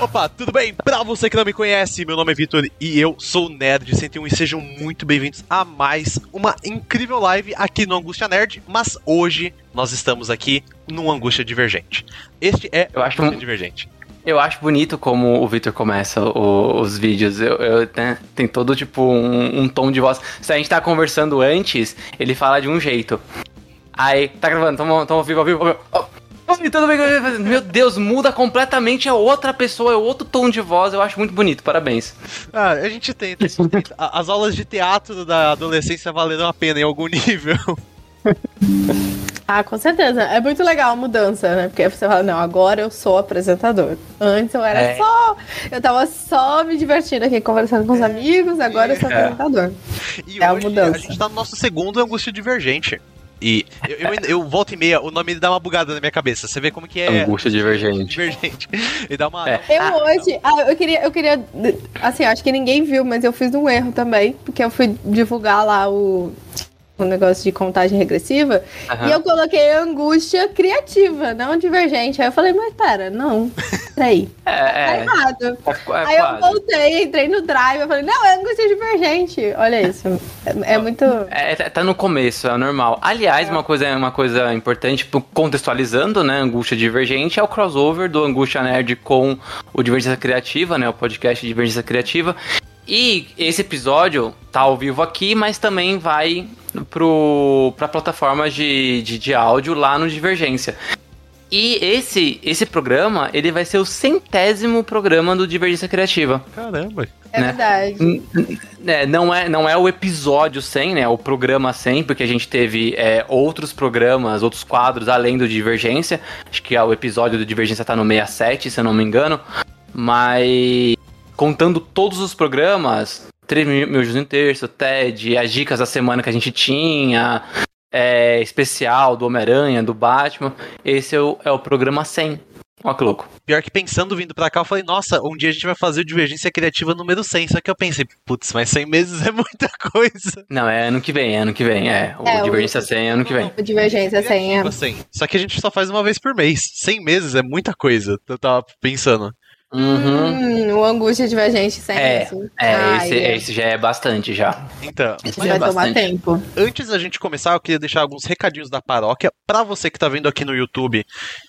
Opa, tudo bem? Pra você que não me conhece, meu nome é Vitor e eu sou o Nerd 101 e sejam muito bem-vindos a mais uma incrível live aqui no Angústia Nerd, mas hoje nós estamos aqui no Angústia Divergente. Este é eu acho Angústia Divergente. Eu acho bonito como o Victor começa o, os vídeos. Eu, eu né, tem todo tipo um, um, tom de voz. Se a gente tá conversando antes, ele fala de um jeito. Aí, tá gravando, tamo, tamo vivo, ao vivo, ao vivo. Oh. Oi, tudo bem? Meu Deus, muda completamente, é outra pessoa, é outro tom de voz, eu acho muito bonito, parabéns. Ah, a gente tenta. As aulas de teatro da adolescência valeram a pena em algum nível. Ah, com certeza. É muito legal a mudança, né? Porque você fala, não, agora eu sou apresentador. Antes eu era é. só. Eu tava só me divertindo aqui, conversando com os amigos, agora eu sou é. apresentador. E é hoje a mudança. A gente tá no nosso segundo Angústia Divergente. E eu, eu, eu, volto e meia, o nome dá uma bugada na minha cabeça. Você vê como que é. Angústia divergente. Divergente. E dá uma. É. Eu hoje. Ah, eu queria, eu queria. Assim, acho que ninguém viu, mas eu fiz um erro também. Porque eu fui divulgar lá o um negócio de contagem regressiva, uhum. e eu coloquei angústia criativa, não divergente. Aí eu falei, mas pera, não, peraí. É, tá é, errado. É, é aí eu voltei, entrei no drive, eu falei, não, é angústia divergente. Olha isso. É, é muito. É, tá no começo, é normal. Aliás, uma coisa, uma coisa importante, tipo, contextualizando, né? Angústia divergente é o crossover do Angústia Nerd com o Divergência Criativa, né? O podcast Divergência Criativa. E esse episódio tá ao vivo aqui, mas também vai pro, pra plataforma de, de, de áudio lá no Divergência. E esse, esse programa, ele vai ser o centésimo programa do Divergência Criativa. Caramba! É né? verdade. É, não, é, não é o episódio 100, né? O programa 100, porque a gente teve é, outros programas, outros quadros além do Divergência. Acho que o episódio do Divergência tá no 67, se eu não me engano. Mas contando todos os programas, 3 mil em terço, TED, as dicas da semana que a gente tinha, é, especial do Homem-Aranha, do Batman, esse é o, é o programa 100. Olha que louco. Pior que pensando vindo pra cá, eu falei, nossa, um dia a gente vai fazer o Divergência Criativa número 100. Só que eu pensei, putz, mas 100 meses é muita coisa. Não, é ano que vem, é ano que vem, é. O é, Divergência o... 100 é ano que vem. O Divergência 100 é. 100. Só que a gente só faz uma vez por mês. 100 meses é muita coisa. Eu tava pensando. Uhum. Hum, o angústia divergente sem é, assim. É, ah, esse, é. esse já é bastante já. Então, esse vai é tomar tempo. Antes da gente começar, eu queria deixar alguns recadinhos da paróquia para você que tá vendo aqui no YouTube.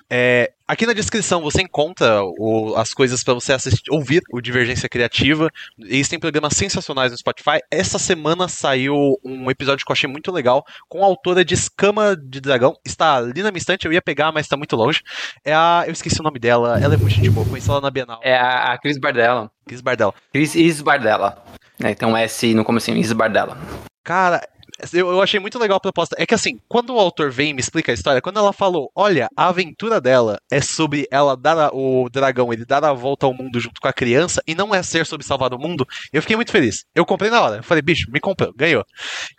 É, aqui na descrição você encontra o, as coisas para você assistir, ouvir o Divergência Criativa. Eles têm programas sensacionais no Spotify. Essa semana saiu um episódio que eu achei muito legal com a autora de Escama de Dragão. Está ali na minha estante, eu ia pegar, mas está muito longe. É a. Eu esqueci o nome dela. Ela é muito de boa, conheci ela na Bienal. É a, a Cris Bardella. Cris Bardella. Cris Isbardella. É, um S no começo, Isbardella. Cara, eu, eu achei muito legal a proposta. É que assim, quando o autor vem e me explica a história, quando ela falou, olha, a aventura dela é sobre ela dar a, o dragão, ele dar a volta ao mundo junto com a criança, e não é ser sobre salvar o mundo, eu fiquei muito feliz. Eu comprei na hora. Eu falei, bicho, me comprou, ganhou.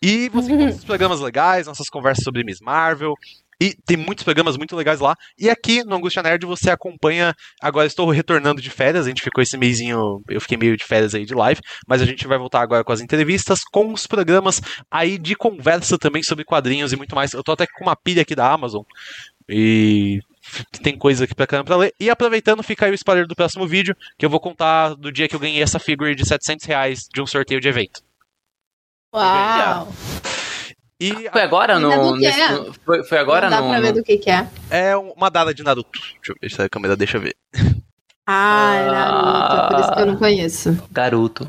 E você encontra os programas legais, nossas conversas sobre Miss Marvel, e tem muitos programas muito legais lá. E aqui no Angústia Nerd você acompanha. Agora estou retornando de férias. A gente ficou esse mêsinho. Eu fiquei meio de férias aí de live. Mas a gente vai voltar agora com as entrevistas, com os programas aí de conversa também sobre quadrinhos e muito mais. Eu tô até com uma pilha aqui da Amazon. E tem coisa aqui pra caramba pra ler. E aproveitando, fica aí o spoiler do próximo vídeo, que eu vou contar do dia que eu ganhei essa figure de 700 reais de um sorteio de evento. Uau! E foi agora no. Nesse, é. foi, foi agora Não dá no. pra ver do que, que é. É uma dada de Naruto. Deixa eu ver se a câmera deixa ver. Ah, é Naruto, por isso que eu não conheço. Garoto.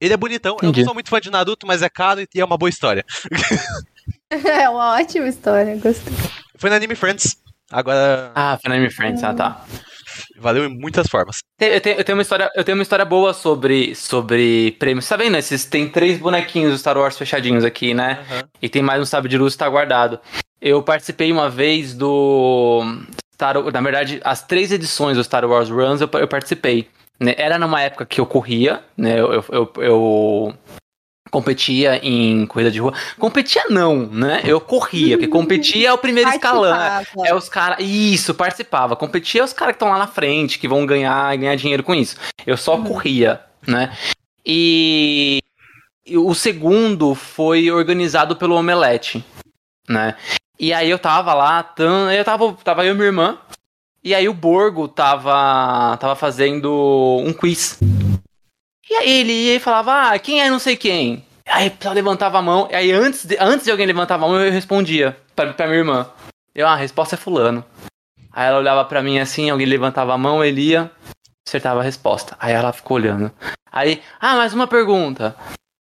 Ele é bonitão. Entendi. Eu não sou muito fã de Naruto, mas é caro e é uma boa história. é uma ótima história, gostei. Foi na Anime Friends. Agora. Ah, foi na Anime Friends, ah tá. Valeu em muitas formas. Eu tenho, eu tenho, uma, história, eu tenho uma história boa sobre, sobre prêmios. Tá vendo? Esses, tem três bonequinhos do Star Wars fechadinhos aqui, né? Uhum. E tem mais um sabre de luz que tá guardado. Eu participei uma vez do. Star, na verdade, as três edições do Star Wars Runs eu, eu participei. Né? Era numa época que eu corria, né? Eu, eu, eu, competia em corrida de rua. Competia não, né? Eu corria, porque competia é o primeiro escalão. É os caras. Isso, participava. Competia é os caras que estão lá na frente, que vão ganhar ganhar dinheiro com isso. Eu só uhum. corria, né? E o segundo foi organizado pelo Omelete, né? E aí eu tava lá, tão, eu tava, tava eu e minha irmã, E aí o Borgo tava, tava fazendo um quiz. E aí ele ia e falava, ah, quem é não sei quem? Aí ela levantava a mão, e aí antes de, antes de alguém levantar a mão, eu respondia pra, pra minha irmã. Eu, ah, a resposta é fulano. Aí ela olhava para mim assim, alguém levantava a mão, ele ia, acertava a resposta. Aí ela ficou olhando. Aí, ah, mais uma pergunta.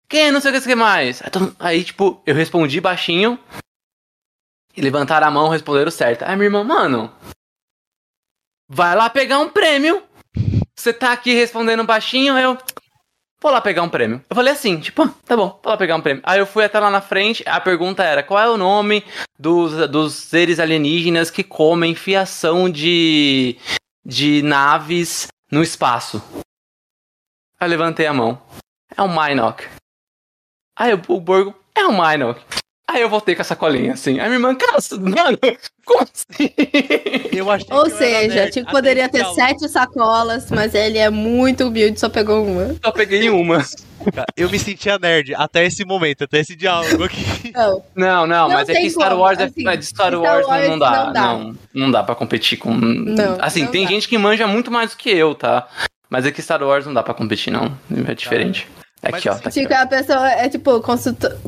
Quem? Não sei o que mais. Aí, tipo, eu respondi baixinho. E levantaram a mão, responderam certo. Aí minha irmã, mano, vai lá pegar um prêmio. Você tá aqui respondendo baixinho, eu vou lá pegar um prêmio. Eu falei assim, tipo, ah, tá bom, vou lá pegar um prêmio. Aí eu fui até lá na frente, a pergunta era, qual é o nome dos, dos seres alienígenas que comem fiação de, de naves no espaço? Aí eu levantei a mão. É um Minok. Aí o Borgo, é um Minok. Aí eu voltei com a sacolinha, assim. Aí minha irmã, cara, mano, como assim? Eu achei Ou seja, tipo, poderia ter sete sacolas, mas ele é muito humilde, só pegou uma. Só peguei uma. Eu me sentia nerd até esse momento, até esse diálogo aqui. Não, não, não, mas é que Star como. Wars, é assim, é, Star, Star Wars, Wars não, dá, não, dá. Não, não dá pra competir com. Não, assim, não tem dá. gente que manja muito mais do que eu, tá? Mas é que Star Wars não dá pra competir, não. É diferente. Aqui, ó. Tá tipo, a pessoa é tipo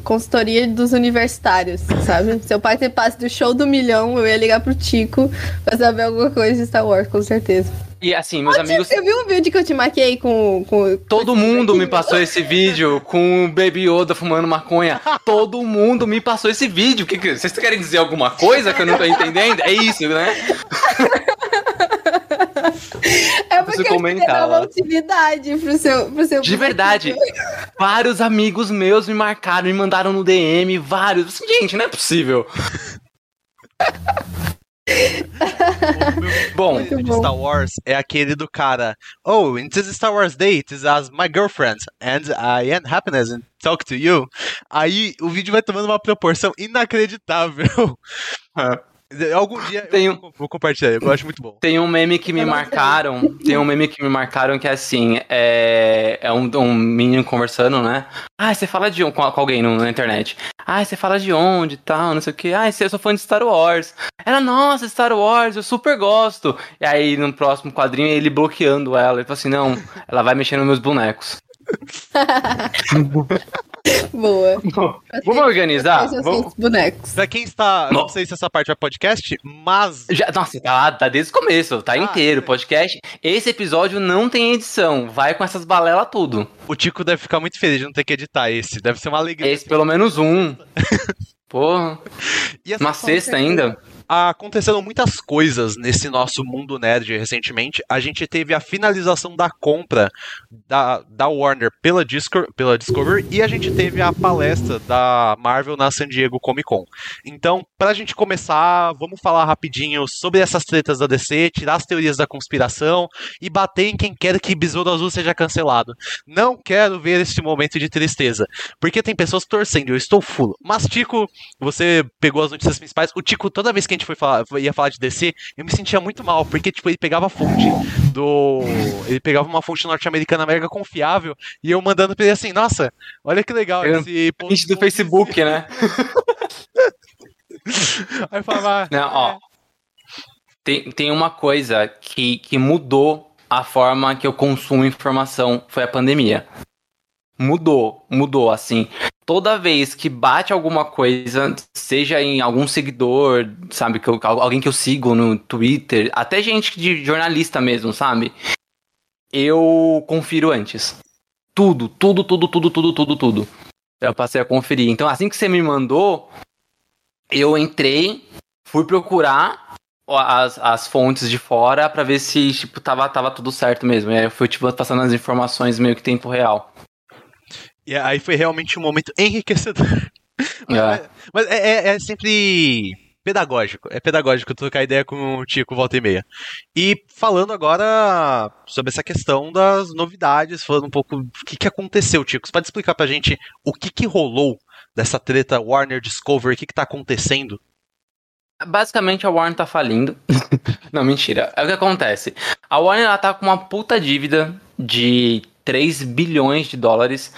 consultoria dos universitários, sabe? Seu pai tem passe do show do milhão, eu ia ligar pro Tico pra saber alguma coisa de Star Wars, com certeza. E assim, meus amigos. Eu vi um vídeo que eu te marquei com. com Todo com mundo me passou esse vídeo com o Baby Yoda fumando maconha. Todo mundo me passou esse vídeo. Que, que, vocês querem dizer alguma coisa que eu não tô entendendo? É isso, né? É porque comentar, uma utilidade pro seu, pro seu De verdade. vários amigos meus me marcaram, me mandaram no DM, vários. Assim, gente, não é possível. bom, de Star Wars é aquele do cara. Oh, in this Star Wars day, it is as my girlfriend, and I am happiness and talk to you. Aí o vídeo vai tomando uma proporção inacreditável. Algum dia tem um... eu vou compartilhar, eu acho muito bom. Tem um meme que me marcaram, tem um meme que me marcaram que é assim, é, é um, um menino conversando, né? Ah, você fala de com, com alguém na internet. Ah, você fala de onde tal, não sei o que. Ah, eu sou fã de Star Wars. Ela, nossa, Star Wars, eu super gosto. E aí no próximo quadrinho ele bloqueando ela. Ele falou assim, não, ela vai mexer nos meus bonecos. Boa. Vamos organizar? Vamos... bonecos. Pra quem está. Não sei se essa parte é podcast, mas. Já, nossa, tá lá, tá desde o começo, tá ah, inteiro. É. Podcast. Esse episódio não tem edição. Vai com essas balelas tudo. O Tico deve ficar muito feliz de não ter que editar esse. Deve ser uma alegria. Esse, pelo menos um. Porra. Uma sexta ainda aconteceram muitas coisas nesse nosso mundo nerd recentemente. A gente teve a finalização da compra da, da Warner pela, Disco, pela Discovery e a gente teve a palestra da Marvel na San Diego Comic Con. Então, pra gente começar, vamos falar rapidinho sobre essas tretas da DC, tirar as teorias da conspiração e bater em quem quer que Besouro Azul seja cancelado. Não quero ver este momento de tristeza, porque tem pessoas torcendo, eu estou fulo. Mas, Tico, você pegou as notícias principais. O Tico, toda vez que gente foi falar, ia falar de DC, eu me sentia muito mal, porque, tipo, ele pegava a fonte do. Ele pegava uma fonte norte-americana mega confiável e eu mandando pra ele assim, nossa, olha que legal eu, esse post do Facebook, né? Aí eu falava. Não, ó. É. Tem, tem uma coisa que, que mudou a forma que eu consumo informação foi a pandemia mudou, mudou assim. Toda vez que bate alguma coisa, seja em algum seguidor, sabe, que eu, alguém que eu sigo no Twitter, até gente de jornalista mesmo, sabe? Eu confiro antes. Tudo, tudo, tudo, tudo, tudo, tudo, tudo. Eu passei a conferir. Então, assim que você me mandou, eu entrei, fui procurar as, as fontes de fora para ver se, tipo, tava, tava tudo certo mesmo. E aí eu fui, tipo, passando as informações meio que tempo real. E aí foi realmente um momento enriquecedor. É. Mas é, é, é, sempre pedagógico. É pedagógico trocar ideia com o Tico volta e meia. E falando agora sobre essa questão das novidades, falando um pouco o que, que aconteceu, Tico. Você pode explicar pra gente o que, que rolou dessa treta Warner Discovery, o que, que tá acontecendo? Basicamente a Warner tá falindo. Não, mentira. É o que acontece. A Warner ela tá com uma puta dívida de 3 bilhões de dólares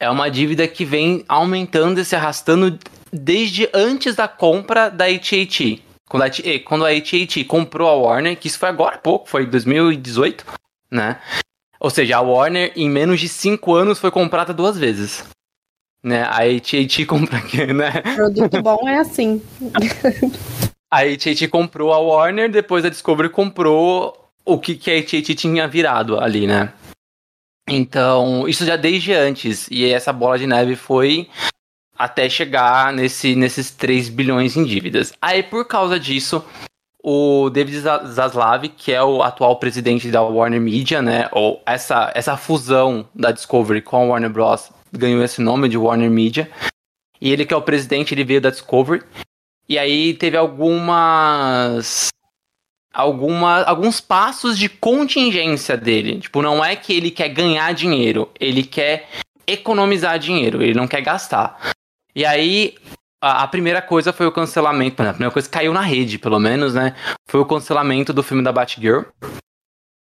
é uma dívida que vem aumentando e se arrastando desde antes da compra da AT&T. Quando a, quando a AT&T comprou a Warner, que isso foi agora há pouco, foi 2018, né? Ou seja, a Warner, em menos de 5 anos, foi comprada duas vezes. Né? A AT&T compra aqui, né? Produto bom é assim. a AT&T comprou a Warner, depois a Discovery comprou o que, que a AT&T tinha virado ali, né? Então, isso já desde antes. E essa bola de neve foi até chegar nesse, nesses 3 bilhões em dívidas. Aí, por causa disso, o David Zaslav, que é o atual presidente da Warner Media, né? Ou essa, essa fusão da Discovery com a Warner Bros. ganhou esse nome de Warner Media. E ele que é o presidente, ele veio da Discovery. E aí teve algumas alguma, alguns passos de contingência dele. Tipo, não é que ele quer ganhar dinheiro, ele quer economizar dinheiro, ele não quer gastar. E aí, a, a primeira coisa foi o cancelamento, a primeira coisa que caiu na rede, pelo menos, né? Foi o cancelamento do filme da Batgirl.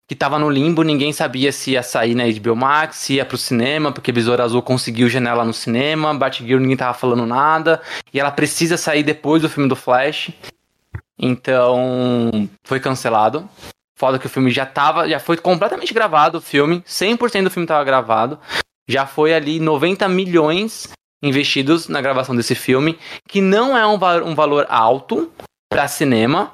Que tava no limbo, ninguém sabia se ia sair na HBO Max, se ia pro cinema, porque Besouro Azul conseguiu janela no cinema, Batgirl ninguém tava falando nada, e ela precisa sair depois do filme do Flash. Então, foi cancelado. Foda que o filme já tava, já foi completamente gravado o filme, 100% do filme tava gravado. Já foi ali 90 milhões investidos na gravação desse filme, que não é um, um valor alto para cinema,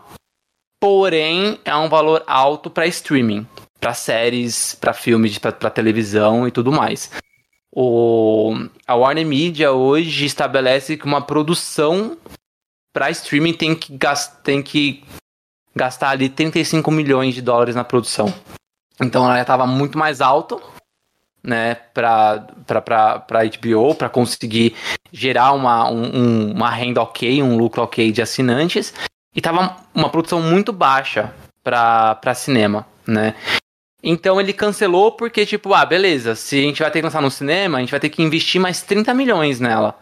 porém é um valor alto para streaming, para séries, para filmes, para televisão e tudo mais. O, a Warner Media hoje estabelece que uma produção para streaming tem que, tem que gastar ali 35 milhões de dólares na produção. Então ela estava muito mais alta, né, para HBO, para conseguir gerar uma, um, uma renda ok, um lucro ok de assinantes, e tava uma produção muito baixa para cinema, né? Então ele cancelou porque, tipo, ah, beleza, se a gente vai ter que lançar no cinema, a gente vai ter que investir mais 30 milhões nela.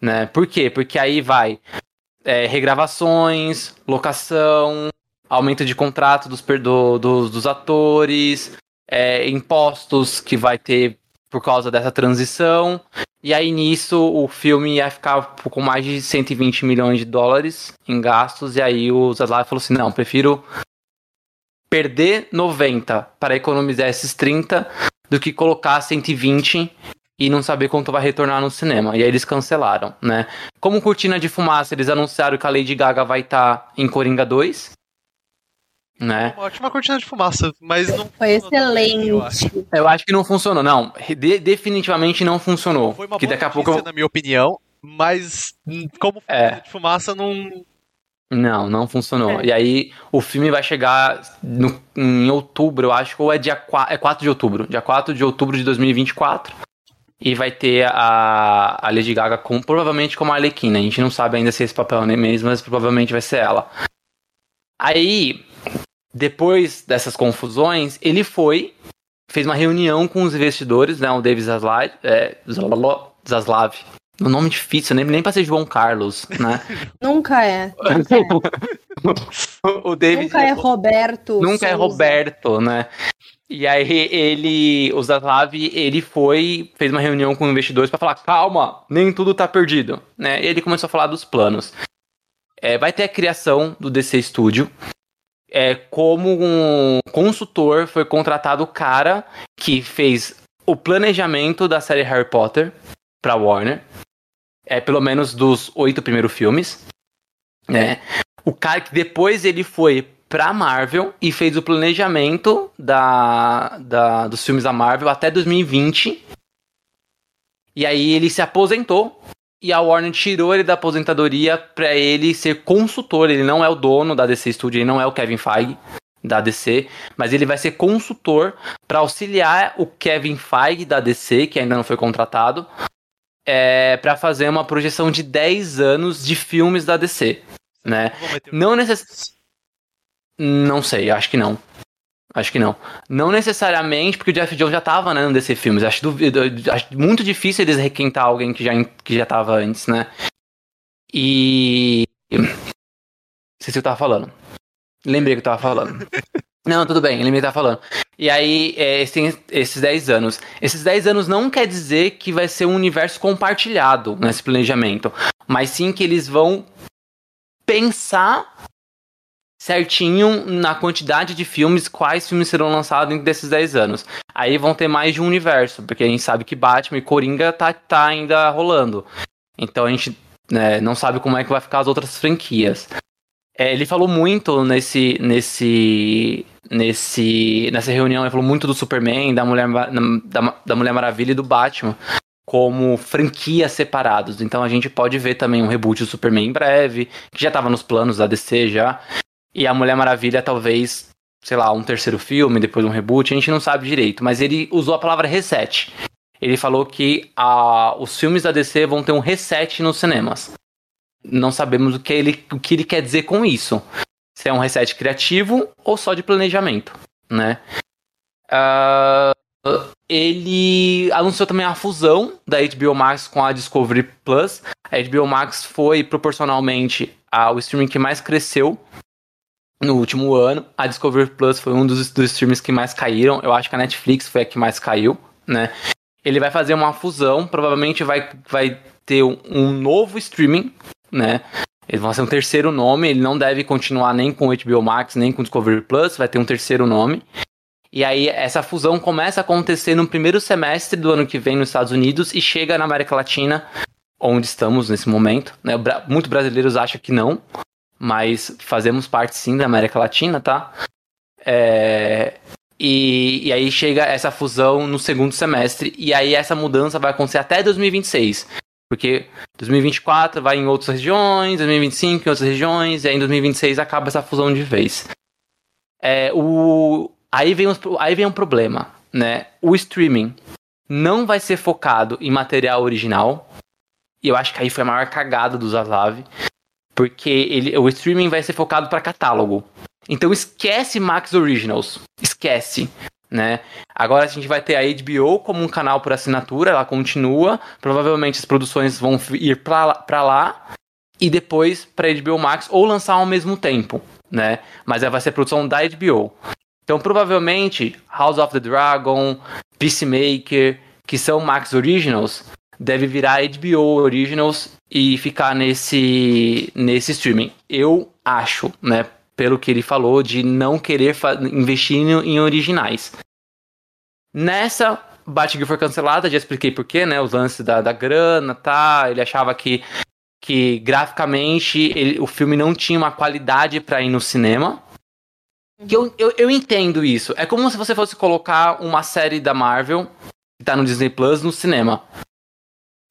Né? Por quê? Porque aí vai é, regravações, locação, aumento de contrato dos, do, dos, dos atores, é, impostos que vai ter por causa dessa transição. E aí nisso o filme ia ficar com mais de 120 milhões de dólares em gastos. E aí o Zaslav falou assim: não, prefiro perder 90 para economizar esses 30 do que colocar 120 e não saber quanto vai retornar no cinema. E aí eles cancelaram, né? Como cortina de fumaça, eles anunciaram que a Lady Gaga vai estar tá em Coringa 2. Né? Uma ótima cortina de fumaça, mas não foi excelente. Eu acho. eu acho. que não funcionou, não. De definitivamente não funcionou. Foi uma que daqui a pouco, eu... na minha opinião, mas como é. de fumaça não não, não funcionou. É. E aí o filme vai chegar no, em outubro, eu acho, ou é dia 4, é 4 de outubro. Dia 4 de outubro de 2024. E vai ter a, a Lady Gaga com, provavelmente como a Arlequina. A gente não sabe ainda se é esse papel é mesmo, mas provavelmente vai ser ela. Aí, depois dessas confusões, ele foi, fez uma reunião com os investidores, né? O David Zaslav. É, Zaslav. Um nome difícil, nem, nem pra ser João Carlos, né? Nunca é. Nunca é. o David, nunca é Roberto. Nunca é Souza. é Roberto, né? E aí ele, o Zaslav, ele foi, fez uma reunião com investidores para falar, calma, nem tudo tá perdido, né? E ele começou a falar dos planos. É, vai ter a criação do DC Studio. É, como um consultor foi contratado o cara que fez o planejamento da série Harry Potter para Warner. É, pelo menos dos oito primeiros filmes. Né? O cara que depois ele foi pra Marvel e fez o planejamento da, da, dos filmes da Marvel até 2020. E aí ele se aposentou e a Warner tirou ele da aposentadoria para ele ser consultor. Ele não é o dono da DC Studio, ele não é o Kevin Feige da DC, mas ele vai ser consultor para auxiliar o Kevin Feige da DC, que ainda não foi contratado, é, para fazer uma projeção de 10 anos de filmes da DC, né? Não necessariamente não sei, acho que não. Acho que não. Não necessariamente, porque o Jeff Jones já tava né, no DC Filmes. Acho, duvido, acho muito difícil eles requentar alguém que já, que já tava antes, né? E. Não sei se eu tava falando. Lembrei que eu tava falando. Não, tudo bem, lembrei que eu tava falando. E aí, é, esses, esses 10 anos. Esses 10 anos não quer dizer que vai ser um universo compartilhado nesse planejamento. Mas sim que eles vão pensar certinho na quantidade de filmes, quais filmes serão lançados dentro desses 10 anos. Aí vão ter mais de um universo, porque a gente sabe que Batman e Coringa tá, tá ainda rolando. Então a gente né, não sabe como é que vai ficar as outras franquias. É, ele falou muito nesse, nesse, nesse, nessa reunião, ele falou muito do Superman, da Mulher, da, da Mulher Maravilha e do Batman como franquias separados. Então a gente pode ver também um reboot do Superman em breve, que já estava nos planos da DC já. E a Mulher Maravilha talvez, sei lá, um terceiro filme, depois um reboot, a gente não sabe direito, mas ele usou a palavra reset. Ele falou que a, os filmes da DC vão ter um reset nos cinemas não sabemos o que, ele, o que ele quer dizer com isso. Se é um reset criativo ou só de planejamento, né? Uh, ele anunciou também a fusão da HBO Max com a Discovery Plus. A HBO Max foi proporcionalmente ao streaming que mais cresceu no último ano. A Discovery Plus foi um dos, dos streams que mais caíram. Eu acho que a Netflix foi a que mais caiu, né? Ele vai fazer uma fusão, provavelmente vai, vai ter um, um novo streaming né? Eles vão ser um terceiro nome, ele não deve continuar nem com HBO Max, nem com Discovery Plus, vai ter um terceiro nome. E aí essa fusão começa a acontecer no primeiro semestre do ano que vem nos Estados Unidos e chega na América Latina, onde estamos nesse momento. Né? Muitos brasileiros acham que não, mas fazemos parte sim da América Latina, tá? É... E, e aí chega essa fusão no segundo semestre, e aí essa mudança vai acontecer até 2026. Porque 2024 vai em outras regiões, 2025 em outras regiões, e aí em 2026 acaba essa fusão de vez. É, o... aí, vem os... aí vem um problema, né? O streaming não vai ser focado em material original. E eu acho que aí foi a maior cagada do Zaslav. Porque ele... o streaming vai ser focado para catálogo. Então esquece Max Originals. Esquece né? Agora a gente vai ter a HBO como um canal por assinatura, ela continua. Provavelmente as produções vão ir para lá e depois para HBO Max ou lançar ao mesmo tempo, né? Mas ela vai ser produção da HBO. Então provavelmente House of the Dragon, Peacemaker, que são Max Originals, deve virar HBO Originals e ficar nesse nesse streaming. Eu acho, né? pelo que ele falou, de não querer investir em originais. Nessa, Batgirl foi cancelada, já expliquei porquê, né? Os lances da, da grana, tá? Ele achava que, que graficamente ele, o filme não tinha uma qualidade para ir no cinema. Eu, eu, eu entendo isso. É como se você fosse colocar uma série da Marvel, que tá no Disney Plus, no cinema.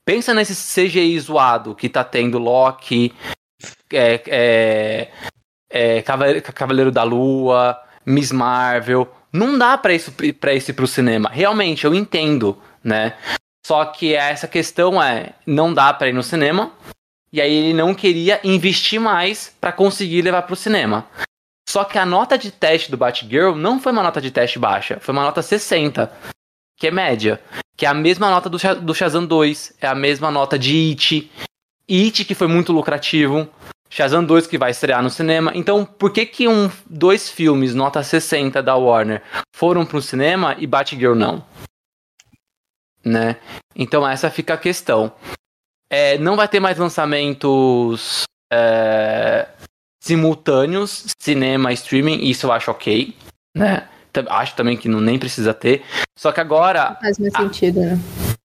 Pensa nesse CGI zoado que tá tendo Loki, é, é, é, Cavaleiro da Lua, Miss Marvel. Não dá para isso para ir pro cinema. Realmente, eu entendo, né? Só que essa questão é, não dá para ir no cinema. E aí ele não queria investir mais para conseguir levar pro cinema. Só que a nota de teste do Batgirl não foi uma nota de teste baixa, foi uma nota 60, que é média, que é a mesma nota do, do Shazam 2, é a mesma nota de It. It que foi muito lucrativo, Shazam 2 que vai estrear no cinema. Então, por que que um, dois filmes nota 60 da Warner foram para o cinema e Batgirl não? Né? Então essa fica a questão. É, não vai ter mais lançamentos é, simultâneos, cinema e streaming, isso eu acho ok, né? Acho também que não, nem precisa ter. Só que agora. Não faz mais a... sentido, né?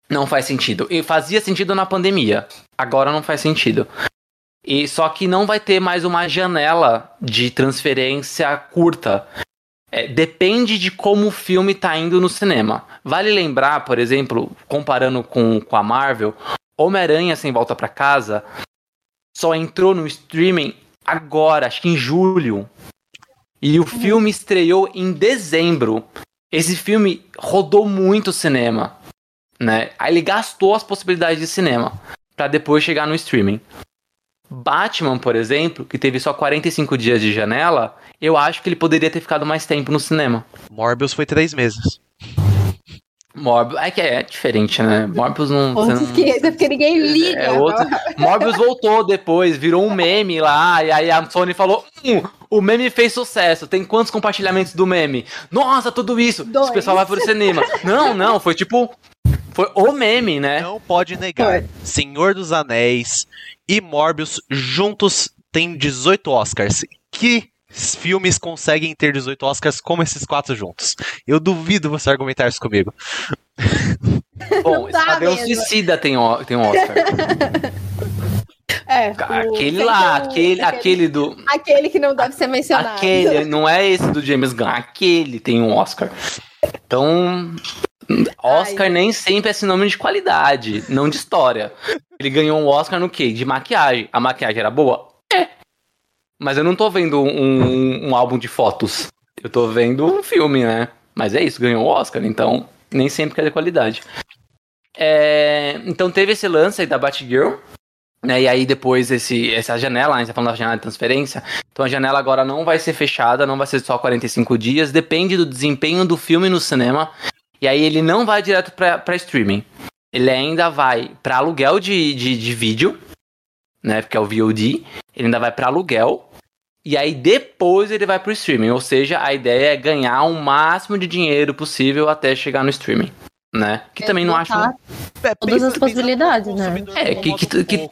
Não faz sentido. E fazia sentido na pandemia. Agora não faz sentido. E só que não vai ter mais uma janela de transferência curta. É, depende de como o filme está indo no cinema. Vale lembrar, por exemplo, comparando com, com a Marvel, Homem-Aranha Sem Volta para Casa só entrou no streaming agora, acho que em julho. E o filme estreou em dezembro. Esse filme rodou muito cinema, né? Aí ele gastou as possibilidades de cinema para depois chegar no streaming. Batman, por exemplo, que teve só 45 dias de janela, eu acho que ele poderia ter ficado mais tempo no cinema. Morbius foi três meses. Morbius, é que é diferente, né? Morbius não. Pontos não... que porque ninguém liga. É outro... Morbius voltou depois, virou um meme lá, e aí a Sony falou: hum, o meme fez sucesso. Tem quantos compartilhamentos do meme? Nossa, tudo isso. Dois. O pessoal vai pro cinema. não, não, foi tipo. Foi o meme, né? Não pode negar. Foi. Senhor dos Anéis, e Morbius juntos têm 18 Oscars. Que filmes conseguem ter 18 Oscars como esses quatro juntos. Eu duvido você argumentar isso comigo. Bom, Esquadrão Suicida tem, tem um Oscar. É, aquele lá, aquele, aquele, do. Aquele que não deve ser mencionado. Aquele, não é esse do James Gunn, aquele tem um Oscar. Então, Oscar Ai. nem sempre é sinônimo de qualidade, não de história. Ele ganhou um Oscar no quê? De maquiagem. A maquiagem era boa? É. Mas eu não tô vendo um, um álbum de fotos. Eu tô vendo um filme, né? Mas é isso, ganhou o Oscar, então nem sempre é de qualidade. É, então teve esse lance aí da Batgirl, né, e aí depois esse, essa janela, a gente tá falando da janela de transferência, então a janela agora não vai ser fechada, não vai ser só 45 dias, depende do desempenho do filme no cinema, e aí ele não vai direto para streaming. Ele ainda vai para aluguel de, de, de vídeo, né, porque é o VOD, ele ainda vai para aluguel, e aí depois ele vai pro streaming, ou seja, a ideia é ganhar o máximo de dinheiro possível até chegar no streaming né? Que é, também não acho. É, todas as possibilidades, né? É, que, que, que,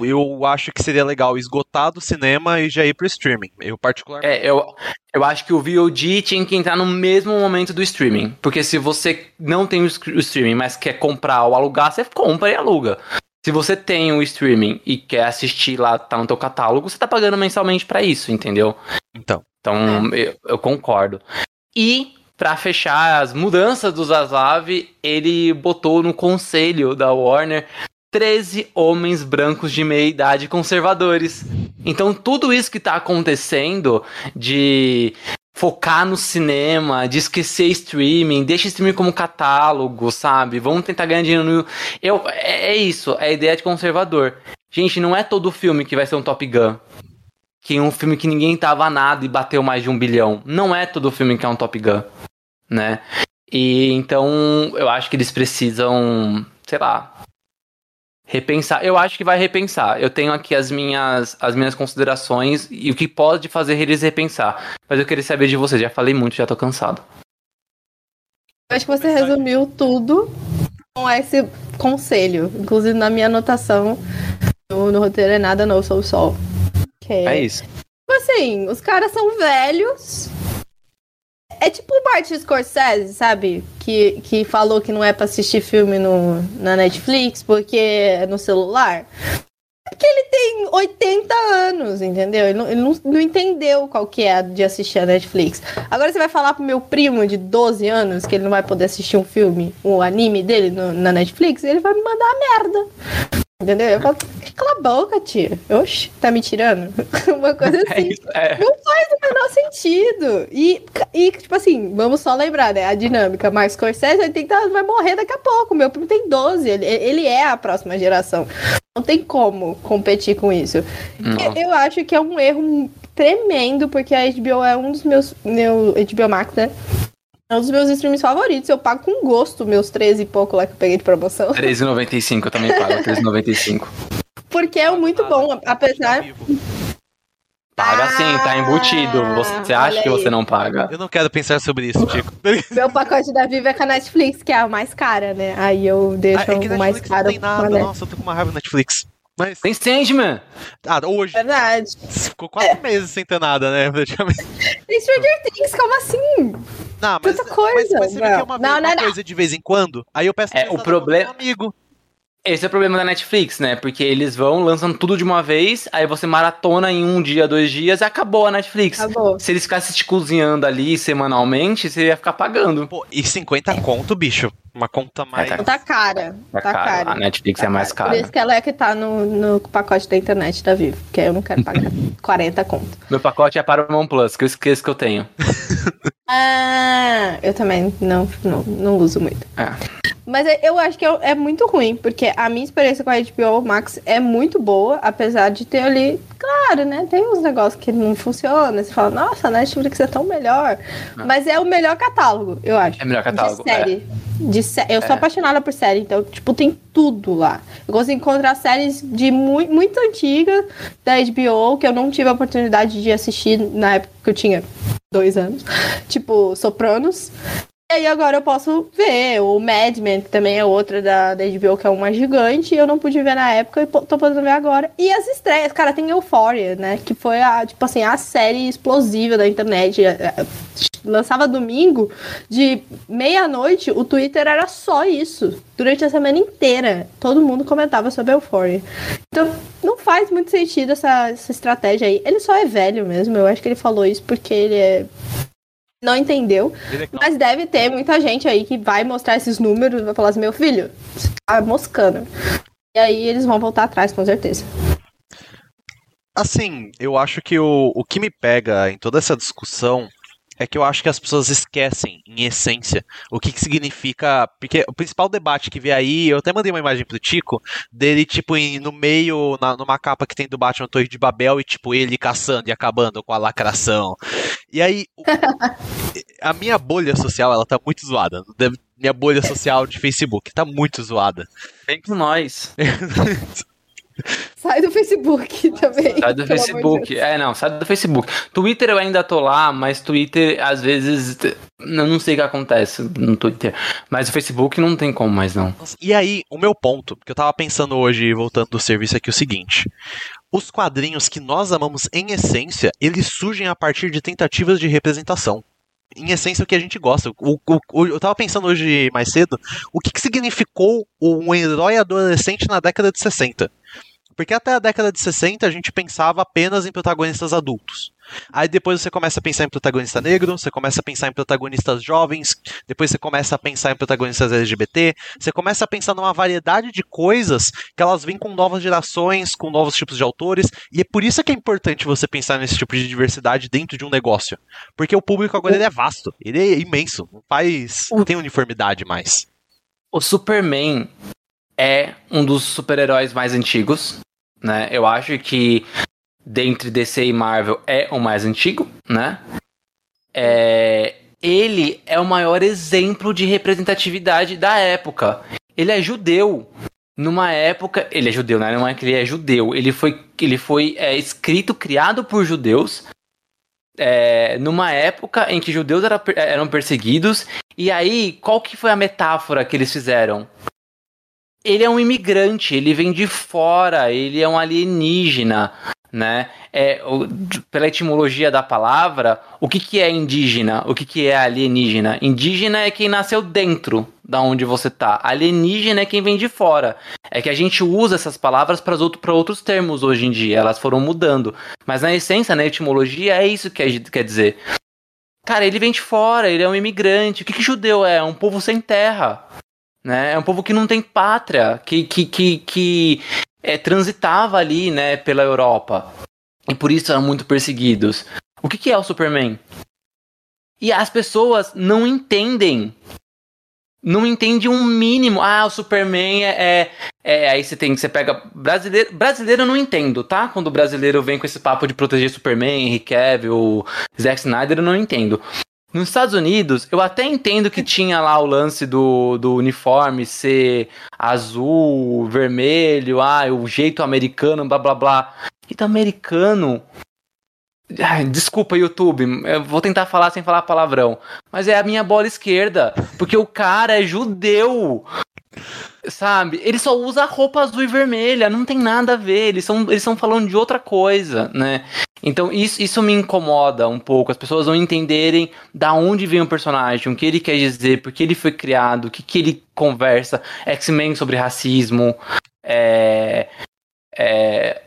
eu acho que seria legal esgotar do cinema e já ir pro streaming. Eu, particularmente. É, eu, eu acho que o VOD tinha que entrar no mesmo momento do streaming. Porque se você não tem o streaming, mas quer comprar ou alugar, você compra e aluga. Se você tem o streaming e quer assistir lá, tá no teu catálogo, você tá pagando mensalmente para isso, entendeu? Então. Então, eu, eu concordo. E para fechar as mudanças do Zaslav, ele botou no conselho da Warner 13 homens brancos de meia idade conservadores. Então tudo isso que tá acontecendo de focar no cinema, de esquecer streaming, deixa streaming como catálogo, sabe? Vamos tentar ganhar dinheiro no. Eu, é, é isso, é a ideia de conservador. Gente, não é todo filme que vai ser um Top Gun. Que é um filme que ninguém tava nada e bateu mais de um bilhão. Não é todo filme que é um Top Gun né? E então eu acho que eles precisam, sei lá, repensar. Eu acho que vai repensar. Eu tenho aqui as minhas, as minhas considerações e o que pode fazer eles repensar. Mas eu queria saber de vocês. Já falei muito, já tô cansado. Acho que você resumiu tudo com esse conselho. Inclusive na minha anotação no, no roteiro é nada, não sou o sol. É, é isso. Tipo assim, os caras são velhos, é tipo o Martin Scorsese, sabe? Que, que falou que não é pra assistir filme no, na Netflix porque é no celular. Porque ele tem 80 anos, entendeu? Ele, não, ele não, não, entendeu qual que é de assistir a Netflix. Agora você vai falar pro meu primo de 12 anos que ele não vai poder assistir um filme, um anime dele no, na Netflix, ele vai me mandar a merda. Entendeu? Eu falo, cala a boca, tia. Oxe, tá me tirando? Uma coisa é assim. É é. Não faz o menor sentido. E, e, tipo assim, vamos só lembrar, né? A dinâmica. Marcos Scorsese ele tem que vai morrer daqui a pouco. Meu primo tem 12. Ele, ele é a próxima geração. Não tem como competir com isso. Eu, eu acho que é um erro tremendo, porque a HBO é um dos meus. Meu, HBO Max, né? É um dos meus streams favoritos. Eu pago com gosto meus 13 e pouco lá que eu peguei de promoção. 13,95 eu também pago, 13,95. Porque é muito bom, apesar. Paga sim, tá embutido. Você ah, acha que você não paga? Eu não quero pensar sobre isso, Tico. Meu pacote da Viva é com a Netflix, que é a mais cara, né? Aí eu deixo ah, é o mais caro. Não tem nada, nossa, eu tô com uma raiva na Netflix. Mas... Tem Sandman. Ah, hoje. Verdade. Ficou quatro é. meses sem ter nada, né? Praticamente. Tem Stranger Things, como assim? Não, mas, Tanta coisa. Mas, mas você não. vê que é uma, não, uma não, coisa de vez em quando? Aí eu peço é, o problema. Amigo. Esse é o problema da Netflix, né? Porque eles vão lançando tudo de uma vez, aí você maratona em um dia, dois dias e acabou a Netflix. Acabou. Se eles ficassem te cozinhando ali semanalmente, você ia ficar pagando. Pô, e 50 conto, bicho. Uma conta mais. É, tá, tá cara. Tá, tá cara. cara. A Netflix tá é mais cara. Por isso que ela é que tá no, no pacote da internet da Vivo. Porque eu não quero pagar 40 conto. Meu pacote é para o Paramount Plus, que eu esqueço que eu tenho. ah, eu também não, não, não uso muito. É. Mas é, eu acho que é, é, muito ruim, porque a minha experiência com a HBO Max é muito boa, apesar de ter ali, claro, né? Tem uns negócios que não funcionam. Você fala, nossa, a Netflix é tão melhor. Não. Mas é o melhor catálogo, eu acho. É o melhor catálogo. De série. É. De sé eu sou é. apaixonada por série, então, tipo, tem tudo lá. Eu de encontrar séries de muito, muito antigas da HBO, que eu não tive a oportunidade de assistir na época que eu tinha dois anos. Tipo, Sopranos. E aí agora eu posso ver o Mad Men, que também é outra da, da HBO, que é uma gigante, eu não pude ver na época e tô podendo ver agora. E as estreias, cara, tem Euphoria, né? Que foi a, tipo assim, a série explosiva da internet. É, é, lançava domingo, de meia-noite, o Twitter era só isso. Durante a semana inteira, todo mundo comentava sobre Euphoria. Então, não faz muito sentido essa, essa estratégia aí. Ele só é velho mesmo, eu acho que ele falou isso porque ele é não entendeu. Mas deve ter muita gente aí que vai mostrar esses números e vai falar assim, meu filho, você tá moscando. E aí eles vão voltar atrás, com certeza. Assim, eu acho que o, o que me pega em toda essa discussão é que eu acho que as pessoas esquecem, em essência, o que, que significa. Porque o principal debate que vê aí, eu até mandei uma imagem pro Tico, dele, tipo, em, no meio, na, numa capa que tem do Batman Torre de Babel, e, tipo, ele caçando e acabando com a lacração. E aí, a minha bolha social, ela tá muito zoada. Minha bolha social de Facebook tá muito zoada. Vem com nós. Sai do Facebook também. Sai do Facebook. De é, não, sai do Facebook. Twitter eu ainda tô lá, mas Twitter, às vezes, eu não sei o que acontece no Twitter. Mas o Facebook não tem como mais, não. E aí, o meu ponto, que eu tava pensando hoje, voltando do serviço aqui, é o seguinte. Os quadrinhos que nós amamos em essência, eles surgem a partir de tentativas de representação em essência, o que a gente gosta. O, o, o, eu tava pensando hoje mais cedo, o que, que significou um herói adolescente na década de 60? Porque até a década de 60 a gente pensava apenas em protagonistas adultos. Aí depois você começa a pensar em protagonista negro, você começa a pensar em protagonistas jovens, depois você começa a pensar em protagonistas LGBT, você começa a pensar numa variedade de coisas que elas vêm com novas gerações, com novos tipos de autores, e é por isso que é importante você pensar nesse tipo de diversidade dentro de um negócio. Porque o público agora ele é vasto, ele é imenso, não faz. não tem uniformidade mais. O Superman é um dos super-heróis mais antigos, né? Eu acho que dentre DC e Marvel é o mais antigo, né? É, ele é o maior exemplo de representatividade da época. Ele é judeu. Numa época. Ele é judeu, né? Não é que ele é judeu. Ele foi, ele foi é, escrito, criado por judeus. É, numa época em que judeus era, eram perseguidos. E aí, qual que foi a metáfora que eles fizeram? Ele é um imigrante, ele vem de fora, ele é um alienígena, né? É, o, pela etimologia da palavra, o que, que é indígena? O que, que é alienígena? Indígena é quem nasceu dentro da onde você tá. Alienígena é quem vem de fora. É que a gente usa essas palavras para outro, outros termos hoje em dia, elas foram mudando. Mas na essência, na etimologia, é isso que quer dizer. Cara, ele vem de fora, ele é um imigrante. O que, que judeu é? Um povo sem terra. Né? É um povo que não tem pátria, que, que, que, que é, transitava ali né, pela Europa. E por isso eram muito perseguidos. O que, que é o Superman? E as pessoas não entendem. Não entendem um mínimo. Ah, o Superman é, é, é. aí você tem. Você pega. Brasileiro. Brasileiro eu não entendo, tá? Quando o brasileiro vem com esse papo de proteger Superman, Henry Cavill, Zack Snyder, eu não entendo. Nos Estados Unidos, eu até entendo que tinha lá o lance do, do uniforme ser azul, vermelho, ah, o jeito americano, blá blá blá. E do americano. Ai, desculpa, YouTube, eu vou tentar falar sem falar palavrão. Mas é a minha bola esquerda. Porque o cara é judeu. Sabe? Ele só usa roupa azul e vermelha, não tem nada a ver. Eles estão eles falando de outra coisa, né? Então isso, isso me incomoda um pouco. As pessoas não entenderem da onde vem o personagem, o que ele quer dizer, por que ele foi criado, o que, que ele conversa. X-Men sobre racismo. É, é,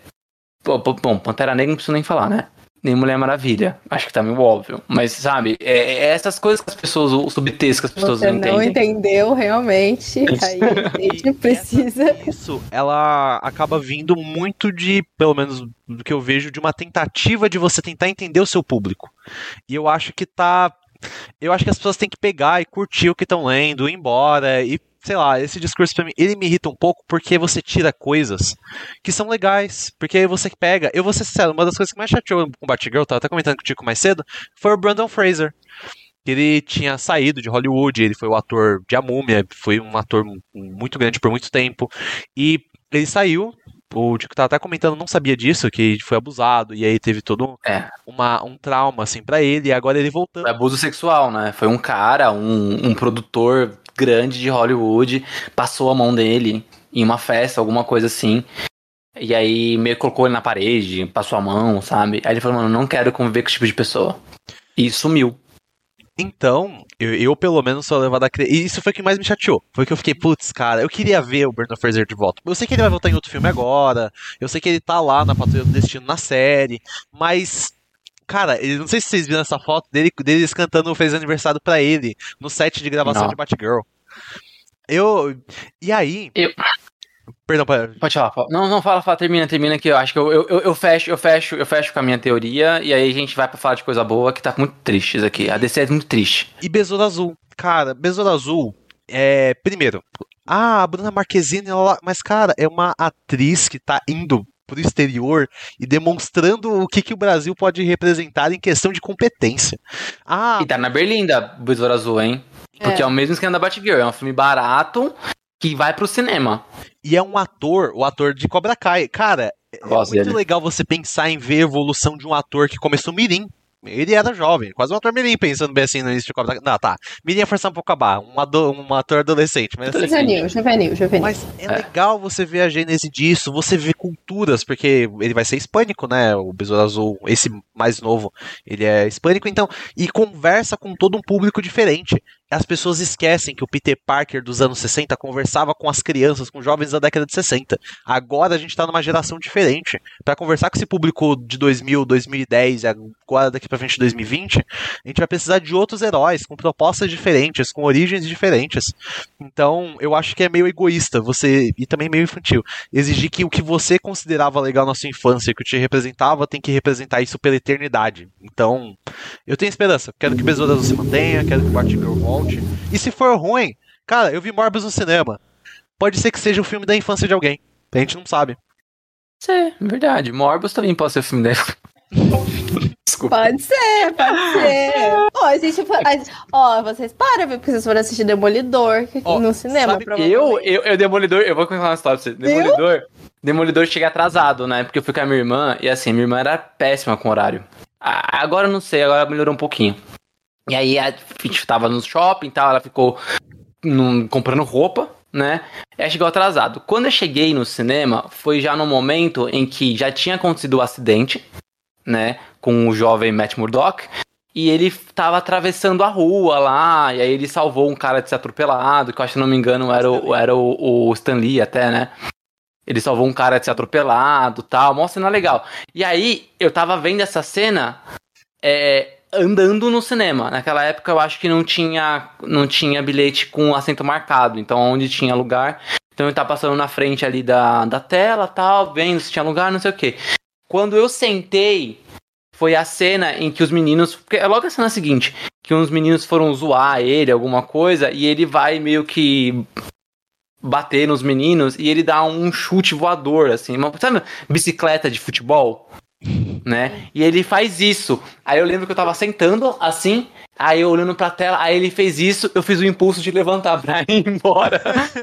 bom, Pantera Negra não preciso nem falar, né? Nem Mulher Maravilha. Acho que tá meio óbvio. Mas, sabe, é, é essas coisas que as pessoas, o subtexto que as pessoas Você não entendem. não entendeu realmente. Aí a gente precisa. Isso, ela acaba vindo muito de, pelo menos do que eu vejo, de uma tentativa de você tentar entender o seu público. E eu acho que tá. Eu acho que as pessoas têm que pegar e curtir o que estão lendo, ir embora e sei lá, esse discurso pra mim, ele me irrita um pouco porque você tira coisas que são legais. Porque aí você pega, eu vou ser sincero, uma das coisas que mais chateou com o Batgirl, tava até comentando contigo mais cedo, foi o Brandon Fraser. Ele tinha saído de Hollywood, ele foi o ator de A Múmia, foi um ator muito grande por muito tempo. E ele saiu o Tico tava até comentando, não sabia disso, que foi abusado, e aí teve todo é. uma, um trauma, assim, para ele, e agora ele voltando. Abuso sexual, né? Foi um cara, um, um produtor grande de Hollywood, passou a mão dele em uma festa, alguma coisa assim. E aí meio colocou ele na parede, passou a mão, sabe? Aí ele falou, mano, não quero conviver com esse tipo de pessoa. E sumiu. Então, eu, eu, pelo menos sou levado a crer. E isso foi o que mais me chateou. Foi que eu fiquei, putz, cara, eu queria ver o Brandon Fraser de volta. Eu sei que ele vai voltar em outro filme agora. Eu sei que ele tá lá na Patrulha do Destino na série. Mas. Cara, eu não sei se vocês viram essa foto dele, deles cantando Fez Aniversário para ele, no set de gravação não. de Batgirl. Eu. E aí. Eu... Perdão, pode. Pode falar. Não, não, fala, fala, termina, termina que eu acho que eu, eu, eu, fecho, eu fecho, eu fecho com a minha teoria e aí a gente vai para falar de coisa boa que tá muito triste isso aqui. A DC é muito triste. E Besouro Azul. Cara, Besouro Azul é. Primeiro, ah, a Bruna Marquezine, ela, mas cara, é uma atriz que tá indo pro exterior e demonstrando o que, que o Brasil pode representar em questão de competência. Ah, e tá na Berlinda, Besouro Azul, hein? Porque é, é o mesmo esquema da Batgirl, é um filme barato que vai pro cinema. E é um ator, o ator de Cobra Kai. Cara, é muito dele. legal você pensar em ver a evolução de um ator que começou mirim. Ele era jovem, quase um ator mirim, pensando bem assim no início de Cobra Kai. Não, tá. Mirim é forçar um pouco a barra, um, ado, um ator adolescente. Mas, assim, juvenil, juvenil, juvenil. Mas é, é, legal você ver a gênese disso, você ver culturas, porque ele vai ser hispânico, né? O Besouro Azul, esse mais novo, ele é hispânico, então, e conversa com todo um público diferente as pessoas esquecem que o Peter Parker dos anos 60 conversava com as crianças, com jovens da década de 60. Agora a gente está numa geração diferente. Para conversar com esse público de 2000, 2010 e agora daqui para frente 2020, a gente vai precisar de outros heróis com propostas diferentes, com origens diferentes. Então, eu acho que é meio egoísta você e também meio infantil exigir que o que você considerava legal na sua infância, que te representava, tem que representar isso pela eternidade. Então, eu tenho esperança. Quero que o Besouro se mantenha, quero que o Batgirl volte volte. E se for ruim, cara, eu vi Morbius no cinema. Pode ser que seja o filme da infância de alguém. A gente não sabe. É, verdade. Morbius também pode ser o filme dele. Desculpa. Pode ser, pode ser. Ó, a gente foi. Ó, vocês param, porque vocês foram assistir Demolidor oh, no cinema, eu, eu, eu, Demolidor, eu vou contar uma história pra você. Demolidor, Demolidor cheguei atrasado, né? Porque eu fui com a minha irmã e assim, minha irmã era péssima com horário. Agora eu não sei, agora melhorou um pouquinho. E aí a gente tava no shopping e tal, ela ficou num, comprando roupa, né? E aí chegou atrasado. Quando eu cheguei no cinema, foi já no momento em que já tinha acontecido o acidente, né? Com o jovem Matt Murdock. E ele tava atravessando a rua lá, e aí ele salvou um cara de ser atropelado, que eu acho que não me engano era o, era o, o Stan Lee até, né? Ele salvou um cara de ser atropelado tal, uma cena legal. E aí, eu tava vendo essa cena, é, andando no cinema. Naquela época eu acho que não tinha, não tinha bilhete com assento marcado, então onde tinha lugar. Então eu tava passando na frente ali da, da tela, tal, vendo se tinha lugar, não sei o que. Quando eu sentei, foi a cena em que os meninos. Porque é logo a cena seguinte, que uns meninos foram zoar ele, alguma coisa, e ele vai meio que bater nos meninos e ele dá um chute voador, assim, uma, sabe, bicicleta de futebol? Né? E ele faz isso. Aí eu lembro que eu tava sentando assim, aí eu olhando pra tela, aí ele fez isso, eu fiz o impulso de levantar pra ir embora.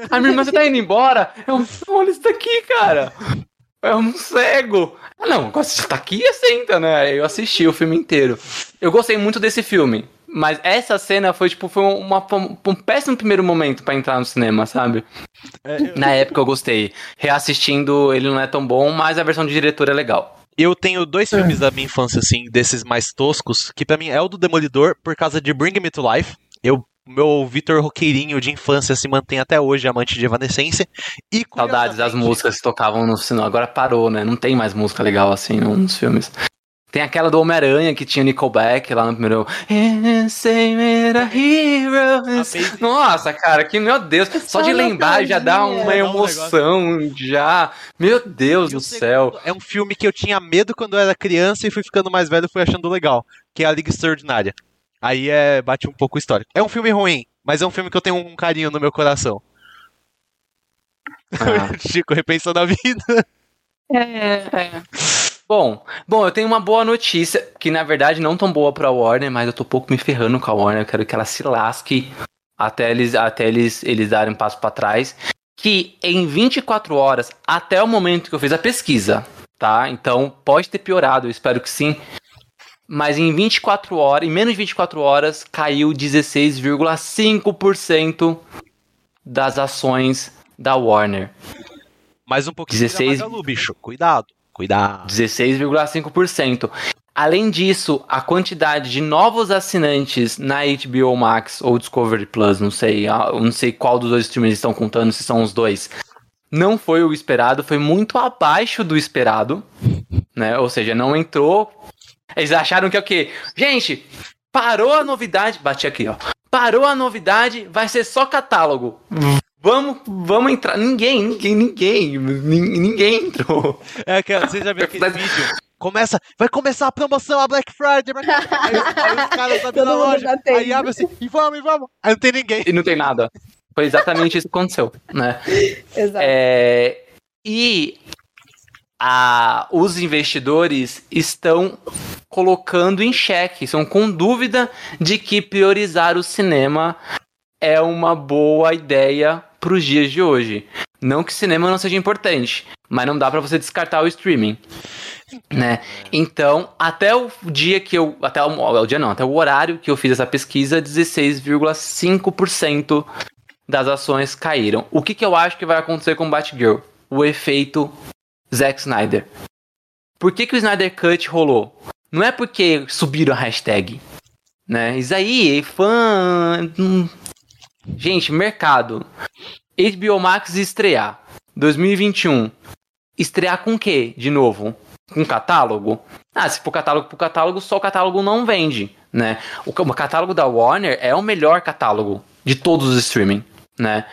A minha irmã, você tá indo embora? Eu, olha isso daqui, cara. É um cego. Ah, não, você tá aqui e senta, né? Eu assisti o filme inteiro. Eu gostei muito desse filme. Mas essa cena foi, tipo, foi uma, um péssimo primeiro momento para entrar no cinema, sabe? É, eu... Na época eu gostei. Reassistindo, ele não é tão bom, mas a versão de diretor é legal. Eu tenho dois é. filmes da minha infância, assim, desses mais toscos, que para mim é o do Demolidor, por causa de Bring Me to Life. Eu meu Vitor Roqueirinho de infância se mantém até hoje amante de Evanescence. E Saudades das músicas que tocavam no cinema. Agora parou, né? Não tem mais música legal assim nos filmes. Tem aquela do Homem-Aranha que tinha Nickelback lá no primeiro. Nossa, cara, que meu Deus. Só de lembrar já dá uma emoção. Já. Meu Deus do céu. É um filme que eu tinha medo quando eu era criança e fui ficando mais velho e fui achando legal. Que é a Liga Extraordinária. Aí é, bate um pouco o histórico. É um filme ruim, mas é um filme que eu tenho um carinho no meu coração. Ah. Chico, repensando a vida. É, é. Bom, bom, eu tenho uma boa notícia, que na verdade não tão boa pra Warner, mas eu tô um pouco me ferrando com a Warner, eu quero que ela se lasque até eles, até eles, eles darem um passo para trás. que em 24 horas, até o momento que eu fiz a pesquisa, tá? Então pode ter piorado, eu espero que sim. Mas em 24 horas, em menos de 24 horas, caiu 16,5% das ações da Warner. Mais um pouquinho 16... Magalu, bicho. Cuidado, cuidado. 16,5%. Além disso, a quantidade de novos assinantes na HBO Max ou Discovery Plus, não sei, não sei qual dos dois streamers estão contando, se são os dois, não foi o esperado, foi muito abaixo do esperado, né? Ou seja, não entrou. Eles acharam que é o quê? Gente, parou a novidade, bati aqui, ó. Parou a novidade, vai ser só catálogo. Vamos, vamos entrar. Ninguém, ninguém, ninguém, ninguém entrou. É que você já viu aquele vídeo? Começa, vai começar a promoção, a Black Friday. Black Friday. Aí, aí, os caras abrem na loja, aí abre assim, e vamos, e vamos. Aí não tem ninguém. E não tem nada. Foi exatamente isso que aconteceu, né? Exato. É, e a, os investidores estão colocando em xeque, estão com dúvida de que priorizar o cinema é uma boa ideia para os dias de hoje. Não que cinema não seja importante, mas não dá para você descartar o streaming. Né? Então, até o dia que eu. Até o, o dia não, até o horário que eu fiz essa pesquisa, 16,5% das ações caíram. O que, que eu acho que vai acontecer com Batgirl? O efeito Zack Snyder. Por que, que o Snyder Cut rolou? Não é porque subiram a hashtag. Né? Isso aí, fã. Gente, mercado. HBO Max estrear. 2021. Estrear com o quê, de novo? Com catálogo? Ah, se for catálogo por catálogo, só o catálogo não vende, né? O, o catálogo da Warner é o melhor catálogo de todos os streaming né?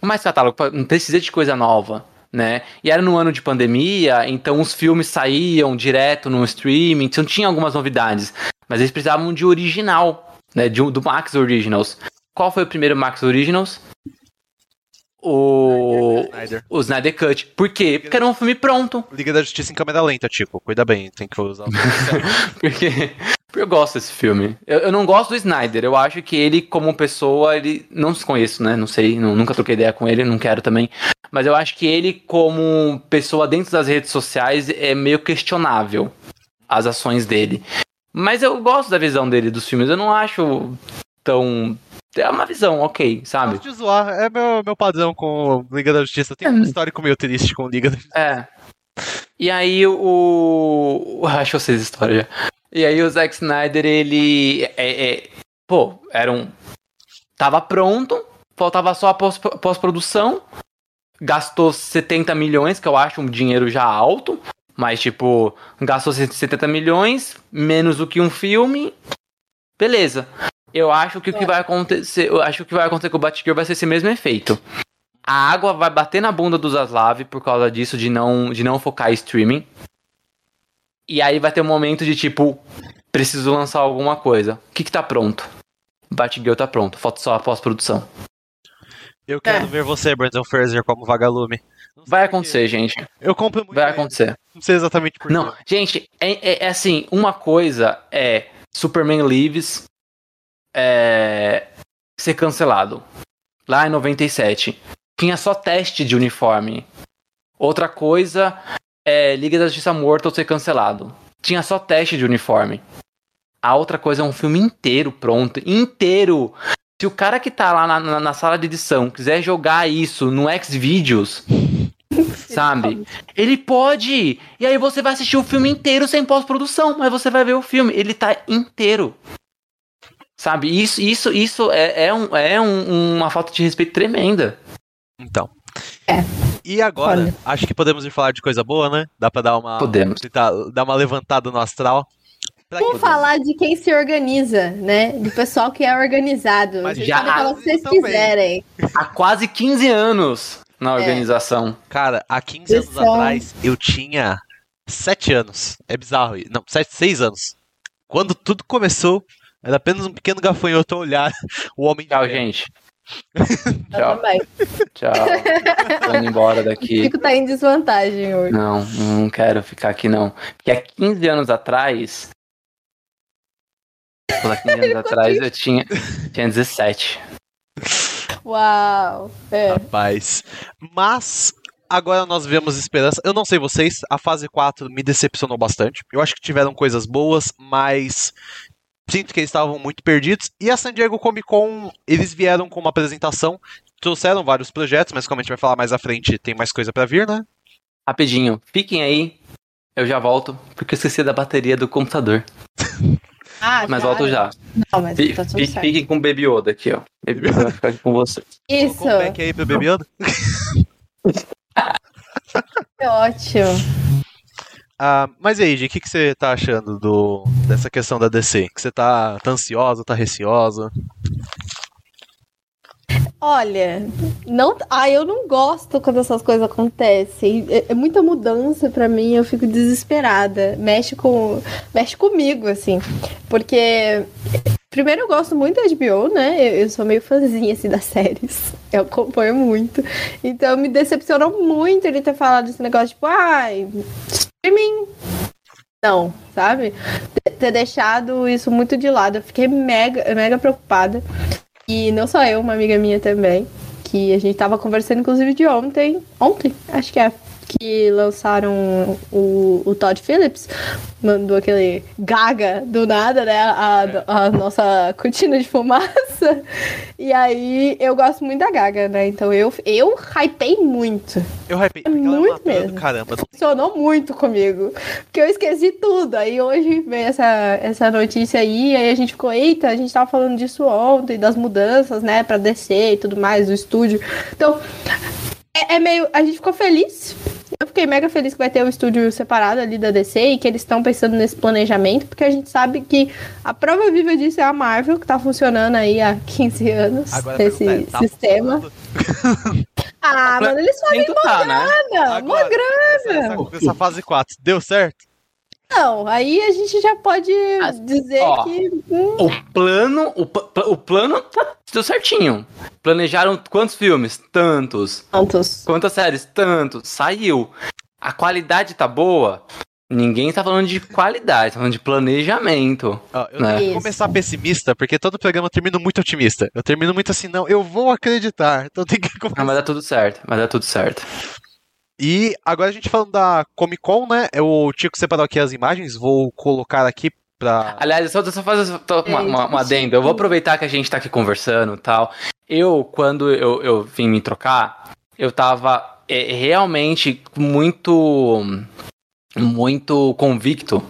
Mas catálogo não precisa de coisa nova, né? E era no ano de pandemia, então os filmes saíam direto no streaming, então tinha algumas novidades, mas eles precisavam de original, né? De, do Max Originals. Qual foi o primeiro Max Originals? O Snyder. o Snyder Cut. Por quê? Porque era um filme pronto. Liga da Justiça em câmera lenta, tipo, cuida bem, tem que usar. Porque eu gosto desse filme. Eu, eu, não gosto do Snyder. Eu acho que ele, como pessoa, ele. Não se conheço, né? Não sei, não, nunca troquei ideia com ele, não quero também. Mas eu acho que ele, como pessoa dentro das redes sociais, é meio questionável as ações dele. Mas eu gosto da visão dele dos filmes. Eu não acho tão. É uma visão, ok, sabe? Gosto de zoar. É meu, meu padrão com Liga da Justiça. Tem um histórico meio triste com Liga da Justiça. É. E aí o. Acho vocês a história já. E aí o Zack Snyder, ele. É, é, pô, era um. Tava pronto, faltava só a pós-produção. Gastou 70 milhões, que eu acho um dinheiro já alto. Mas, tipo, gastou 70 milhões, menos do que um filme. Beleza. Eu acho que o que vai acontecer. Eu acho que o que vai acontecer com o Batgirl vai ser esse mesmo efeito. A água vai bater na bunda do Zaslav por causa disso, de não, de não focar em streaming. E aí vai ter um momento de tipo, preciso lançar alguma coisa. O que que tá pronto? Batgirl tá pronto, falta só a pós-produção. Eu quero é. ver você, Brandon Fraser, como vagalume. Vai acontecer, gente. Eu compro muito. Vai acontecer. Não sei exatamente por Não, gente, é, é, é, assim, uma coisa é Superman Lives é, ser cancelado. Lá em 97. Tinha só teste de uniforme. Outra coisa é, Liga da Justiça Mortal ser cancelado. Tinha só teste de uniforme. A outra coisa é um filme inteiro pronto. Inteiro! Se o cara que tá lá na, na, na sala de edição quiser jogar isso no Xvideos, sabe? Ele pode! E aí você vai assistir o filme inteiro sem pós-produção, mas você vai ver o filme. Ele tá inteiro. Sabe? Isso, isso, isso é, é, um, é um, uma falta de respeito tremenda. Então. É. E agora, Olha. acho que podemos ir falar de coisa boa, né? Dá pra dar uma. Podemos. Tentar dar uma levantada no astral. Vamos falar de quem se organiza, né? Do pessoal que é organizado. Mas já falar o que vocês quiserem. Há quase 15 anos na é. organização. É. Cara, há 15 anos atrás eu tinha 7 anos. É bizarro. Não, 7, 6 anos. Quando tudo começou, era apenas um pequeno gafanhoto a olhar o homem. Tchau, gente. Tchau. também. Tchau. Tô indo embora daqui. O Fico tá em desvantagem hoje. Não, não quero ficar aqui não. Porque há 15 anos atrás. Há 15 anos atrás eu tinha, tinha 17. Uau! É. Rapaz. Mas agora nós vemos esperança. Eu não sei vocês, a fase 4 me decepcionou bastante. Eu acho que tiveram coisas boas, mas sinto que eles estavam muito perdidos. E a San Diego Comic Con, eles vieram com uma apresentação, trouxeram vários projetos, mas como a gente vai falar mais à frente, tem mais coisa para vir, né? Rapidinho, fiquem aí, eu já volto, porque eu esqueci da bateria do computador. Ah, mas volto já. Não, mas tá tudo certo. Fiquem com o Baby Yoda aqui, ó. Baby Yoda vai ficar aqui com você. Isso, Colocou um back aí pro Baby Yoda. é ótimo. Ah, mas e aí, o que, que você tá achando do, dessa questão da DC? Que você tá, tá ansiosa, tá receosa? Olha, não, ah, eu não gosto quando essas coisas acontecem. É, é muita mudança pra mim, eu fico desesperada. Mexe com, mexe comigo assim, porque primeiro eu gosto muito da HBO, né? Eu, eu sou meio fãzinha assim das séries. Eu acompanho muito. Então me decepcionou muito ele ter falado esse negócio tipo, ai, streaming não, sabe? Ter- deixado isso muito de lado. Eu fiquei mega, mega preocupada. E não só eu, uma amiga minha também. Que a gente tava conversando, inclusive, de ontem. Ontem, acho que é. Que lançaram o, o Todd Phillips. Mandou aquele gaga do nada, né? A, a nossa cortina de fumaça. E aí, eu gosto muito da gaga, né? Então eu, eu hypei muito. Eu hypei, é Muito do mesmo. caramba. Funcionou muito comigo. Porque eu esqueci tudo. Aí hoje veio essa, essa notícia aí, aí a gente ficou, eita, a gente tava falando disso ontem, das mudanças, né, pra descer e tudo mais, do estúdio. Então, é, é meio. A gente ficou feliz. Eu fiquei mega feliz que vai ter o estúdio separado ali da DC e que eles estão pensando nesse planejamento, porque a gente sabe que a prova viva disso é a Marvel, que tá funcionando aí há 15 anos, Agora é, tá sistema. Ah, mano, eles fazem tá, né? grana, Agora, uma grana. Essa, essa fase 4, deu certo? Não, aí a gente já pode Ah, dizer ó. que. hum, O plano, o, o plano tá deu certinho. Planejaram quantos filmes? Tantos. Tantos. Quantas séries? Tantos. Saiu. A qualidade tá boa? Ninguém tá falando de qualidade, tá falando de planejamento. Ó, eu Né? tenho que começar pessimista, porque todo programa eu termino muito otimista. Eu termino muito assim, não, eu vou acreditar. Então tem que começar. Ah, mas dá tudo certo, mas dá tudo certo. E agora a gente falando da Comic Con, né? O Tico separou aqui as imagens, vou colocar aqui pra. Aliás, só, só fazer só uma, uma, uma adenda. Eu vou aproveitar que a gente tá aqui conversando e tal. Eu, quando eu, eu vim me trocar, eu tava é, realmente muito, muito convicto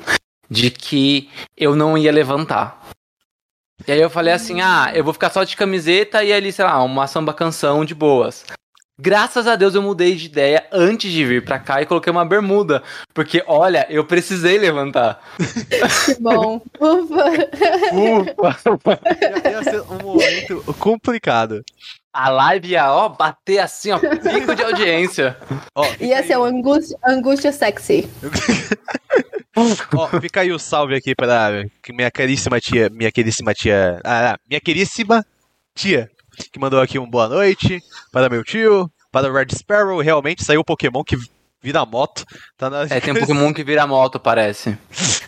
de que eu não ia levantar. E aí eu falei assim, ah, eu vou ficar só de camiseta e ali, sei lá, uma samba canção de boas. Graças a Deus eu mudei de ideia antes de vir pra cá e coloquei uma bermuda. Porque, olha, eu precisei levantar. Que bom. Ufa. Ufa! Ia, ia ser um momento complicado. A live ia, ó, bater assim, ó, pico de audiência. Ó, Ia aí ser o- uma angústia, angústia sexy. Ó, fica aí o salve aqui para que minha caríssima tia, minha queríssima tia, ah, minha queríssima tia, que mandou aqui um boa noite para meu tio, para o Red Sparrow, realmente saiu o Pokémon que vira moto, tá na... É, tem um Pokémon que vira moto, parece.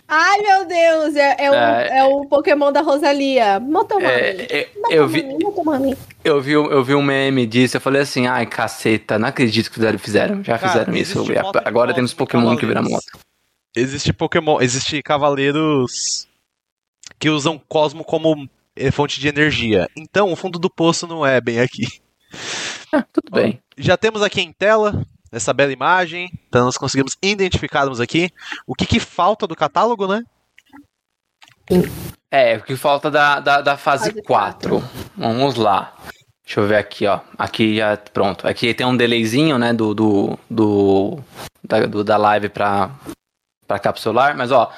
Ai, meu Deus, é, é, o, É. é o Pokémon da Rosalia. Motomami. É, eu, eu vi, Motomami, eu, vi, eu vi um meme disso, eu falei assim, ai, caceta, não acredito que fizeram, fizeram já Cara, fizeram isso. Agora moto temos Pokémon que vira moto. Existe Pokémon, existe cavaleiros que usam Cosmo como eh, fonte de energia. Então, o fundo do poço não é bem aqui. Tudo bem. Já temos aqui em tela essa bela imagem, então nós conseguimos identificarmos aqui o que, que falta do catálogo, né? É, o que falta da, da, da fase Fase 4. Vamos lá. Deixa eu ver aqui, ó. Aqui já, pronto. Aqui tem um delayzinho, né, do, do, do, da, do- da live pra, pra capsular, mas ó.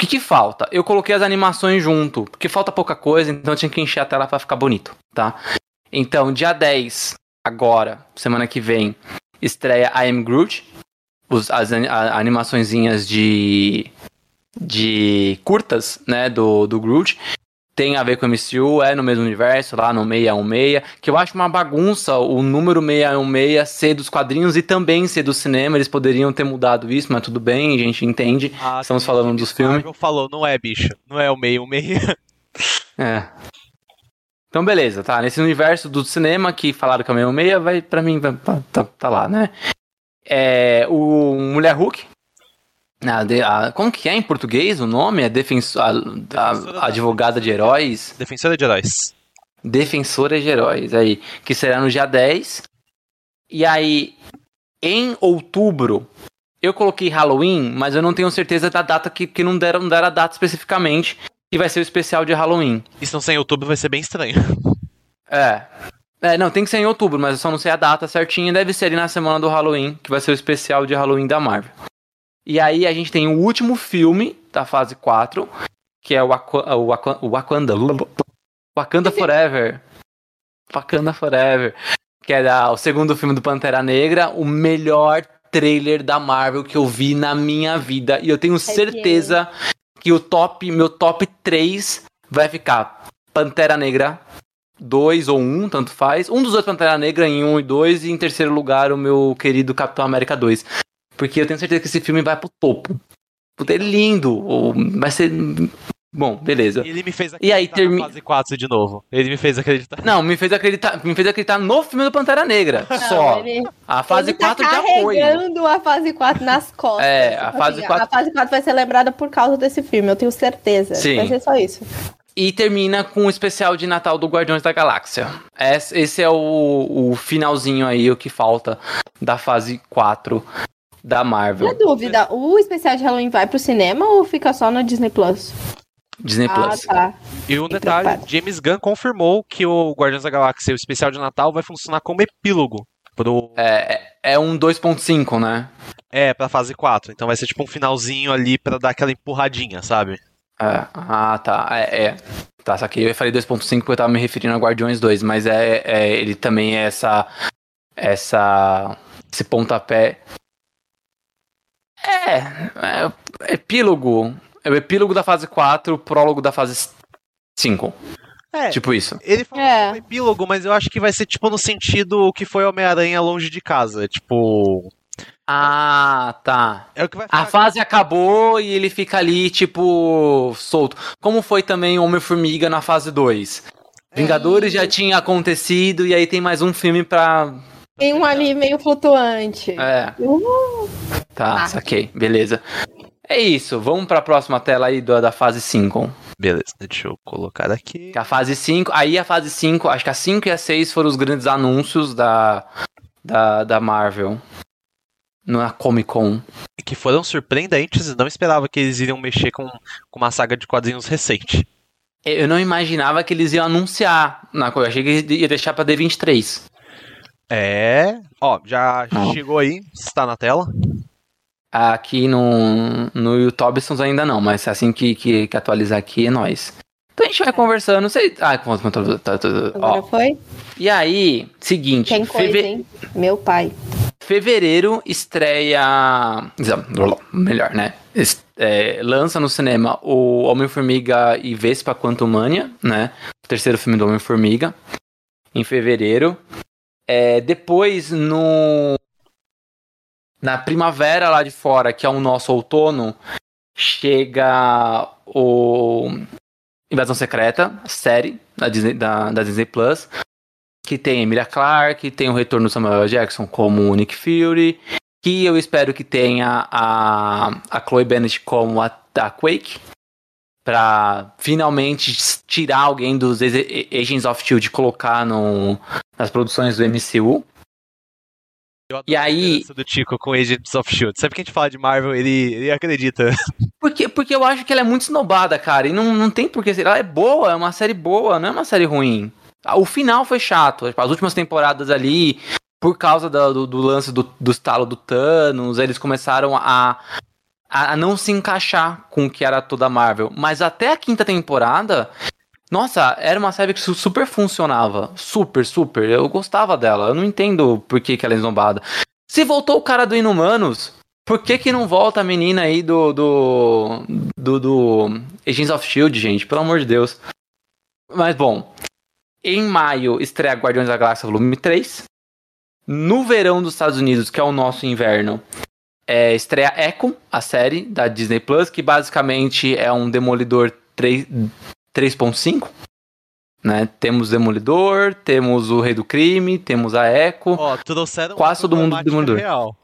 Que que falta? Eu coloquei as animações junto, porque falta pouca coisa, então tinha que encher a tela pra ficar bonito, tá? Então, dia 10, agora, semana que vem, estreia I Am Groot, os, as a- animaçõezinhas de de curtas, né, do, do Groot. Tem a ver com o MCU, é no mesmo universo, lá no 616, que eu acho uma bagunça o número 616 ser dos quadrinhos e também ser do cinema. Eles poderiam ter mudado isso, mas tudo bem, a gente entende. Ah, Estamos falando dos filmes. Falou, não é, bicho. Não é o meio, o meio. É. Então, beleza, tá. Nesse universo do cinema que falaram que é meio meia, vai, pra mim, vai, tá, tá lá, né? É, o Mulher Hulk. A, a, como que é em português o nome? É defensor, a, a advogada de heróis. Defensora de heróis. Defensora de heróis, aí. Que será no dia 10. E aí, em outubro, eu coloquei Halloween, mas eu não tenho certeza da data que, que não, deram, não deram a data especificamente. E vai ser o especial de Halloween. E se não ser em outubro, vai ser bem estranho. É. É, não, tem que ser em outubro, mas eu só não sei a data certinha. Deve ser ali na semana do Halloween, que vai ser o especial de Halloween da Marvel. E aí a gente tem o último filme da fase 4, que é o, Aqu o, Aqu o Wakanda. Wakanda Forever. Wakanda Forever. Que é o segundo filme do Pantera Negra, o melhor trailer da Marvel que eu vi na minha vida. E eu tenho certeza que o top, meu top 3 vai ficar Pantera Negra 2 ou 1, um, tanto faz. Um dos dois Pantera Negra em 1 um e 2 e em terceiro lugar o meu querido Capitão América 2. Porque eu tenho certeza que esse filme vai pro topo. Puta, é lindo. Vai ser Bom, beleza. E ele me fez acreditar e aí, termi... na fase 4 de novo. Ele me fez acreditar. Não, me fez acreditar, me fez acreditar no filme do Pantera Negra. Não, só. Ele... A fase ele 4 tá já foi. carregando a fase 4 nas costas. É, a fase assim, 4. A fase 4 vai ser lembrada por causa desse filme, eu tenho certeza. Sim. Vai ser só isso. E termina com o especial de Natal do Guardiões da Galáxia. Esse é o, o finalzinho aí, o que falta da fase 4 da Marvel. Na dúvida, o especial de Halloween vai pro cinema ou fica só na Disney Plus? Disney ah, Plus. Tá. E um detalhe, James Gunn confirmou que o Guardiões da Galáxia, o especial de Natal, vai funcionar como epílogo. Pro... É, é, é um 2.5, né? É, pra fase 4. Então vai ser tipo um finalzinho ali para dar aquela empurradinha, sabe? É. Ah, tá. É, é. Tá, só que eu falei 2.5 porque eu tava me referindo a Guardiões 2, mas é, é ele também é essa. Essa. Esse pontapé. É, é epílogo é o epílogo da fase 4, o prólogo da fase 5. É, tipo isso. Ele falou é. um epílogo, mas eu acho que vai ser tipo no sentido que foi Homem-Aranha longe de casa. Tipo. Ah, tá. É o que vai a fase acabou e ele fica ali, tipo, solto. Como foi também Homem-Formiga na fase 2. Vingadores é. já tinha acontecido e aí tem mais um filme pra. Tem um ali meio flutuante. É. Uh. Tá, ah. saquei. Beleza. É isso, vamos para a próxima tela aí da, da fase 5. Beleza, deixa eu colocar aqui. A fase 5, aí a fase 5, acho que a 5 e a 6 foram os grandes anúncios da, da, da Marvel na Comic Con. Que foram surpreendentes, não esperava que eles iriam mexer com, com uma saga de quadrinhos recente. Eu não imaginava que eles iam anunciar na coisa, achei que ia deixar pra D23. É, ó, já chegou aí, está na tela. Aqui no, no YouTube ainda não, mas assim que, que, que, atualizar aqui é nós. Então a gente vai conversando, sei. Ah, tá, Agora foi? E aí, seguinte. Tem coisa, feve... hein? Meu pai. Fevereiro estreia. Melhor, né? É, lança no cinema o Homem-Formiga e Vespa Quantumania, né? O terceiro filme do Homem-Formiga. Em fevereiro. É, depois, no na primavera lá de fora, que é o nosso outono, chega o Invasão Secreta, série da Disney, da, da Disney Plus, que tem Emilia Clarke, tem o retorno do Samuel Jackson como Nick Fury, que eu espero que tenha a, a Chloe Bennett como a, a Quake, para finalmente tirar alguém dos Agents of Shield e colocar no, nas produções do MCU e aí. do Tico com Agents of Shield. Sempre que a gente fala de Marvel, ele, ele acredita. Porque, porque eu acho que ela é muito snobada, cara. E não, não tem porquê. Ela é boa, é uma série boa, não é uma série ruim. O final foi chato. Tipo, as últimas temporadas ali, por causa do, do, do lance do, do estalo do Thanos, eles começaram a, a, a não se encaixar com o que era toda a Marvel. Mas até a quinta temporada, nossa, era uma série que super funcionava. Super, super. Eu gostava dela. Eu não entendo por que, que ela é zombada. Se voltou o cara do Inumanos, por que, que não volta a menina aí do. do. do, do Agents of Shield, gente? Pelo amor de Deus. Mas bom. Em maio estreia Guardiões da Galáxia Volume 3. No verão dos Estados Unidos, que é o nosso inverno, é, estreia Echo, a série da Disney Plus, que basicamente é um Demolidor 3, 3.5. Né? Temos Demolidor, temos o Rei do Crime, temos a Echo. Ó, trouxeram quase todo mundo do Demolidor. Real.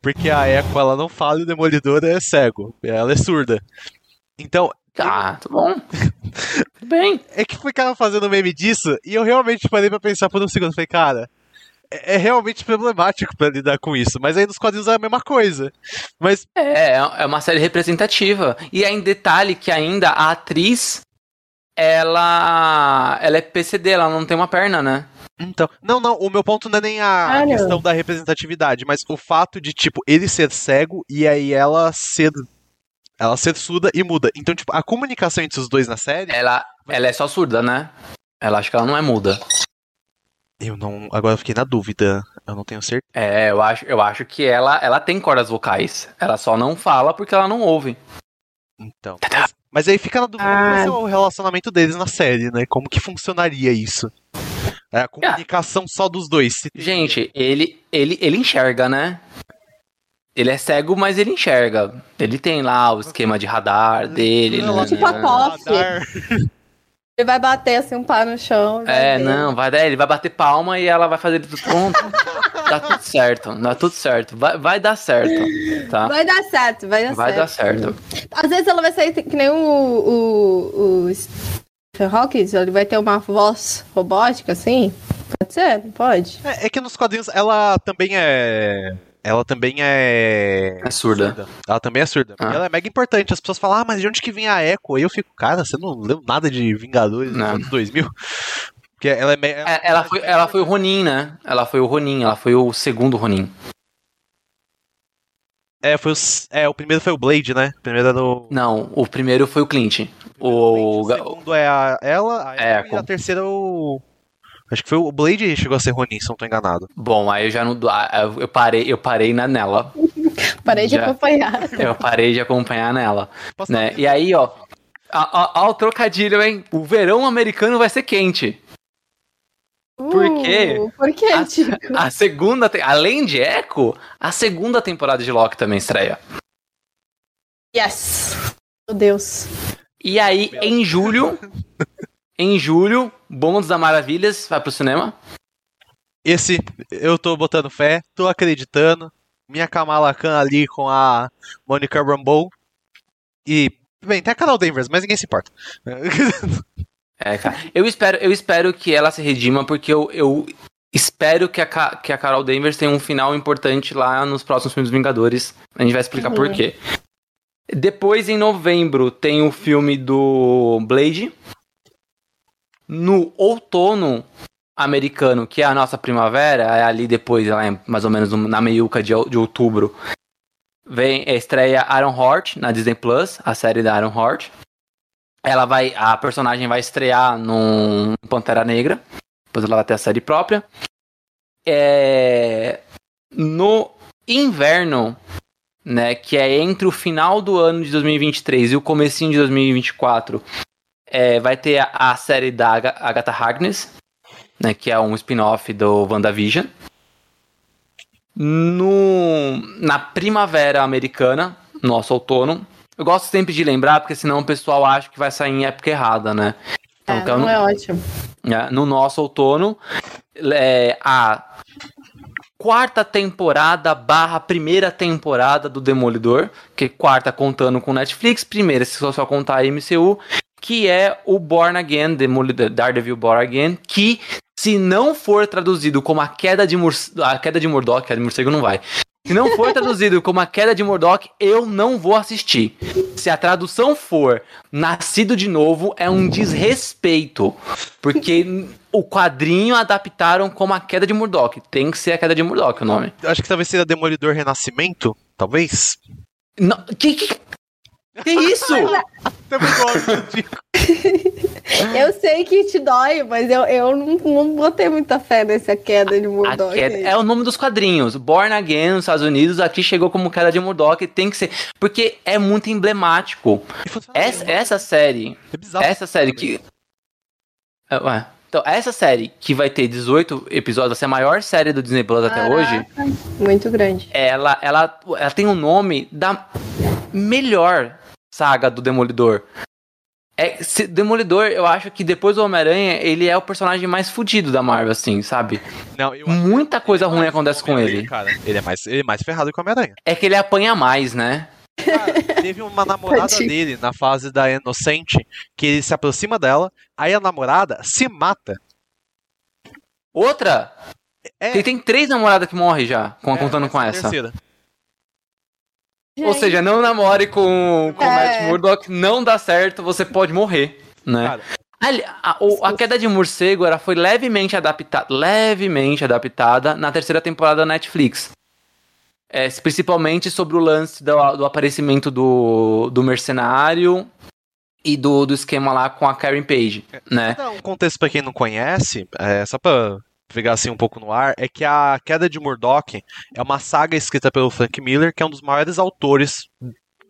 Porque a Echo ela não fala e o Demolidor é cego. Ela é surda. Então. Ah, tá bom. Tudo bem. É que ficaram fazendo meme disso e eu realmente parei pra pensar por um segundo. Falei, cara, é, é realmente problemático para lidar com isso. Mas aí nos quadrinhos é a mesma coisa. Mas. É, é uma série representativa. E é em detalhe que ainda a atriz ela ela é PCD, ela não tem uma perna, né? Então, não, não, o meu ponto não é nem a ah, questão da representatividade, mas o fato de, tipo, ele ser cego e aí ela ser ela ser surda e muda. Então, tipo, a comunicação entre os dois na série. Ela, ela é só surda, né? Ela acha que ela não é muda. Eu não. Agora eu fiquei na dúvida. Eu não tenho certeza. É, eu acho, eu acho que ela, ela tem cordas vocais. Ela só não fala porque ela não ouve. Então. Mas, mas aí fica na dúvida ah. como é o relacionamento deles na série, né? Como que funcionaria isso? É a comunicação ah. só dos dois. Gente, ele, ele, ele enxerga, né? Ele é cego, mas ele enxerga. Ele tem lá o esquema de radar dele. Não, né? Tipo a POF. Ele vai bater assim um pau no chão. É, ver. não, vai, ele vai bater palma e ela vai fazer tudo pronto. Dá tudo certo, dá tudo certo. Vai, vai dar certo, tá? Vai dar certo, vai dar vai certo. Vai dar certo. Às vezes ela vai sair que nem o, o, o Stephen Hawking, ele vai ter uma voz robótica, assim. Pode ser? Não pode? É, é que nos quadrinhos ela também é ela também é. É surda. surda. Ela também é surda. Ah. Ela é mega importante. As pessoas falam, ah, mas de onde que vem a Echo? Aí eu fico, cara, você não leu nada de Vingadores dos anos 2000? Porque ela é. Ela, é, ela, foi, ela foi o Ronin, né? Ela foi o Ronin, ela foi o segundo Ronin. É, foi o, é, o primeiro foi o Blade, né? O primeiro era o... Não, o primeiro foi o Clint. O, o, o segundo é a, ela, a é, e a terceira é o. Acho que foi o Blade chegou a ser Ronin, se não tô enganado. Bom, aí eu já não. Ah, eu parei, eu parei na nela. parei de já, acompanhar. Eu parei de acompanhar nela. né? E aí, ó. Ó, o trocadilho, hein? O verão americano vai ser quente. Por quê? Uh, por quê, a, a segunda, além de Echo, a segunda temporada de Loki também estreia. Yes. Meu Deus. E aí, em julho, em julho, Bônus da Maravilhas vai pro cinema. Esse, eu tô botando fé, tô acreditando. Minha Kamala Khan ali com a Monica Rambeau. E, bem, tem a Carol Danvers, mas ninguém se importa. É, cara. Eu espero, eu espero que ela se redima, porque eu, eu espero que a, que a Carol Danvers tenha um final importante lá nos próximos filmes dos Vingadores. A gente vai explicar uhum. por quê. Depois, em novembro, tem o filme do Blade, no outono americano, que é a nossa primavera, é ali depois, é mais ou menos na meiuca de, de outubro, vem estreia Aaron Hort na Disney Plus, a série da Aaron Hort. Ela vai, a personagem vai estrear no Pantera Negra, depois ela vai ter a série própria. É, no inverno, né, que é entre o final do ano de 2023 e o comecinho de 2024, é, vai ter a, a, série da Agatha Harkness, né, que é um spin-off do WandaVision. No, na primavera americana, nosso outono. Eu gosto sempre de lembrar, porque senão o pessoal acha que vai sair em época errada, né? Então, é, não no, é ótimo. É, no nosso outono, é, a quarta temporada barra primeira temporada do Demolidor, que quarta contando com Netflix, primeira se só contar a MCU, que é o Born Again, Daredevil Born Again, que se não for traduzido como a queda de, Mur a queda de Murdoch, a de morcego não vai. Se não for traduzido como a queda de Murdoch, eu não vou assistir. Se a tradução for Nascido de Novo, é um desrespeito. Porque o quadrinho adaptaram como a queda de Murdoch. Tem que ser a queda de Murdoch o nome. Acho que talvez seja Demolidor Renascimento, talvez. Não, que, que, que isso? eu sei que te dói, mas eu, eu não, não botei muita fé nessa queda de Murdoch. Queda, é o nome dos quadrinhos. Born Again nos Estados Unidos, aqui chegou como queda de Murdoch. Tem que ser. Porque é muito emblemático. Essa, essa série. É essa série que. É, ué. Então, essa série, que vai ter 18 episódios, vai ser a maior série do Disney Plus até hoje. Muito grande. Ela, ela, ela tem o nome da melhor saga do Demolidor. É, se, Demolidor, eu acho que depois do Homem-Aranha, ele é o personagem mais fudido da Marvel, assim, sabe? Não, eu Muita coisa ruim acontece com ele. Cara, ele é mais, ele é mais ferrado que o Homem-Aranha. É que ele apanha mais, né? Cara, teve uma namorada Tadinho. dele na fase da Inocente que ele se aproxima dela, aí a namorada se mata. Outra, É, ele tem três namoradas que morrem já, com, é, contando com é a essa. terceira. Ou seja, não namore com, com o É. Matt Murdock, não dá certo, você pode morrer, né? Cara, Ali- A, o- a queda de morcego ela foi levemente adaptada, levemente adaptada na terceira temporada da Netflix. É, principalmente sobre o lance do, do aparecimento do, do mercenário e do, do esquema lá com a Karen Page, né? Não, um contexto pra quem não conhece, é, só pra pegar assim um pouco no ar, é que a Queda de Murdoch é uma saga escrita pelo Frank Miller, que é um dos maiores autores,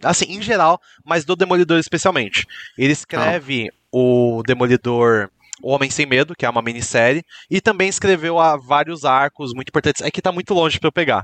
assim, em geral, mas do Demolidor especialmente. Ele escreve o Demolidor O Homem Sem Medo, que é uma minissérie, e também escreveu há vários arcos muito importantes. É que tá muito longe pra eu pegar.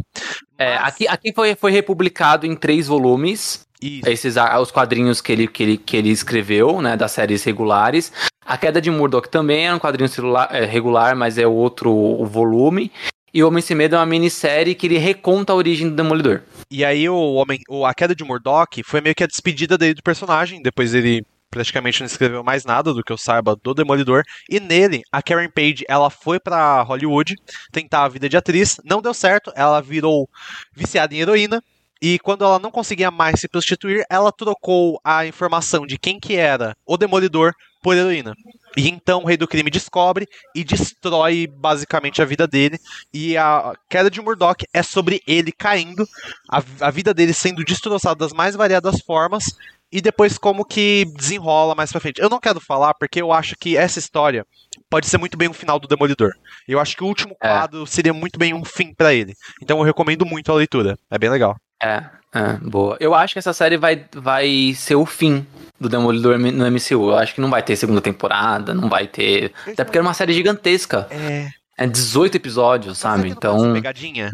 É, Mas- aqui aqui foi, foi republicado em três volumes, Isso. esses os quadrinhos que ele, que ele, que ele escreveu, né, das séries regulares. A Queda de Murdoch também é um quadrinho celular, é, regular, mas é outro volume. E o Homem Sem Medo é uma minissérie que ele reconta a origem do Demolidor. E aí o homem, o- a queda de Murdoch foi meio que a despedida dele do personagem. Depois ele praticamente não escreveu mais nada do que eu saiba do Demolidor. E nele, a Karen Page, ela foi pra Hollywood tentar a vida de atriz, não deu certo, ela virou viciada em heroína. E quando ela não conseguia mais se prostituir, ela trocou a informação de quem que era o Demolidor por heroína. E então o Rei do Crime descobre e destrói basicamente a vida dele. E a queda de Murdoch é sobre ele caindo, a, a vida dele sendo destroçada das mais variadas formas. E depois como que desenrola mais pra frente. Eu não quero falar porque eu acho que essa história pode ser muito bem um final do Demolidor. Eu acho que o último É. quadro seria muito bem um fim pra ele. Então eu recomendo muito a leitura. É bem legal. É, é, boa. Eu acho que essa série vai, vai ser o fim do Demolidor no MCU. Eu acho que não vai ter segunda temporada, não vai ter. Até porque é uma série gigantesca. É. É 18 episódios, sabe? Então. Pegadinha.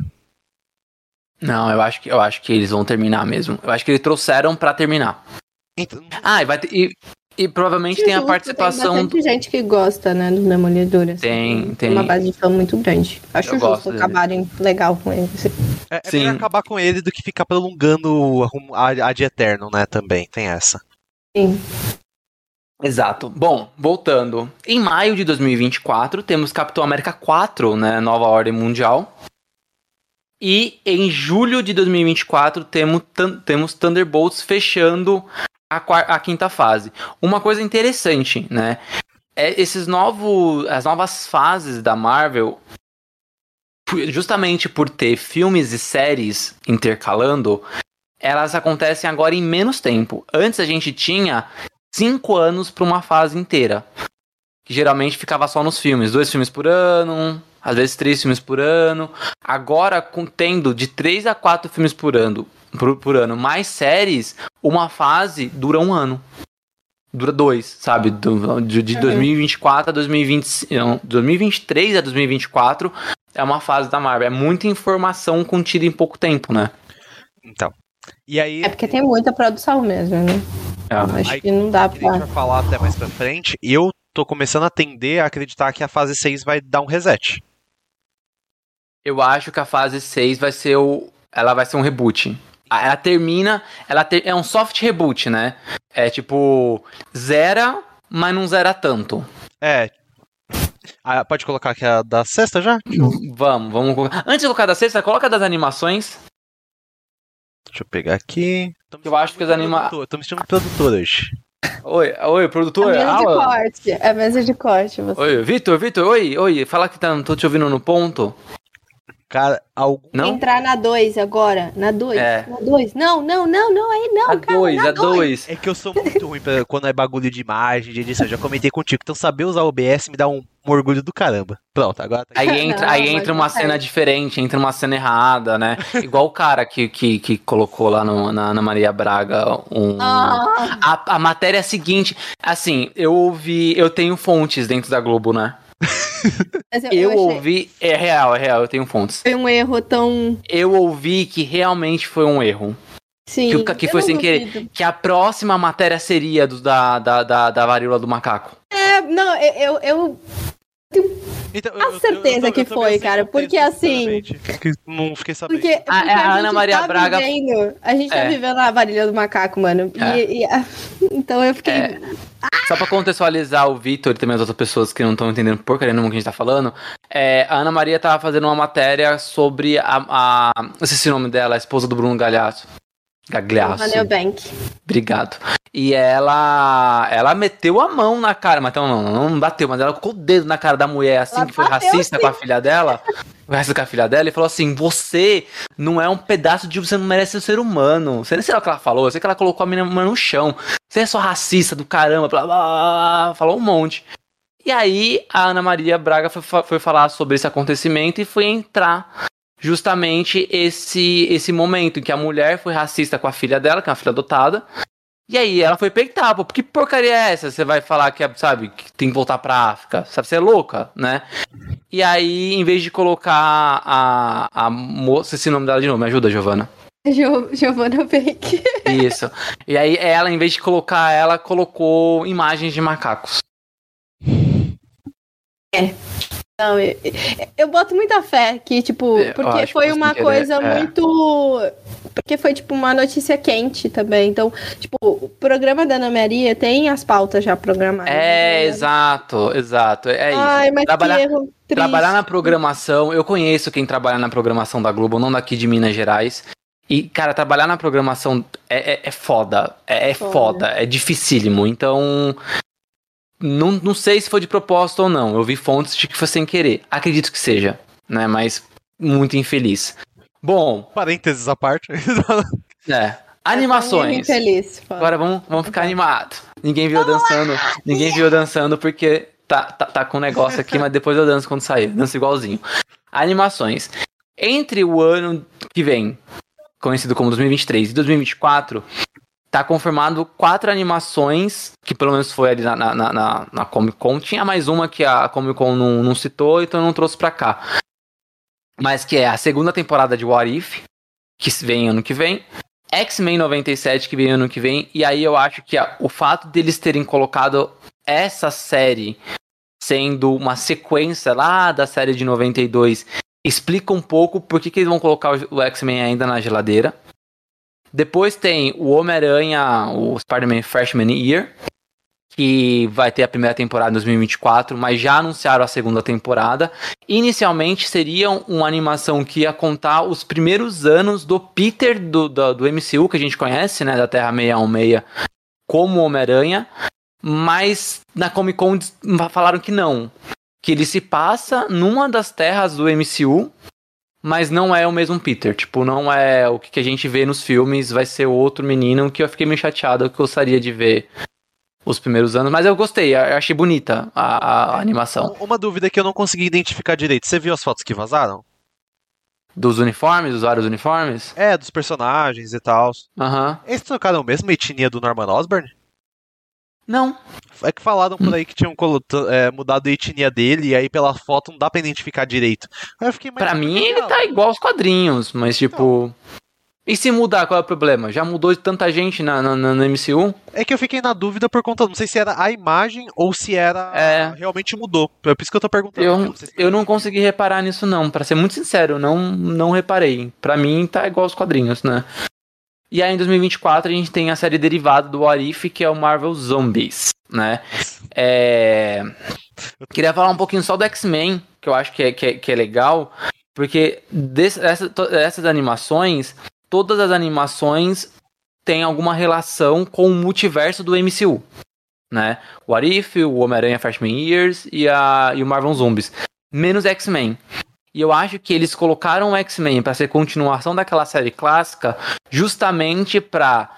Não, eu acho que eu acho que eles vão terminar mesmo. Eu acho que eles trouxeram pra terminar. Então, Ah, e vai ter. E, e provavelmente tem a participação. Tem bastante gente que gosta, né, do Demolidor. assim. Tem, tem. Uma base de fã muito grande. Acho Eu justo dele. acabarem legal com ele. assim. É, é Sim. melhor acabar com ele do que ficar prolongando a, a de Eterno, né? Também tem essa. Sim. Exato. Bom, voltando. Em maio de 2024, temos Capitão América 4, né? Nova Ordem Mundial. E em julho de 2024, temos, temos Thunderbolts fechando a, quar- a quinta fase. Uma coisa interessante, né? É esses novos. As novas fases da Marvel. Justamente por ter filmes e séries intercalando, elas acontecem agora em menos tempo. Antes a gente tinha cinco anos para uma fase inteira. Que geralmente ficava só nos filmes. Dois filmes por ano, às vezes três filmes por ano. Agora, tendo de três a quatro filmes por ano, por, por ano, mais séries, uma fase dura um ano. Dura dois, sabe? Do- de, de Uhum. 2024 a 2025. não, 2023 a 2024 é uma fase da Marvel. É muita informação contida em pouco tempo, né? Então. E aí, É porque tem muita produção mesmo, né? Acho Aí- que não dá que a gente pra. vai falar até mais pra frente, e eu tô começando a tender a acreditar que a fase 6 vai dar um reset. Eu acho que a fase 6 vai ser o. Ela vai ser um reboot. Ela termina. Ela ter- é um soft reboot, né? É tipo. Zera, mas não zera tanto. É. Ah, pode colocar aqui a da sexta já? Vamos, vamos colocar. Antes de colocar da sexta, coloca das animações. Deixa eu pegar aqui. Eu acho que os sentindo anima- produtor, Tô me sentindo produtor hoje. Oi, oi, É produtor. mesa de corte. É mesa de corte. Você. Oi, Vitor, Vitor, oi, oi. Fala que tá, não tô te ouvindo no ponto. Cara, algum. Não? Entrar na 2 agora. Na 2. É. Na 2. Não, não, não, não, aí não, A cara. 2, na a 2. É que eu sou muito ruim pra, quando é bagulho de imagem, de edição. Já comentei contigo. Então saber usar o OBS me dá um, um orgulho do caramba. Pronto, agora tá Aí entra, Não, aí entra uma cena diferente, entra uma cena errada, né? Igual o cara que, que, que colocou lá no- na, na Maria Braga um. Ah, A, a matéria é a seguinte, assim, eu ouvi, eu tenho fontes dentro da Globo, né? Eu, Eu, eu achei ouvi, é real, é real, eu tenho fontes. foi um erro tão. Eu ouvi que realmente foi um erro. Sim, que, que foi sem duvido. querer. Que a próxima matéria seria do, da, da, da, da varíola do macaco. É, não, eu, eu, então, a certeza eu, eu, que foi, cara. Porque assim. Não fiquei sabendo. Porque, porque a, a, a Ana Maria tá Braga. Vivendo, a gente tá é. tá vivendo a varíola do macaco, mano. É. E, e, então eu fiquei. É. Só pra contextualizar o Vitor e também as outras pessoas que não estão entendendo porcaria nenhuma que a gente tá falando, é, a Ana Maria tava fazendo uma matéria sobre a. a não sei se é o nome dela, a esposa do Bruno Galhaço. Gagliasso. Bank. Obrigado. E ela ela meteu a mão na cara, mas então não, não bateu, mas ela colocou o dedo na cara da mulher assim ela que foi racista sim. com a filha dela. Racista com a filha dela e falou assim: "Você não é um pedaço de você não merece ser um ser humano". Você nem sei o que ela falou, eu sei que ela colocou a menina no chão. Você é só racista do caramba, blá, blá, blá, falou um monte. E aí a Ana Maria Braga foi, foi falar sobre esse acontecimento e foi entrar justamente esse esse momento em que a mulher foi racista com a filha dela, que é uma filha adotada. E aí ela foi peitar, pô, que porcaria é essa? Você vai falar que, é, sabe, que tem que voltar pra África, sabe, você é louca, né? E aí, em vez de colocar a, a moça, esse nome dela de novo, me ajuda, Giovana. Jo, Giovana Bake. Isso. E aí ela, em vez de colocar ela, colocou imagens de macacos. É. Não, eu, eu boto muita fé que, tipo, porque foi uma coisa é. muito. Porque foi, tipo, uma notícia quente também. Então, tipo, o programa da Ana Maria tem as pautas já programadas. É, né? exato, exato. É Ai, isso. mas trabalhar, erro trabalhar na programação, eu conheço quem trabalha na programação da Globo, não daqui de Minas Gerais. E, cara, trabalhar na programação é, é, é foda. É, é foda. foda. É dificílimo. Então, não, não sei se foi de propósito ou não. Eu vi fontes de que foi sem querer. Acredito que seja, né? Mas muito infeliz. Bom. Parênteses à parte. é. Animações. Feliz, Agora vamos, vamos ficar animados. Ninguém viu dançando. Ninguém viu dançando porque tá, tá, tá com um negócio aqui, mas depois eu danço quando sair. Danço igualzinho. Animações. Entre o ano que vem, conhecido como 2023, e 2024, tá confirmado quatro animações, que pelo menos foi ali na, na, na, na Comic Con. Tinha mais uma que a Comic Con não, não citou, então não trouxe pra cá. Mas que é a segunda temporada de What If, que vem ano que vem. X-Men 97, que vem ano que vem. E aí eu acho que a, o fato deles terem colocado essa série sendo uma sequência lá da série de 92 explica um pouco por que, que eles vão colocar o X-Men ainda na geladeira. Depois tem o Homem-Aranha, o Spider-Man Freshman Year, que vai ter a primeira temporada em 2024, mas já anunciaram a segunda temporada. Inicialmente seria uma animação que ia contar os primeiros anos do Peter do, do, do MCU, que a gente conhece, né, da Terra 616, como Homem-Aranha, mas na Comic Con falaram que não, que ele se passa numa das terras do MCU, mas não é o mesmo Peter. Tipo, não é o que a gente vê nos filmes, vai ser outro menino que eu fiquei meio chateado, que eu gostaria de ver os primeiros anos, mas eu gostei, eu achei bonita a, a animação. Uma dúvida que eu não consegui identificar direito, você viu as fotos que vazaram? Dos uniformes, dos vários uniformes? É, dos personagens e tal. Aham. Uhum. Eles trocaram a mesma etnia do Norman Osborn? Não. É que falaram por aí que tinham é, mudado a etnia dele, e aí pela foto não dá pra identificar direito. Aí eu fiquei mais. Pra mim ele tá igual aos quadrinhos, mas tipo. Não. E se mudar, qual é o problema? Já mudou de tanta gente na, na, na, MCU? É que eu fiquei na dúvida por conta, não sei se era a imagem ou se era é... realmente mudou. É por isso que eu tô perguntando. Eu, eu não consegui reparar nisso não, para ser muito sincero, não não reparei. Para mim tá igual aos quadrinhos, né? E aí em 2024 a gente tem a série derivada do Arif, que é o Marvel Zombies, né? É... Queria falar um pouquinho só do X-Men, que eu acho que é, que é, que é legal, porque desse, essa, essas animações, todas as animações têm alguma relação com o multiverso do MCU, né? O Arif, o Homem-Aranha Freshman Years e, a, e o Marvel Zombies. Menos X-Men. E eu acho que eles colocaram o X-Men para ser continuação daquela série clássica, justamente para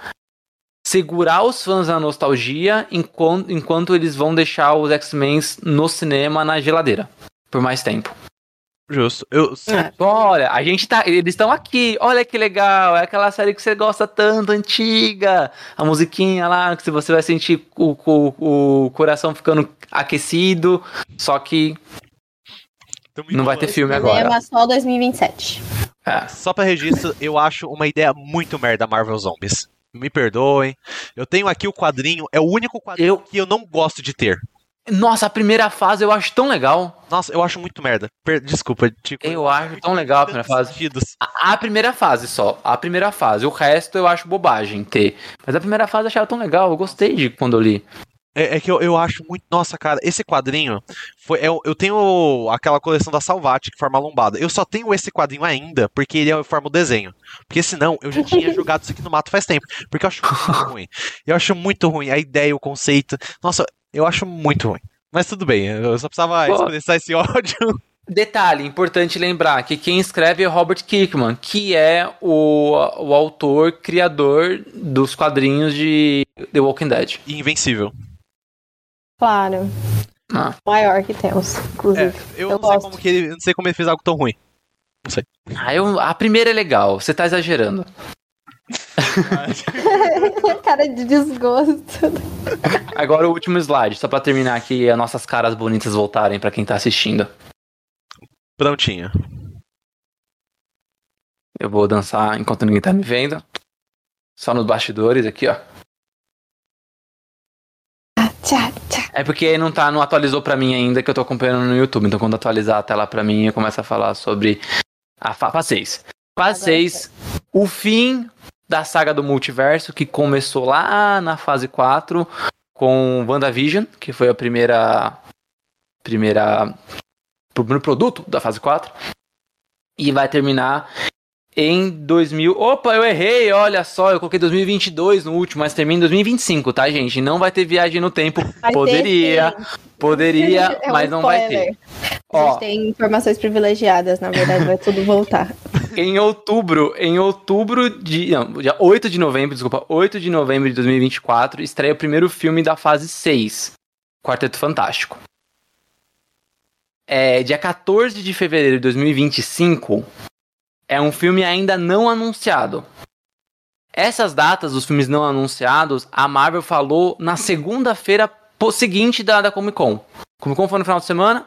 segurar os fãs na nostalgia enquanto, enquanto eles vão deixar os X-Men no cinema na geladeira por mais tempo. Justo. Eu... É. Olha, a gente tá. Eles estão aqui. Olha que legal. É aquela série que você gosta tanto, antiga. A musiquinha lá, que você vai sentir o, o, o coração ficando aquecido. Só que não vai ter filme agora. É só 2027. É. Só pra registro, eu acho uma ideia muito merda Marvel Zombies. Me perdoem. Eu tenho aqui o quadrinho, é o único quadrinho eu... que eu não gosto de ter. Nossa, a primeira fase eu acho tão legal. Nossa, eu acho muito merda. Per Desculpa, tipo, Eu acho tão legal a primeira fase. A, a, primeira fase só. A primeira fase. O resto eu acho bobagem ter. Mas a primeira fase eu achava tão legal. Eu gostei de quando eu li. É, é, que eu, eu acho muito. Nossa, cara, esse quadrinho. Foi, eu, eu tenho aquela coleção da Salvati, que forma lombada. Eu só tenho esse quadrinho ainda porque ele é, forma o desenho. Porque senão eu já tinha jogado isso aqui no mato faz tempo. Porque eu acho muito ruim. Eu acho muito ruim a ideia, o conceito. Nossa, eu acho muito ruim. Mas tudo bem, eu só precisava Pô. expressar esse ódio. Detalhe, importante lembrar que quem escreve é Robert Kirkman, que é o, o autor, criador dos quadrinhos de The Walking Dead. Invencível. Claro. Ah. Maior que temos, inclusive. É, eu, eu, não sei como que ele, não sei como ele fez algo tão ruim. Não sei. Ah, eu, a primeira é legal, você tá exagerando. Cara de desgosto. Agora o último slide, só pra terminar aqui, as nossas caras bonitas voltarem para quem tá assistindo. Prontinho. Eu vou dançar enquanto ninguém tá me vendo. Só nos bastidores aqui, ó. É porque não tá, não atualizou para mim ainda, que eu tô acompanhando no YouTube. Então quando atualizar a tela para mim, eu começo a falar sobre a fase 6. Fase 6, o fim da saga do multiverso, que começou lá na fase 4 com WandaVision, que foi a primeira primeira primeiro produto da fase 4. E vai terminar em 2000. Opa, eu errei, olha só, eu coloquei 2022 no último, mas termina em 2025, tá, gente? Não vai ter viagem no tempo. Vai poderia, ter, poderia, é um mas não vai ter. A gente Ó, tem informações privilegiadas, na verdade, vai tudo voltar. Em outubro, em outubro de. Não, dia 8 de novembro, desculpa, 8 de novembro de 2024, estreia o primeiro filme da fase 6, Quarteto Fantástico. É, dia 14 de fevereiro de 2025, é um filme ainda não anunciado. Essas datas dos filmes não anunciados, a Marvel falou na segunda-feira seguinte da, da Comic Con. Comic Con foi no final de semana.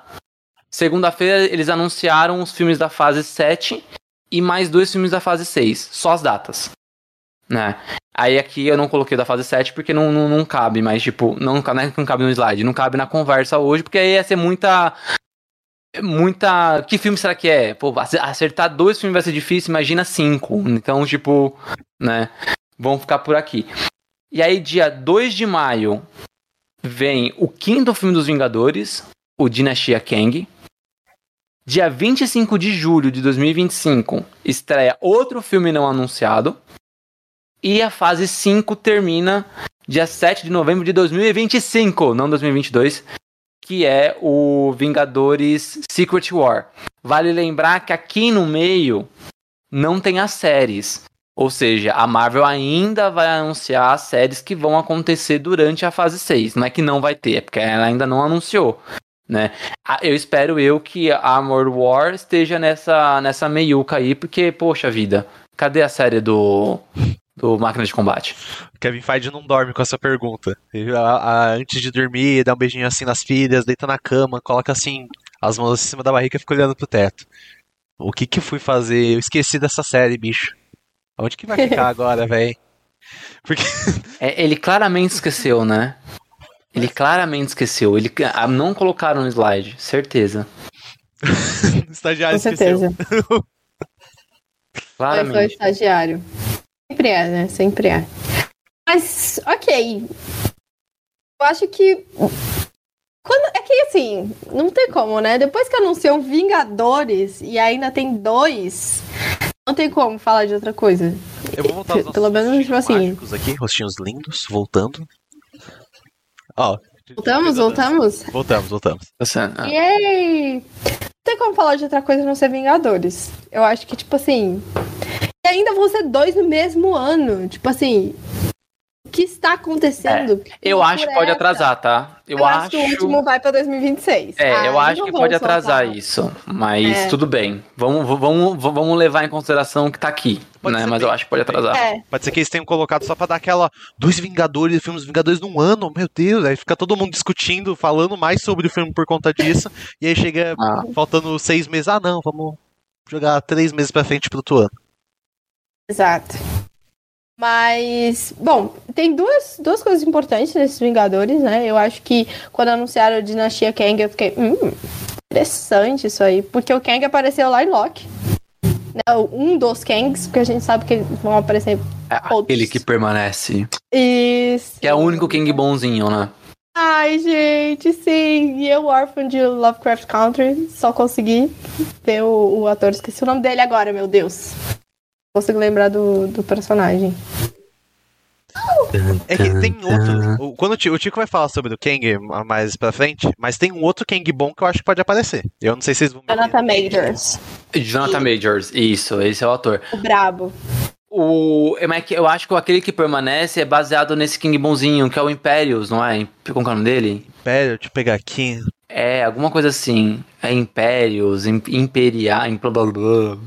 Segunda-feira eles anunciaram os filmes da fase 7 e mais dois filmes da fase 6. Só as datas. Né? Aí aqui eu não coloquei da fase 7 porque não, não, não cabe, mas tipo, não, não, é não cabe no slide, não cabe na conversa hoje, porque aí ia ser muita muita. Que filme será que é? Pô, acertar dois filmes vai ser difícil, imagina cinco. Então, tipo, né? Vamos ficar por aqui. E aí, dia 2 de maio, vem o quinto filme dos Vingadores, o Dinastia Kang. Dia 25 de julho de 2025, estreia outro filme não anunciado. E a fase 5 termina dia 7 de novembro de 2025, não 2022, que é o Vingadores Secret War. Vale lembrar que aqui no meio não tem as séries. Ou seja, a Marvel ainda vai anunciar as séries que vão acontecer durante a fase 6. Não é que não vai ter, é porque ela ainda não anunciou. Né? Eu espero eu que a Armor War esteja nessa, nessa meiuca aí, porque, poxa vida, cadê a série do, do Máquina de Combate? Kevin Feige não dorme com essa pergunta. Ele, a, a, antes de dormir, dá um beijinho assim nas filhas, deita na cama, coloca assim as mãos em cima da barriga e fica olhando pro teto. O que que eu fui fazer? Eu esqueci dessa série, bicho. Onde que vai ficar agora, velho? Porque... É, ele claramente esqueceu, né? Ele claramente esqueceu. Ele ah, não colocaram no slide, certeza. o estagiário Com certeza. esqueceu. claramente. Foi o estagiário. Sempre é, né? Sempre é. Mas, ok. Eu acho que. Quando, é que assim, não tem como, né? Depois que anunciou Vingadores e ainda tem dois, não tem como falar de outra coisa. Eu vou voltar aos Pelo menos, tipo assim. aqui, rostinhos lindos, voltando. Ó. Voltamos, voltamos? Voltamos, voltamos. Ah. Yay! Não tem como falar de outra coisa não ser Vingadores. Eu acho que, tipo assim. Ainda vão ser dois no mesmo ano. Tipo assim, que está acontecendo? É, eu acho que pode atrasar, tá? Eu, eu acho... acho... que o último vai para 2026. É, ah, eu acho que pode atrasar isso, mas é. tudo bem. Vamos, vamos, vamos levar em consideração que tá aqui, pode né? Mas bem. eu acho que pode atrasar. É. Pode ser que eles tenham colocado só para dar aquela dois Vingadores, filmes Vingadores num ano, meu Deus, aí fica todo mundo discutindo, falando mais sobre o filme por conta disso, e aí chega ah. faltando seis meses, ah não, vamos jogar três meses pra frente pro outro ano. Exato. Mas, bom, tem duas, duas coisas importantes nesses Vingadores, né? Eu acho que quando anunciaram a Dinastia Kang, eu fiquei, hum, interessante isso aí. Porque o Kang apareceu lá em Loki. Né? Um dos Kangs, porque a gente sabe que eles vão aparecer. É aquele que permanece. Isso. Que é o único Kang bonzinho, né? Ai, gente, sim. E eu, órfão de Lovecraft Country, só consegui ver o, o ator. Esqueci o nome dele agora, meu Deus. Consigo lembrar do, do personagem. É que tem outro. Quando o Tico vai falar sobre o Kang mais pra frente, mas tem um outro Kang bom que eu acho que pode aparecer. Eu não sei se vocês vão. Jonathan Majors. Jonathan Majors, isso, esse é o ator. O brabo. O, é eu acho que aquele que permanece é baseado nesse King bonzinho, que é o Impérios, não é? Como é o nome dele? Império, deixa eu pegar aqui. É, alguma coisa assim. É Impérios, Imperial, blá blá blá.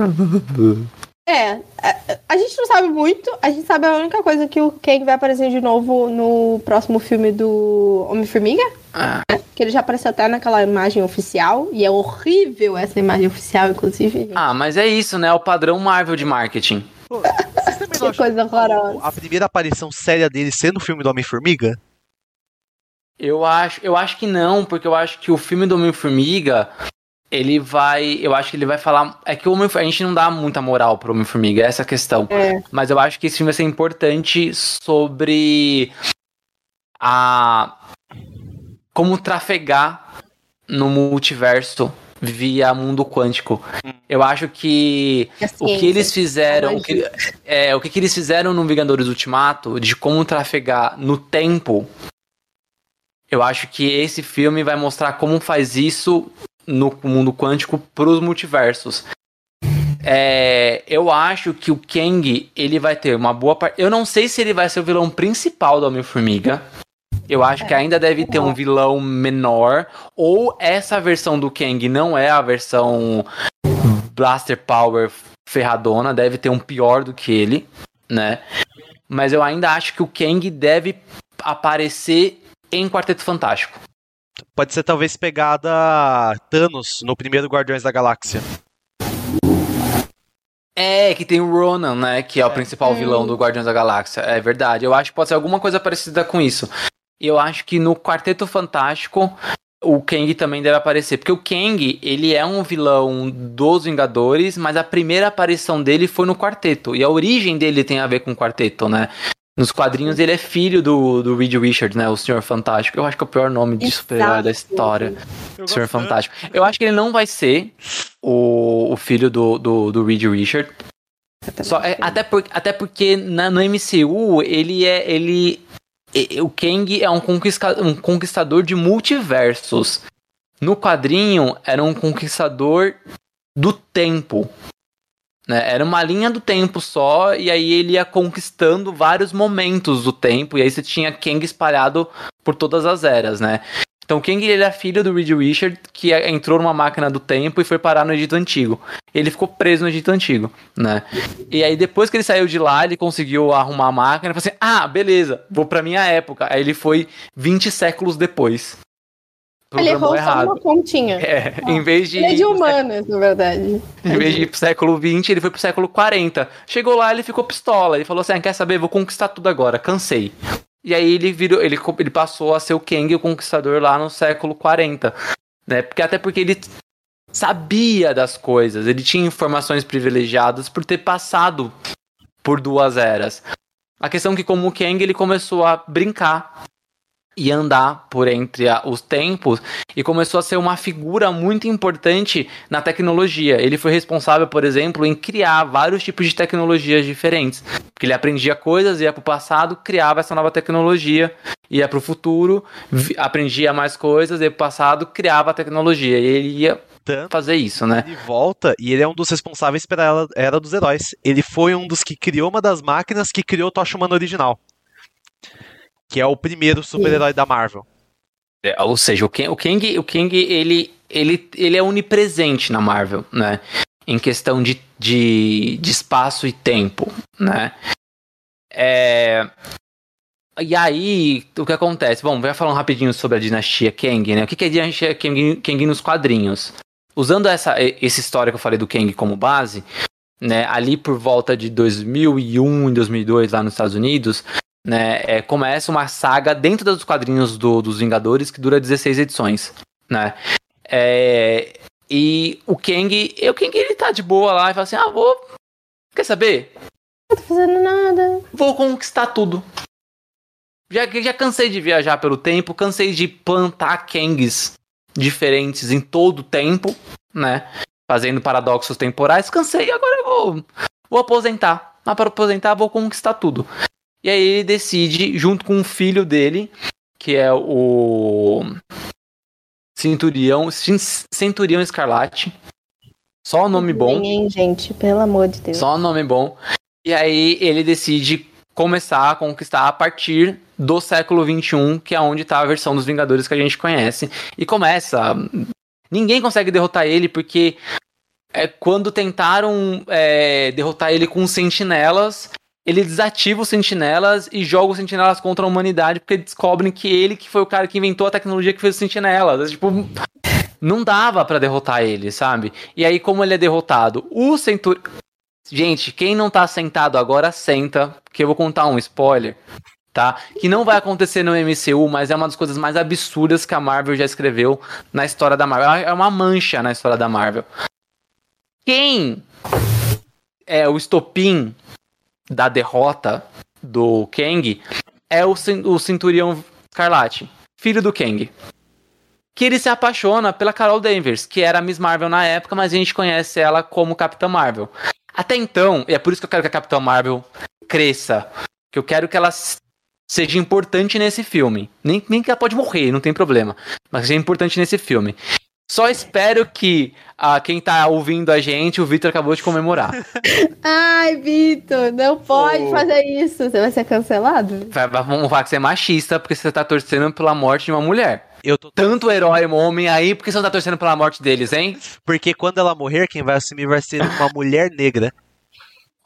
É, a, gente não sabe muito, a gente sabe a única coisa que o Kang vai aparecer de novo no próximo filme do Homem-Formiga. Ah. Né? Que ele já apareceu até naquela imagem oficial, e é horrível essa imagem oficial, inclusive. Gente. Ah, mas é isso, né? É o padrão Marvel de marketing. Pô, que coisa horrorosa. A primeira aparição séria dele ser no filme do Homem-Formiga? Eu acho, eu acho que não, porque eu acho que o filme do Homem-Formiga ele vai. Eu acho que ele vai falar. É que o Homem, a gente não dá muita moral pro Homem-Formiga, essa é a questão. É. Mas eu acho que esse filme vai ser importante sobre a. Como trafegar no multiverso via mundo quântico. Eu acho que o que eles fizeram, o que, é, o que, que eles fizeram no Vingadores Ultimato, de como trafegar no tempo, eu acho que esse filme vai mostrar como faz isso no mundo quântico para os multiversos. É, eu acho que o Kang ele vai ter uma boa parte. Eu não sei se ele vai ser o vilão principal do Homem-Formiga. Eu acho que ainda deve ter um vilão menor. Ou essa versão do Kang não é a versão Blaster Power ferradona. Deve ter um pior do que ele, né? Mas eu ainda acho que o Kang deve aparecer em Quarteto Fantástico. Pode ser talvez pegada Thanos no primeiro Guardiões da Galáxia. É, que tem o Ronan, né? Que é, é. o principal vilão do Guardiões da Galáxia. É verdade. Eu acho que pode ser alguma coisa parecida com isso. E eu acho que no Quarteto Fantástico o Kang também deve aparecer. Porque o Kang, ele é um vilão dos Vingadores, mas a primeira aparição dele foi no quarteto. E a origem dele tem a ver com o quarteto, né? Nos quadrinhos ele é filho do, do Reed Richards, né? O Senhor Fantástico. Eu acho que é o pior nome de super-herói da história. Senhor Fantástico. Eu acho que ele não vai ser o, o filho do, do, do Reed Richards. Só, é, até, por, até porque na, no MCU ele é. Ele, o Kang é um, conquista, um conquistador de multiversos. No quadrinho era um conquistador do tempo. Né? Era uma linha do tempo só, e aí ele ia conquistando vários momentos do tempo, e aí você tinha Kang espalhado por todas as eras, né? Então, Kang ele é filho do Reed Richard, que é, entrou numa máquina do tempo e foi parar no Egito Antigo. Ele ficou preso no Egito Antigo, né? E aí, depois que ele saiu de lá, ele conseguiu arrumar a máquina e falou assim: ah, beleza, vou pra minha época. Aí ele foi 20 séculos depois. Ele errou errado. só uma pontinha. É, ah. em vez de. Ele é de humanas, na verdade. Em vez de ir pro século XX, ele foi pro século 40. Chegou lá, ele ficou pistola. Ele falou assim: ah, quer saber? Vou conquistar tudo agora, cansei. E aí ele virou, ele, ele passou a ser o Kang, o conquistador, lá no século 40. Né? Porque, até porque ele sabia das coisas, ele tinha informações privilegiadas por ter passado por duas eras. A questão é que, como o Kang, ele começou a brincar e andar por entre a, os tempos e começou a ser uma figura muito importante na tecnologia. Ele foi responsável, por exemplo, em criar vários tipos de tecnologias diferentes. Porque ele aprendia coisas, ia para o passado, criava essa nova tecnologia, ia para o futuro, aprendia mais coisas, ia para o passado, criava a tecnologia. E ele ia fazer isso, né? Ele volta e ele é um dos responsáveis pela Era dos Heróis. Ele foi um dos que criou uma das máquinas que criou o Tocha Humana original que é o primeiro super-herói da Marvel. É, ou seja, o Kang, o Kang, o Kang ele, ele, ele é onipresente na Marvel, né? Em questão de, de, de espaço e tempo, né? É... E aí, o que acontece? Bom, vai falando rapidinho sobre a dinastia Kang, né? O que é a dinastia Kang, Kang nos quadrinhos? usando essa, esse história que eu falei do Kang como base, né, ali por volta de 2001 e 2002 lá nos Estados Unidos, né, é, começa uma saga dentro dos quadrinhos do, dos Vingadores que dura 16 edições, né? É, e o Kang, o Kang ele tá de boa lá e fala assim: "Ah, vou Quer saber? Não tô fazendo nada. Vou conquistar tudo. Já, já cansei de viajar pelo tempo, cansei de plantar Kangs diferentes em todo o tempo, né? Fazendo paradoxos temporais. Cansei, agora eu vou, vou aposentar. Mas para aposentar, vou conquistar tudo. E aí ele decide, junto com o filho dele, que é o Centurião, Centurião Escarlate. Só o nome bom. Hein, gente, pelo amor de Deus. Só o nome bom. E aí ele decide começar a conquistar a partir do século XXI, que é onde está a versão dos Vingadores que a gente conhece. E começa. Ninguém consegue derrotar ele porque é, quando tentaram é, derrotar ele com sentinelas, ele desativa os sentinelas e joga os sentinelas contra a humanidade porque descobrem que ele que foi o cara que inventou a tecnologia que fez os sentinelas. É, tipo, não dava para derrotar ele, sabe? E aí, como ele é derrotado? O Centurião. Gente, quem não tá sentado agora, senta, porque eu vou contar um spoiler, tá? Que não vai acontecer no MCU, mas é uma das coisas mais absurdas que a Marvel já escreveu na história da Marvel. É uma mancha na história da Marvel. Quem é o estopim da derrota do Kang é o, o Centurião Escarlate, filho do Kang. Que ele se apaixona pela Carol Danvers, que era a Miss Marvel na época, mas a gente conhece ela como Capitã Marvel. Até então, e é por isso que eu quero que a Capitã Marvel cresça, que eu quero que ela seja importante nesse filme. Nem, nem que ela pode morrer, não tem problema. Mas seja importante nesse filme. Só espero que ah, quem tá ouvindo a gente, o Vitor acabou de comemorar. Ai, Vitor, não pode oh. fazer isso. Você vai ser cancelado? Vai, vamos falar que você é machista porque você tá torcendo pela morte de uma mulher. Eu tô... Tanto herói homem aí, por que você não tá torcendo pela morte deles, hein? Porque quando ela morrer, quem vai assumir vai ser uma mulher negra.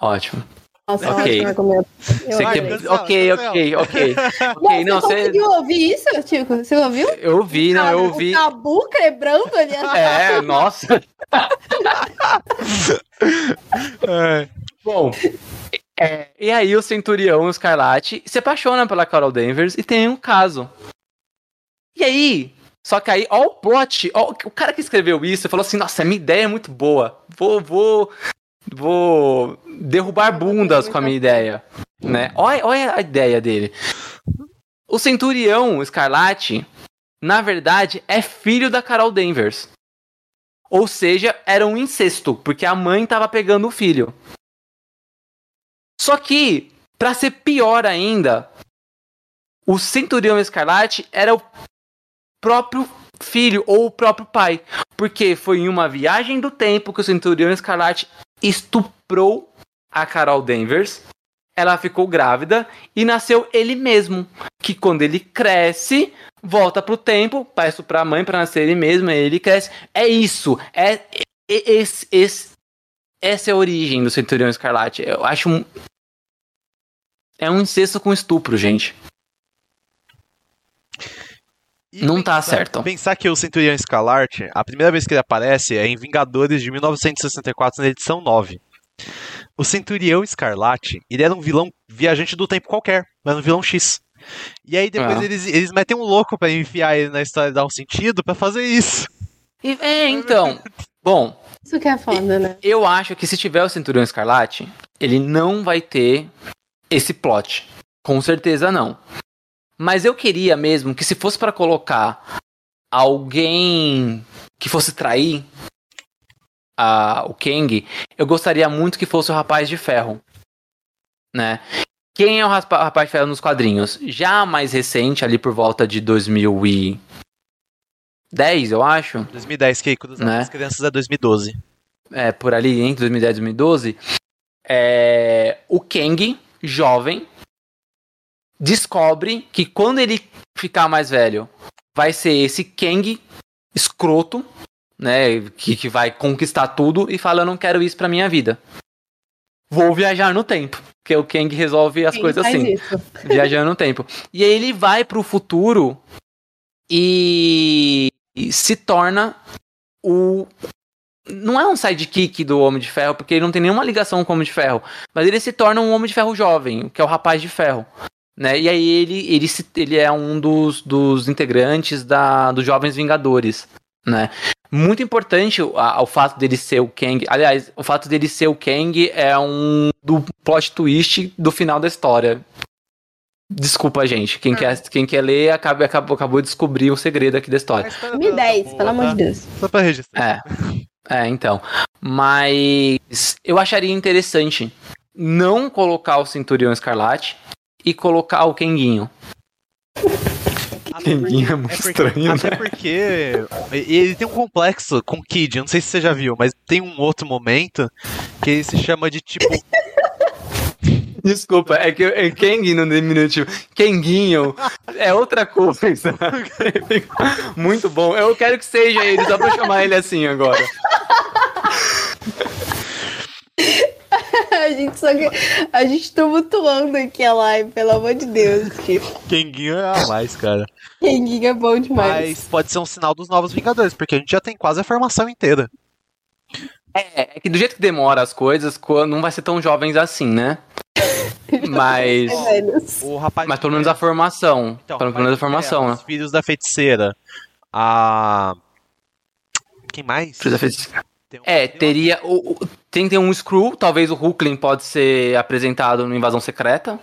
Ótimo. Nossa, ok. Você que... Ok, ok, ok. ok, não, você conseguiu ouvir isso, Tico? Você ouviu? Eu ouvi, não, eu ouvi. O tabu quebrando ali. É, nossa. é. Bom, é, e aí o Centurião, o Escarlate, se apaixona pela Carol Danvers e tem um caso. E aí, só que aí, ó o plot, ó, o cara que escreveu isso falou assim, nossa, minha ideia é muito boa. Vou, vou vou derrubar bundas com a minha ideia, né? Olha, olha a ideia dele. O Centurião Escarlate, na verdade, é filho da Carol Danvers. Ou seja, era um incesto, porque a mãe estava pegando o filho. Só que, para ser pior ainda, o Centurião Escarlate era o próprio filho ou o próprio pai. Porque foi em uma viagem do tempo que o Centurião Escarlate estuprou a Carol Danvers. Ela ficou grávida e nasceu ele mesmo. Que quando ele cresce, volta pro tempo, para estuprar a mãe para nascer ele mesmo, ele cresce. É isso. É, é esse, esse, essa é a origem do Centurião Escarlate. Eu acho um. É um incesto com estupro, gente. E não tá pensar, tá certo. Pensar que o Centurião Escalarte, a primeira vez que ele aparece é em Vingadores de 1964, na edição 9. O Centurião Escarlate, ele era um vilão viajante do tempo qualquer, era um vilão X. E aí depois ah. eles, eles metem um louco para enfiar ele na história e dar um sentido para fazer isso. E, é, então. Bom. Isso que é foda, né? Eu acho que se tiver o Centurião Escarlate, ele não vai ter esse plot. Com certeza não. Mas eu queria mesmo que se fosse para colocar alguém que fosse trair a, o Kang, eu gostaria muito que fosse o Rapaz de Ferro, né? Quem é o Rapaz de Ferro nos quadrinhos? Já mais recente, ali por volta de 2010, eu acho. 2010, que Cruzado né? Crianças é 2012. É, por ali, entre 2010 e 2012. É, o Kang, jovem, descobre que quando ele ficar mais velho, vai ser esse Kang escroto, né, que, que vai conquistar tudo e fala eu não quero isso pra minha vida. Vou viajar no tempo, porque o Kang resolve as coisas assim, isso? viajando no tempo. E aí ele vai pro futuro e, e se torna o não é um sidekick do Homem de Ferro, porque ele não tem nenhuma ligação com o Homem de Ferro. Mas ele se torna um Homem de Ferro jovem, que é o Rapaz de Ferro. Né? E aí ele, ele, ele é um dos, dos integrantes da, dos Jovens Vingadores. Né? Muito importante o, o fato dele ser o Kang. Aliás, o fato dele ser o Kang é um do plot twist do final da história. Desculpa, gente. Quem, ah. quer, quem quer ler acabou, acabou, acabou de descobrir o segredo aqui da história. 2010, pelo amor de Deus. Só pra registrar. É. É, então. Mas eu acharia interessante não colocar o Centurião Escarlate e colocar o Kenguinho. Kenguinho é muito é porque, estranho, até né? porque ele tem um complexo com Kid, não sei se você já viu, mas tem um outro momento que ele se chama de tipo Desculpa, é que é Kang no diminutivo. Kenguinho é outra coisa. Muito bom. Eu quero que seja ele, só pra chamar ele assim agora. a gente só que. A gente tumultuando aqui a live, pelo amor de Deus. Kenguinho é a mais, cara. Kenguinho é bom demais. Mas pode ser um sinal dos novos Vingadores, porque a gente já tem quase a formação inteira. É, é que do jeito que demora as coisas, não vai ser tão jovens assim, né? Mas. o rapaz mas pelo menos a formação. Então, pelo menos a formação, né? Os filhos da feiticeira. A. Quem mais? Filhos da feiticeira. É, teria. O, o, tem que ter um Screw, talvez o Hulkling pode ser apresentado no Invasão Secreta.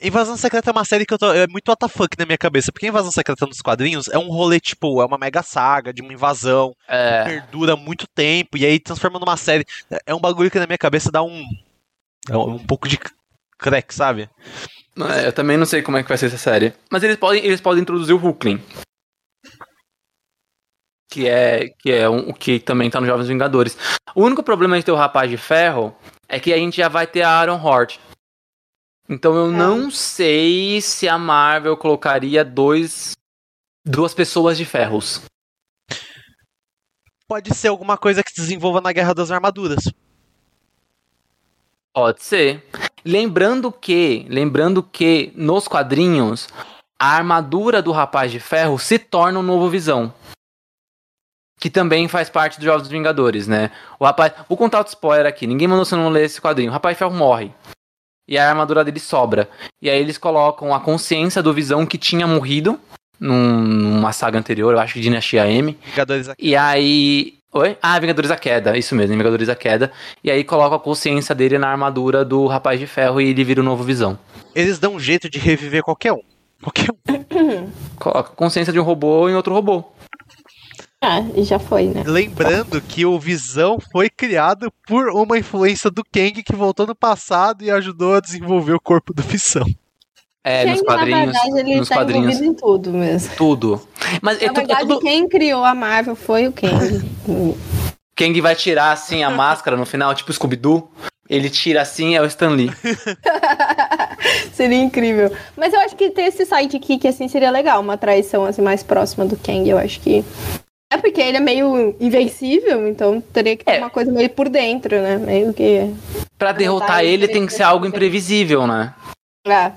Invasão Secreta é uma série que eu tô, é muito WTF na minha cabeça, porque Invasão Secreta nos quadrinhos é um rolê, tipo, é uma mega saga de uma invasão, é. que perdura muito tempo, e aí transforma numa série. É um bagulho que na minha cabeça dá um. É um, um pouco de crack, sabe? É, eu também não sei como é que vai ser essa série. Mas eles podem, eles podem introduzir o Hulkling. Que é, que é um, o que também tá nos Jovens Vingadores. O único problema de ter o Rapaz de Ferro é que a gente já vai ter a Aaron Hort. Então eu é. não sei se a Marvel colocaria dois duas pessoas de ferros. Pode ser alguma coisa que se desenvolva na Guerra das Armaduras. Pode ser. Lembrando que, lembrando que nos quadrinhos a armadura do Rapaz de Ferro se torna um novo Visão. Que também faz parte dos Jovens Vingadores, né? O rapaz. Vou contar outro spoiler aqui. Ninguém mandou você não ler esse quadrinho. O Rapaz de Ferro morre e a armadura dele sobra. E aí eles colocam a consciência do Visão que tinha morrido num, numa saga anterior, eu acho que Dinastia M. Vingadores E aí. Oi? Ah, Vingadores da Queda, isso mesmo, Vingadores da Queda. E aí coloca a consciência dele na armadura do Rapaz de Ferro e ele vira o novo Visão. Eles dão um jeito de reviver qualquer um. Qualquer um. Coloca a consciência de um robô em outro robô. Ah, já foi, né? Lembrando que o Visão foi criado por uma influência do Kang que voltou no passado e ajudou a desenvolver o corpo do Visão. É, Kang, nos quadrinhos. Na verdade, ele nos tá quadrinhos. em tudo mesmo. Tudo. Mas na é, verdade, é tudo... quem criou a Marvel foi o Kang. Kang vai tirar assim a máscara no final, tipo Scooby-Doo. Ele tira assim, é o Stan Lee. seria incrível. Mas eu acho que ter esse sidekick assim seria legal, uma traição assim mais próxima do Kang. Eu acho que é porque ele é meio invencível, então teria que ter é. uma coisa meio por dentro, né? Meio que. Pra derrotar ele tem que ser algo imprevisível, né? É.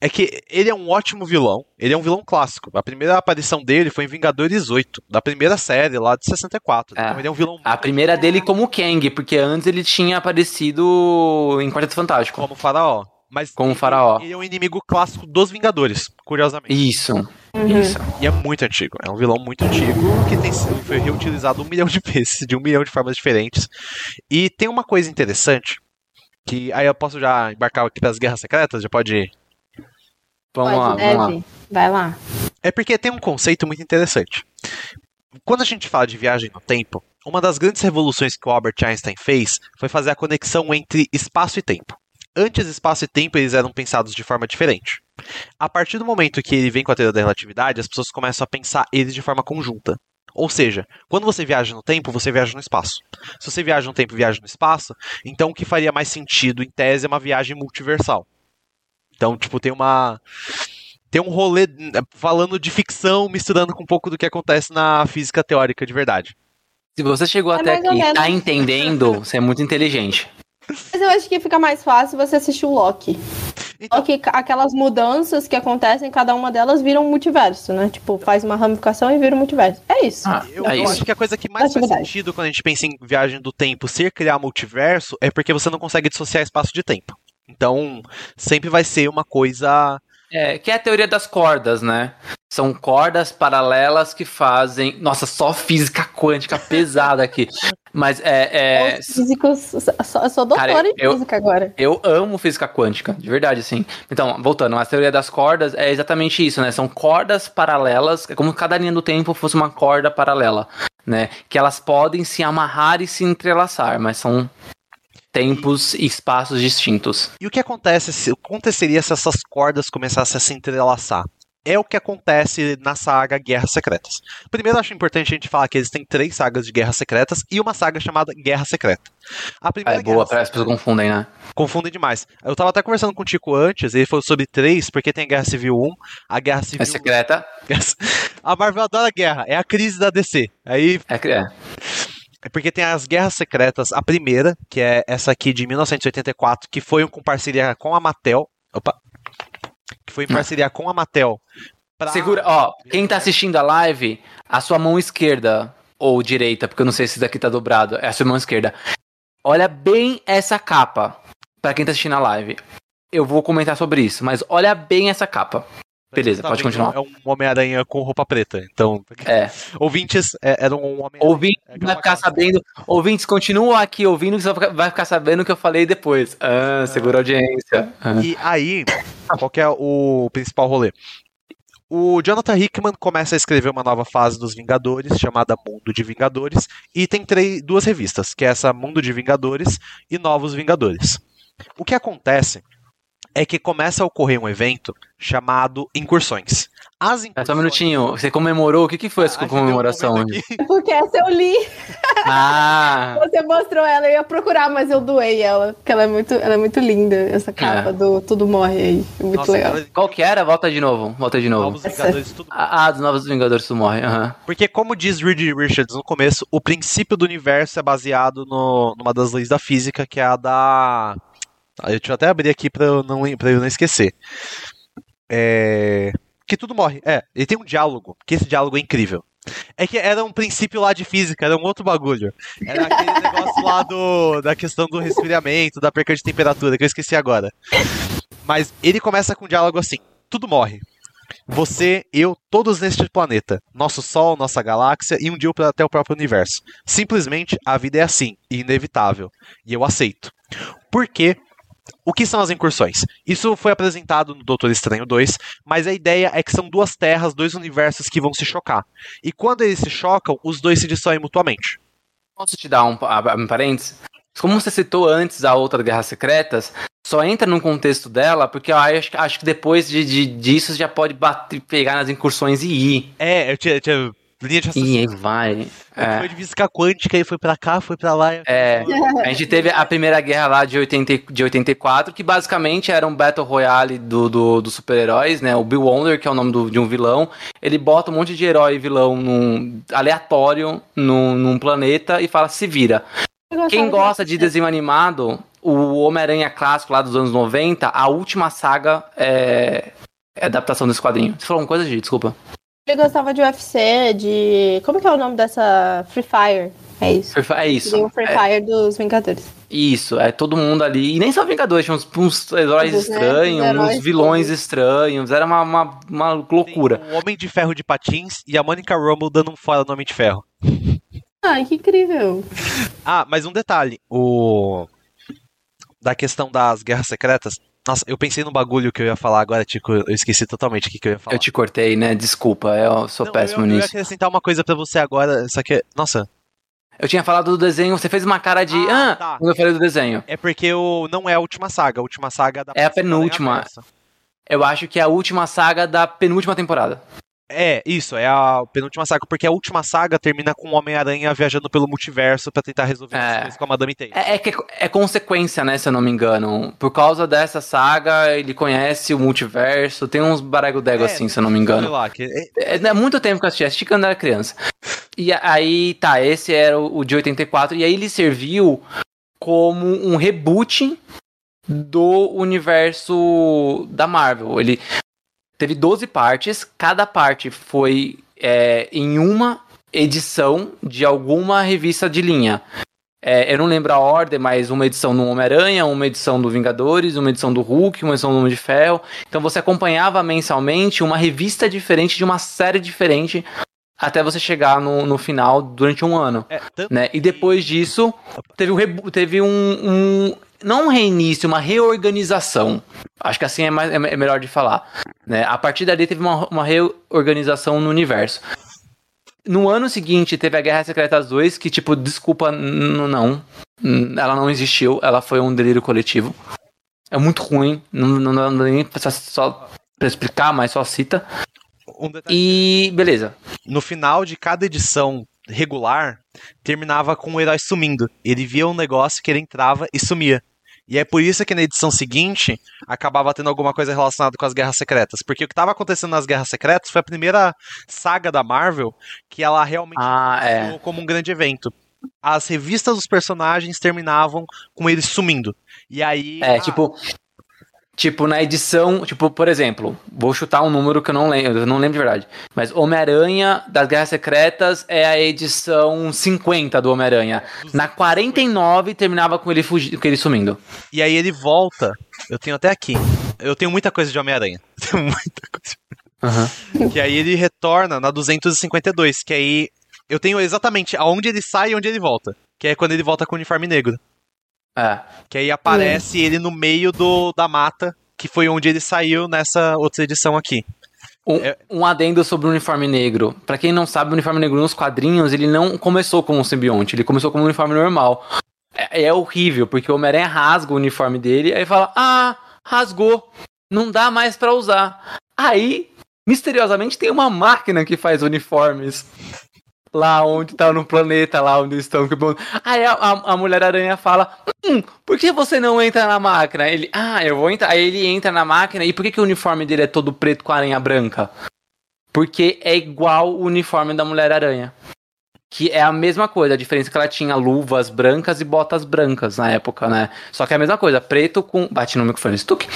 É que ele é um ótimo vilão. Ele é um vilão clássico. A primeira aparição dele foi em Vingadores 8, da primeira série lá de 64. É. Então ele é um vilão. A primeira dele como Kang, porque antes ele tinha aparecido em Quarteto Fantástico. Como Faraó. Mas como ele, Faraó. Ele é um inimigo clássico dos Vingadores, curiosamente. Isso. Uhum. Isso. E é muito antigo. É um vilão muito antigo que tem sido, foi reutilizado um milhão de vezes, de um milhão de formas diferentes. E tem uma coisa interessante, que aí eu posso já embarcar aqui para as guerras secretas? Já pode ir? Vamos pode, lá, deve. vamos lá. Vai lá. É porque tem um conceito muito interessante. Quando a gente fala de viagem no tempo, uma das grandes revoluções que o Albert Einstein fez foi fazer a conexão entre espaço e tempo. Antes, espaço e tempo eles eram pensados de forma diferente. A partir do momento que ele vem com a teoria da relatividade, as pessoas começam a pensar eles de forma conjunta. Ou seja, quando você viaja no tempo, você viaja no espaço. Se você viaja no tempo e viaja no espaço, então o que faria mais sentido, em tese, é uma viagem multiversal. Então, tipo, tem uma. Tem um rolê falando de ficção, misturando com um pouco do que acontece na física teórica de verdade. Se você chegou é até aqui e tá entendendo, você é muito inteligente. Mas eu acho que fica mais fácil você assistir o Loki. Então, Só que aquelas mudanças que acontecem, cada uma delas vira um multiverso, né? Tipo, faz uma ramificação e vira um multiverso. É isso. Ah, eu, é eu isso. acho que a coisa que mais faz sentido quando a gente pensa em viagem do tempo ser criar multiverso é porque você não consegue dissociar espaço de tempo. Então, sempre vai ser uma coisa é, que é a teoria das cordas, né? São cordas paralelas que fazem. Nossa, só física quântica pesada aqui. Mas é. é... Físicos. Eu sou doutora Cara, em física agora. Eu amo física quântica, de verdade, sim. Então, voltando, a teoria das cordas é exatamente isso, né? São cordas paralelas, é como cada linha do tempo fosse uma corda paralela, né? Que elas podem se amarrar e se entrelaçar, mas são tempos e espaços distintos. E o que acontece se aconteceria se essas cordas começassem a se entrelaçar? É o que acontece na saga Guerras Secretas. Primeiro, acho importante a gente falar que existem três sagas de Guerras Secretas e uma saga chamada Guerra Secreta. A primeira é boa, parece que as pessoas confundem, né? Confundem demais. Eu tava até conversando com o Tico antes, ele falou sobre três, porque tem a Guerra Civil 1, a Guerra Civil... É secreta. A Marvel adora guerra, é a crise da DC. Aí... É, é. É porque tem as Guerras Secretas, a primeira, que é essa aqui de 1984, que foi com parceria com a Mattel. Opa! Foi em parceria com a Mattel. Pra... Segura, ó, quem tá assistindo a live, a sua mão esquerda ou direita, porque eu não sei se daqui tá dobrado, é a sua mão esquerda. Olha bem essa capa, para quem tá assistindo a live. Eu vou comentar sobre isso, mas olha bem essa capa. Beleza, pode continuar. É um Homem-Aranha com roupa preta. Então, é. ouvintes é, eram um Homem-Aranha. Ouvintes é vai ficar sabendo. Ouvintes, continuam aqui ouvindo que você vai ficar sabendo o que eu falei depois. Ah, segura a audiência. Ah. E aí, qual que é o principal rolê? O Jonathan Hickman começa a escrever uma nova fase dos Vingadores, chamada Mundo de Vingadores, e tem três, duas revistas, que é essa Mundo de Vingadores e Novos Vingadores. O que acontece é que começa a ocorrer um evento chamado Incursões. As incursões... Só um minutinho, você comemorou? O que, que foi essa ah, comemoração? Um porque essa eu li. Ah! Você mostrou ela, eu ia procurar, mas eu doei ela, porque ela é muito, ela é muito linda, essa capa é. do Tudo Morre aí. É muito Nossa, legal. Qual que era? Volta de novo, volta de novo. Novos Vingadores, tudo Ah, dos Novos Vingadores Tudo Morre, uhum. Porque como diz Reed Richards no começo, o princípio do universo é baseado no, numa das leis da física, que é a da Deixa eu até abrir aqui pra eu não, pra eu não esquecer. É... Que tudo morre. É, ele tem um diálogo, que esse diálogo é incrível. É que era um princípio lá de física, era um outro bagulho. Era aquele negócio lá do, da questão do resfriamento, da perca de temperatura, que eu esqueci agora. Mas ele começa com um diálogo assim: tudo morre. Você, eu, todos neste planeta. Nosso Sol, nossa galáxia e um dia até o próprio universo. Simplesmente a vida é assim, inevitável. E eu aceito. Por quê? O que são as incursões? Isso foi apresentado no Doutor Estranho 2, mas a ideia é que são duas terras, dois universos que vão se chocar. E quando eles se chocam, os dois se destroem mutuamente. Posso te dar um, um parênteses? Como você citou antes a outra Guerras Secretas, só entra no contexto dela porque eu acho, acho que depois de, de, disso já pode bater, pegar nas incursões e ir. É, eu tinha, tinha linha de raciocínio. E aí vai. É. Foi de física quântica e foi pra cá, foi pra lá. É. A gente teve a primeira guerra lá de, 80, de 84, que basicamente era um Battle Royale do, do, dos super-heróis, né? O Bill Wonder, que é o nome do, de um vilão, ele bota um monte de herói e vilão num, aleatório num, num planeta e fala: se vira. Quem gosta de desenho animado, o Homem-Aranha clássico lá dos anos 90, a última saga é, é adaptação desse quadrinho. Você falou uma coisa, Gi? Desculpa. Ele gostava de UFC, de. Como que é o nome dessa Free Fire? É isso. Free, é isso. o Free é... Fire dos Vingadores. Isso, é todo mundo ali. E nem só Vingadores, tinha uns, uns heróis Todos, estranhos, né? heróis uns vilões todos. estranhos. Era uma, uma, uma loucura. Tem o Homem de Ferro de Patins e a Monica Rumble dando um fora no Homem de Ferro. Ai, que incrível. ah, mas um detalhe. O. Da questão das guerras secretas, nossa, eu pensei no bagulho que eu ia falar agora, Tico. Eu esqueci totalmente o que, que eu ia falar. Eu te cortei, né? Desculpa, eu sou não, péssimo eu, nisso. Eu ia acrescentar uma coisa para você agora, só que. Nossa. Eu tinha falado do desenho, você fez uma cara de. Ah, ah tá. quando eu falei do desenho. É porque o, não é a última saga. A última saga da. É a penúltima. Eu acho que é a última saga da penúltima temporada. É, isso, é a penúltima saga, porque a última saga termina com o Homem-Aranha viajando pelo multiverso para tentar resolver é. as coisas com a Madame Teia. É, é, que é consequência, né, se eu não me engano. Por causa dessa saga, ele conhece o multiverso, tem uns barego-dego é, assim, se eu não me engano. Lá, que... é, é, muito tempo que eu assisti, assisti quando era criança. E aí, tá, esse era o, o de 84, e aí ele serviu como um reboot do universo da Marvel. Ele teve 12 partes, cada parte foi é, em uma edição de alguma revista de linha. É, eu não lembro a ordem, mas uma edição do Homem-Aranha, uma edição do Vingadores, uma edição do Hulk, uma edição do Homem de Ferro. Então você acompanhava mensalmente uma revista diferente de uma série diferente até você chegar no, no final durante um ano. É, né? E depois disso, teve um, teve um, um, Não um reinício, uma reorganização. Acho que assim é, mais, é melhor de falar. Né? A partir dali teve uma, uma reorganização no universo. No ano seguinte, teve a Guerra Secretas 2, que, tipo, desculpa, não. Ela não existiu, ela foi um delírio coletivo. É muito ruim, não, não, não dá nem pra, só pra explicar, mas só cita. Um e beleza. No final de cada edição regular, terminava com o herói sumindo. Ele via um negócio que ele entrava e sumia. E é por isso que na edição seguinte acabava tendo alguma coisa relacionada com as Guerras Secretas. Porque o que estava acontecendo nas Guerras Secretas foi a primeira saga da Marvel que ela realmente ah, é. como um grande evento. As revistas dos personagens terminavam com eles sumindo. E aí. É, ah, tipo, Tipo, na edição, tipo, por exemplo, vou chutar um número que eu não lembro, eu não lembro de verdade. Mas Homem-Aranha das Guerras Secretas é a edição 50 do Homem-Aranha. Na 49 terminava com ele fugindo, com ele sumindo. E aí ele volta. Eu tenho até aqui. Eu tenho muita coisa de Homem-Aranha. Tenho muita coisa. Uhum. Que aí ele retorna na 252, que aí eu tenho exatamente aonde ele sai e onde ele volta. Que é quando ele volta com o uniforme negro. É. Que aí aparece é. ele no meio do, da mata, que foi onde ele saiu nessa outra edição aqui. Um, é... um adendo sobre o uniforme negro. Para quem não sabe, o uniforme negro nos quadrinhos, ele não começou como um simbionte, ele começou como um uniforme normal. É, é horrível, porque o Homem-Aranha rasga o uniforme dele, aí fala: Ah, rasgou, não dá mais para usar. Aí, misteriosamente, tem uma máquina que faz uniformes lá onde tá no planeta, lá onde estão. Aí a, a, a Mulher-Aranha fala: Hum, por que você não entra na máquina? Ele, ah, eu vou entrar. Aí ele entra na máquina. E por que, que o uniforme dele é todo preto com aranha branca? Porque é igual o uniforme da Mulher-Aranha. Que é a mesma coisa, a diferença é que ela tinha luvas brancas e botas brancas na época, né? Só que é a mesma coisa, preto com. Bate no microfone, stuck.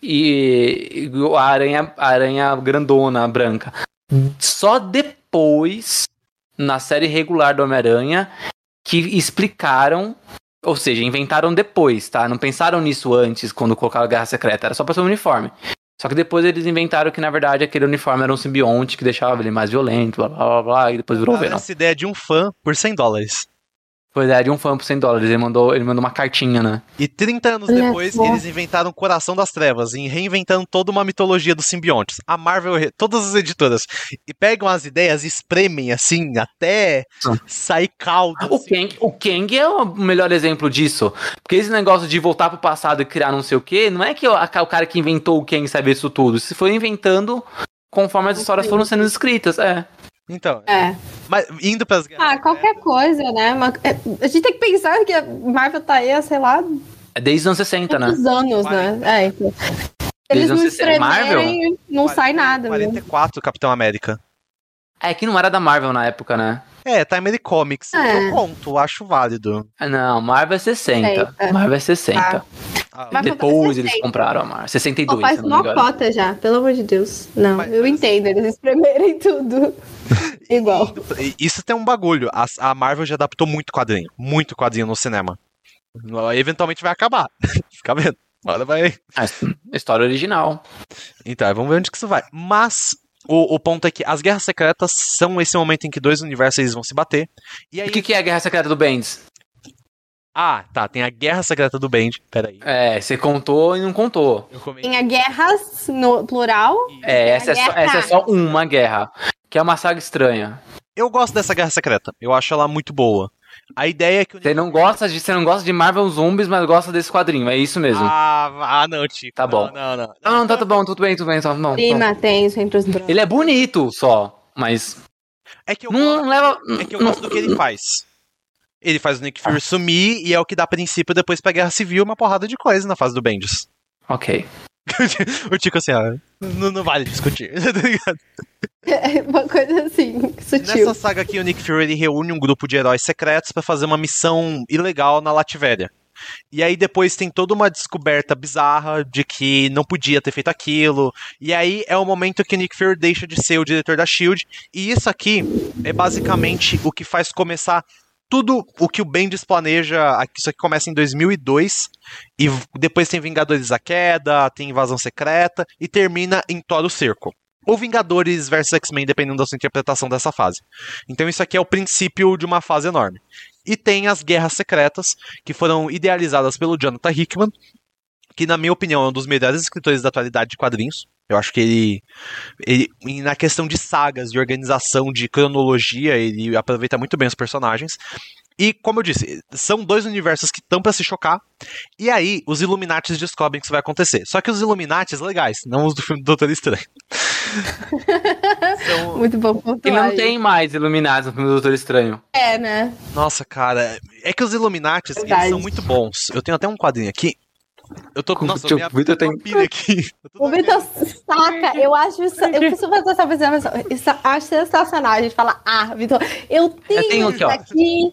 E a aranha, a aranha grandona, branca. Só depois na série regular do Homem-Aranha que explicaram, ou seja, inventaram depois, tá? Não pensaram nisso antes quando colocaram a Guerra Secreta, era só pra ser um uniforme. Só que depois eles inventaram que, na verdade, aquele uniforme era um simbionte que deixava ele mais violento, blá blá blá, blá e depois virou Venom. Essa ideia de um fã por 100 dólares. Pois é, de um fã por 100 dólares. Ele mandou, ele mandou uma cartinha, né? E 30 anos depois, eles inventaram Coração das Trevas, e reinventando toda uma mitologia dos simbiontes. A Marvel, todas as editoras, e pegam as ideias e espremem, assim, até sair caldo. O, assim. Kang, o Kang é o melhor exemplo disso. Porque esse negócio de voltar pro passado e criar não sei o quê, não é que o, o cara que inventou o Kang sabe isso tudo. Se foi inventando conforme as histórias foram sendo escritas, é. Então. É. Mas indo pras guerras. Ah, qualquer coisa, né? Uma, é, a gente tem que pensar que a Marvel tá aí, sei lá. É desde os anos 60, né? anos, 40. né? É, então. Eles não escreverem, Marvel? não 40, sai nada. 44, né? Capitão América. É que não era da Marvel na época, né? É, Time Comics. É. Eu conto, acho válido. Não, Marvel é 60. É. Marvel é 60. Ah. Depois eles compraram a Marvel. 62, Pô, faz uma cota já, pelo amor de Deus. Não, Mas, eu entendo, eles espremerem tudo. Igual. Isso tem um bagulho. A, a Marvel já adaptou muito quadrinho. Muito quadrinho no cinema. Eventualmente vai acabar. Fica vendo. Agora vai. A história original. Então, vamos ver onde que isso vai. Mas o, o, ponto é que as guerras secretas são esse momento em que dois universos vão se bater. E aí... O que, que é a guerra secreta do Bendis? Ah, tá. Tem a Guerra Secreta do Bend. Peraí. É, você contou e não contou. Tem a Guerras no plural. É, essa é, só, essa é, só, uma guerra. Que é uma saga estranha. Eu gosto dessa Guerra Secreta. Eu acho ela muito boa. A ideia é que você não gosta de você não gosta de Marvel Zombies, mas gosta desse quadrinho, é isso mesmo. Ah, ah não, Tico. Tá bom. Não, não, não. Não, não tá tudo bom, tudo bem, tudo bem, só não. Prima, tem isso entre os Ele é bonito só, mas é que eu não gosto, leva é que eu gosto do que ele faz. Ele faz o Nick Fury ah. sumir e é o que dá princípio depois pra Guerra Civil uma porrada de coisa na fase do Bendis. Ok. o Tico assim, ó, não, não vale discutir, tá ligado? É uma coisa assim, sutil. Nessa saga aqui, o Nick Fury reúne um grupo de heróis secretos para fazer uma missão ilegal na Lativéria. E aí depois tem toda uma descoberta bizarra de que não podia ter feito aquilo. E aí é o momento que Nick Fury deixa de ser o diretor da Shield. E isso aqui é basicamente o que faz começar tudo o que o Bendis planeja, isso aqui começa em 2002 e depois tem Vingadores a Queda, tem Invasão Secreta e termina em Thor o Cerco. Ou Vingadores versus X-Men, dependendo da sua interpretação dessa fase. Então isso aqui é o princípio de uma fase enorme. E tem as Guerras Secretas, que foram idealizadas pelo Jonathan Hickman, que na minha opinião é um dos melhores escritores da atualidade de quadrinhos. Eu acho que ele, ele, na questão de sagas, de organização, de cronologia, ele aproveita muito bem os personagens. E, como eu disse, são dois universos que estão para se chocar. E aí, os Illuminatis descobrem que isso vai acontecer. Só que os Illuminatis legais, não os do filme do Doutor Estranho. são... Muito bom pontuar. E não tem mais Illuminatis no filme do Doutor Estranho. É, né? Nossa, cara. É que os Illuminatis, eles são muito bons. Eu tenho até um quadrinho aqui eu tô com nossa, o Vitor tem pilha aqui. O Vitor saca, eu acho isso, eu preciso fazer essa apresentação. Isso acho sensacional. A gente fala, ah, Vitor, eu tenho, eu tenho isso aqui.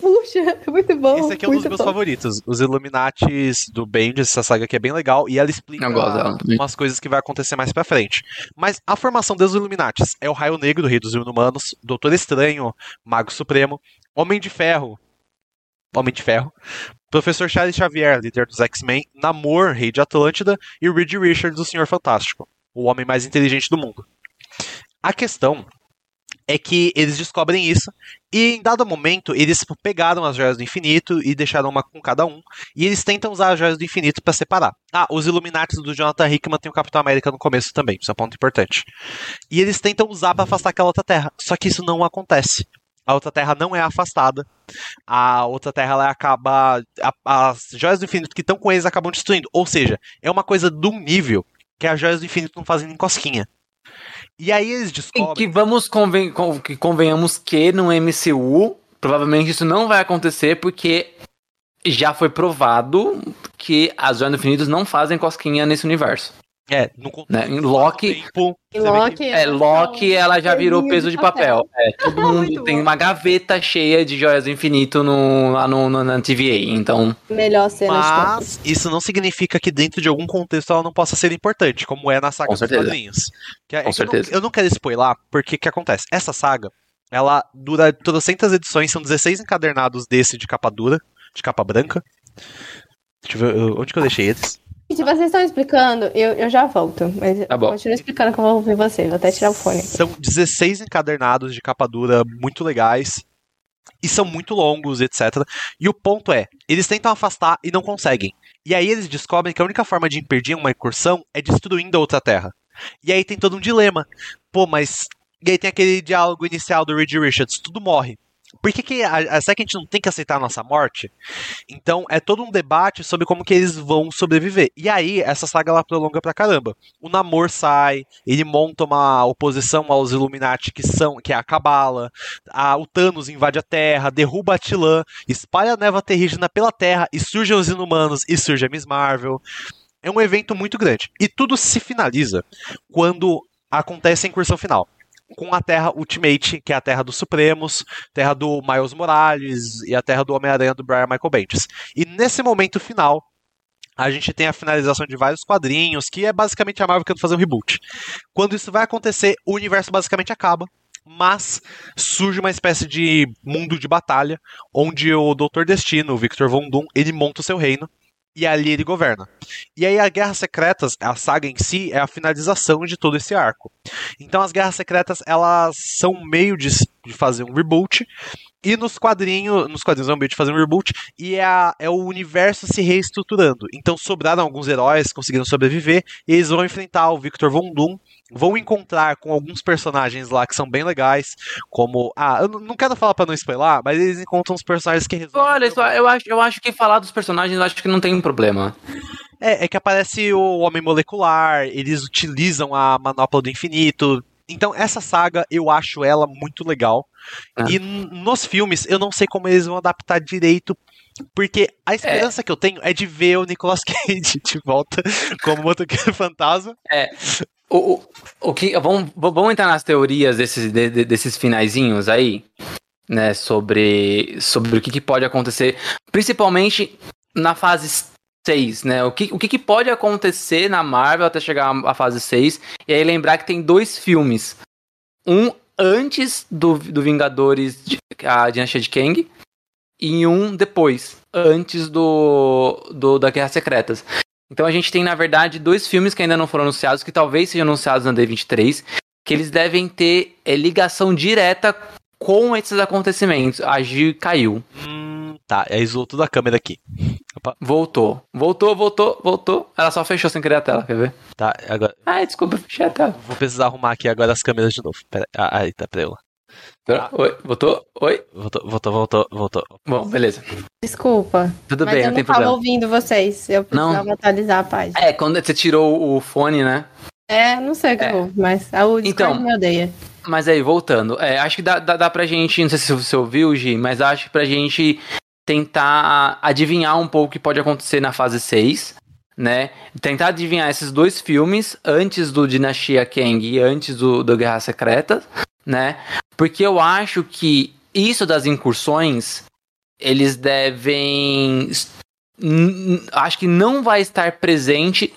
Puxa, é muito bom. Esse aqui é um dos meus bom. favoritos. Os Illuminates do Bendis, essa saga aqui é bem legal e ela explica umas coisas que vai acontecer mais pra frente. Mas a formação dos Illuminates é o Raio Negro, do Rei dos Inumanos, Doutor Estranho, Mago Supremo, Homem de Ferro, Homem de Ferro, Professor Charles Xavier, líder dos X-Men, Namor, rei de Atlântida, e Reed Richards, o Senhor Fantástico, o homem mais inteligente do mundo. A questão é que eles descobrem isso e em dado momento eles pegaram as joias do infinito e deixaram uma com cada um. E eles tentam usar as joias do infinito para separar. Ah, os Illuminati do Jonathan Hickman tem o Capitão América no começo também, isso é um ponto importante. E eles tentam usar para afastar aquela outra terra, só que isso não acontece a outra terra não é afastada. A outra terra ela acaba. A, as joias do infinito que estão com eles acabam destruindo. Ou seja, é uma coisa um nível que as joias do infinito não fazem nem cosquinha. E aí eles descobrem. que vamos conven que convenhamos que no MCU, provavelmente isso não vai acontecer porque já foi provado que as joias do infinito não fazem cosquinha nesse universo. É, no né? Em Loki, tempo, Loki, é, Loki ela já virou peso de papel. É, todo mundo tem uma gaveta cheia de joias do infinito no, lá no, no, na TVA, então... Melhor cena Mas isso não significa que dentro de algum contexto ela não possa ser importante, como é na saga Com dos certeza. quadrinhos. Que, é, Com certeza. Eu não, eu não quero spoiler, porque o que acontece? Essa saga, ela dura todas 100 edições, são 16 encadernados desse de capa dura, de capa branca. Deixa eu ver, onde que eu deixei eles? Se vocês estão explicando, eu, eu já volto. Mas tá bom. continua explicando que eu vou ouvir você. Vou até tirar o fone. São 16 encadernados de capa dura muito legais. E são muito longos, etc. E o ponto é, eles tentam afastar e não conseguem. E aí eles descobrem que a única forma de impedir uma incursão é destruindo a outra terra. E aí tem todo um dilema. Pô, mas. E aí tem aquele diálogo inicial do Reed Richards: tudo morre. Por que, que a, será que a gente não tem que aceitar a nossa morte? Então é todo um debate sobre como que eles vão sobreviver. E aí, essa saga ela prolonga pra caramba. O Namor sai, ele monta uma oposição aos Illuminati que são, que é a Cabala, o Thanos invade a Terra, derruba a Tilã, espalha a neva terrígena pela Terra e surgem os inumanos e surge a Miss Marvel. É um evento muito grande. E tudo se finaliza quando acontece a incursão final com a Terra Ultimate, que é a Terra dos Supremos, Terra do Miles Morales e a Terra do Homem-Aranha do Brian Michael Bendis. E nesse momento final, a gente tem a finalização de vários quadrinhos, que é basicamente a Marvel querendo fazer um reboot. Quando isso vai acontecer, o universo basicamente acaba, mas surge uma espécie de mundo de batalha, onde o Doutor Destino, o Victor Von Doom, ele monta o seu reino, e ali ele governa. E aí a Guerra Secretas, a saga em si, é a finalização de todo esse arco. Então as Guerras Secretas, elas são um meio de, de fazer um reboot, e nos quadrinhos, nos quadrinhos é um meio de fazer um reboot, e é, a, é o universo se reestruturando. Então sobraram alguns heróis, conseguiram sobreviver, e eles vão enfrentar o Victor Von Doom, vão encontrar com alguns personagens lá que são bem legais, como. Ah, eu não quero falar pra não spoiler, mas eles encontram uns personagens que resolvem. Olha, só, eu acho, eu acho que falar dos personagens, eu acho que não tem problema. É, é que aparece o Homem Molecular, eles utilizam a Manopla do Infinito. Então, essa saga, eu acho ela muito legal. É. E nos filmes, eu não sei como eles vão adaptar direito porque a esperança é. que eu tenho é de ver o Nicolas Cage de volta como motoqueiro fantasma. É. O, o, o que, vamos, vamos entrar nas teorias desses, de, desses finaizinhos aí? né, sobre, sobre o que, que pode acontecer, principalmente na fase 6, né? O que, o que, que pode acontecer na Marvel até chegar à fase 6. E aí lembrar que tem dois filmes. Um antes do, do Vingadores, de, a Dinastia de Kang, e um depois, antes do, do da Guerra Secretas. Então a gente tem, na verdade, dois filmes que ainda não foram anunciados, que talvez sejam anunciados na D23, que eles devem ter é, ligação direta com esses acontecimentos. A Gil caiu. Hum, tá, aí isolou toda a câmera aqui. Opa. Voltou. Voltou, voltou, voltou. Ela só fechou sem querer a tela, quer ver? Tá, agora. Ai, desculpa, fechei a tela. Vou precisar arrumar aqui agora as câmeras de novo. Pera, ah, aí, tá pra eu. Ah. Oi, voltou? Oi? Voltou, voltou, voltou, voltou. Bom, beleza. Desculpa. Tudo mas bem, eu não tem tava problema. ouvindo vocês. Eu precisava Não. atualizar a página. É, quando você tirou o fone, né? É, não sei o que É. houve, mas a Discord Então. me odeia. Mas aí, voltando. É, acho que dá, dá, dá pra gente, não sei se você ouviu, Gi, mas acho que pra gente tentar adivinhar um pouco o que pode acontecer na fase 6, né? Tentar adivinhar esses dois filmes antes do Dinastia Kang e antes do, do Guerra Secreta, né? Porque eu acho que isso das incursões, eles devem. Acho que não vai estar presente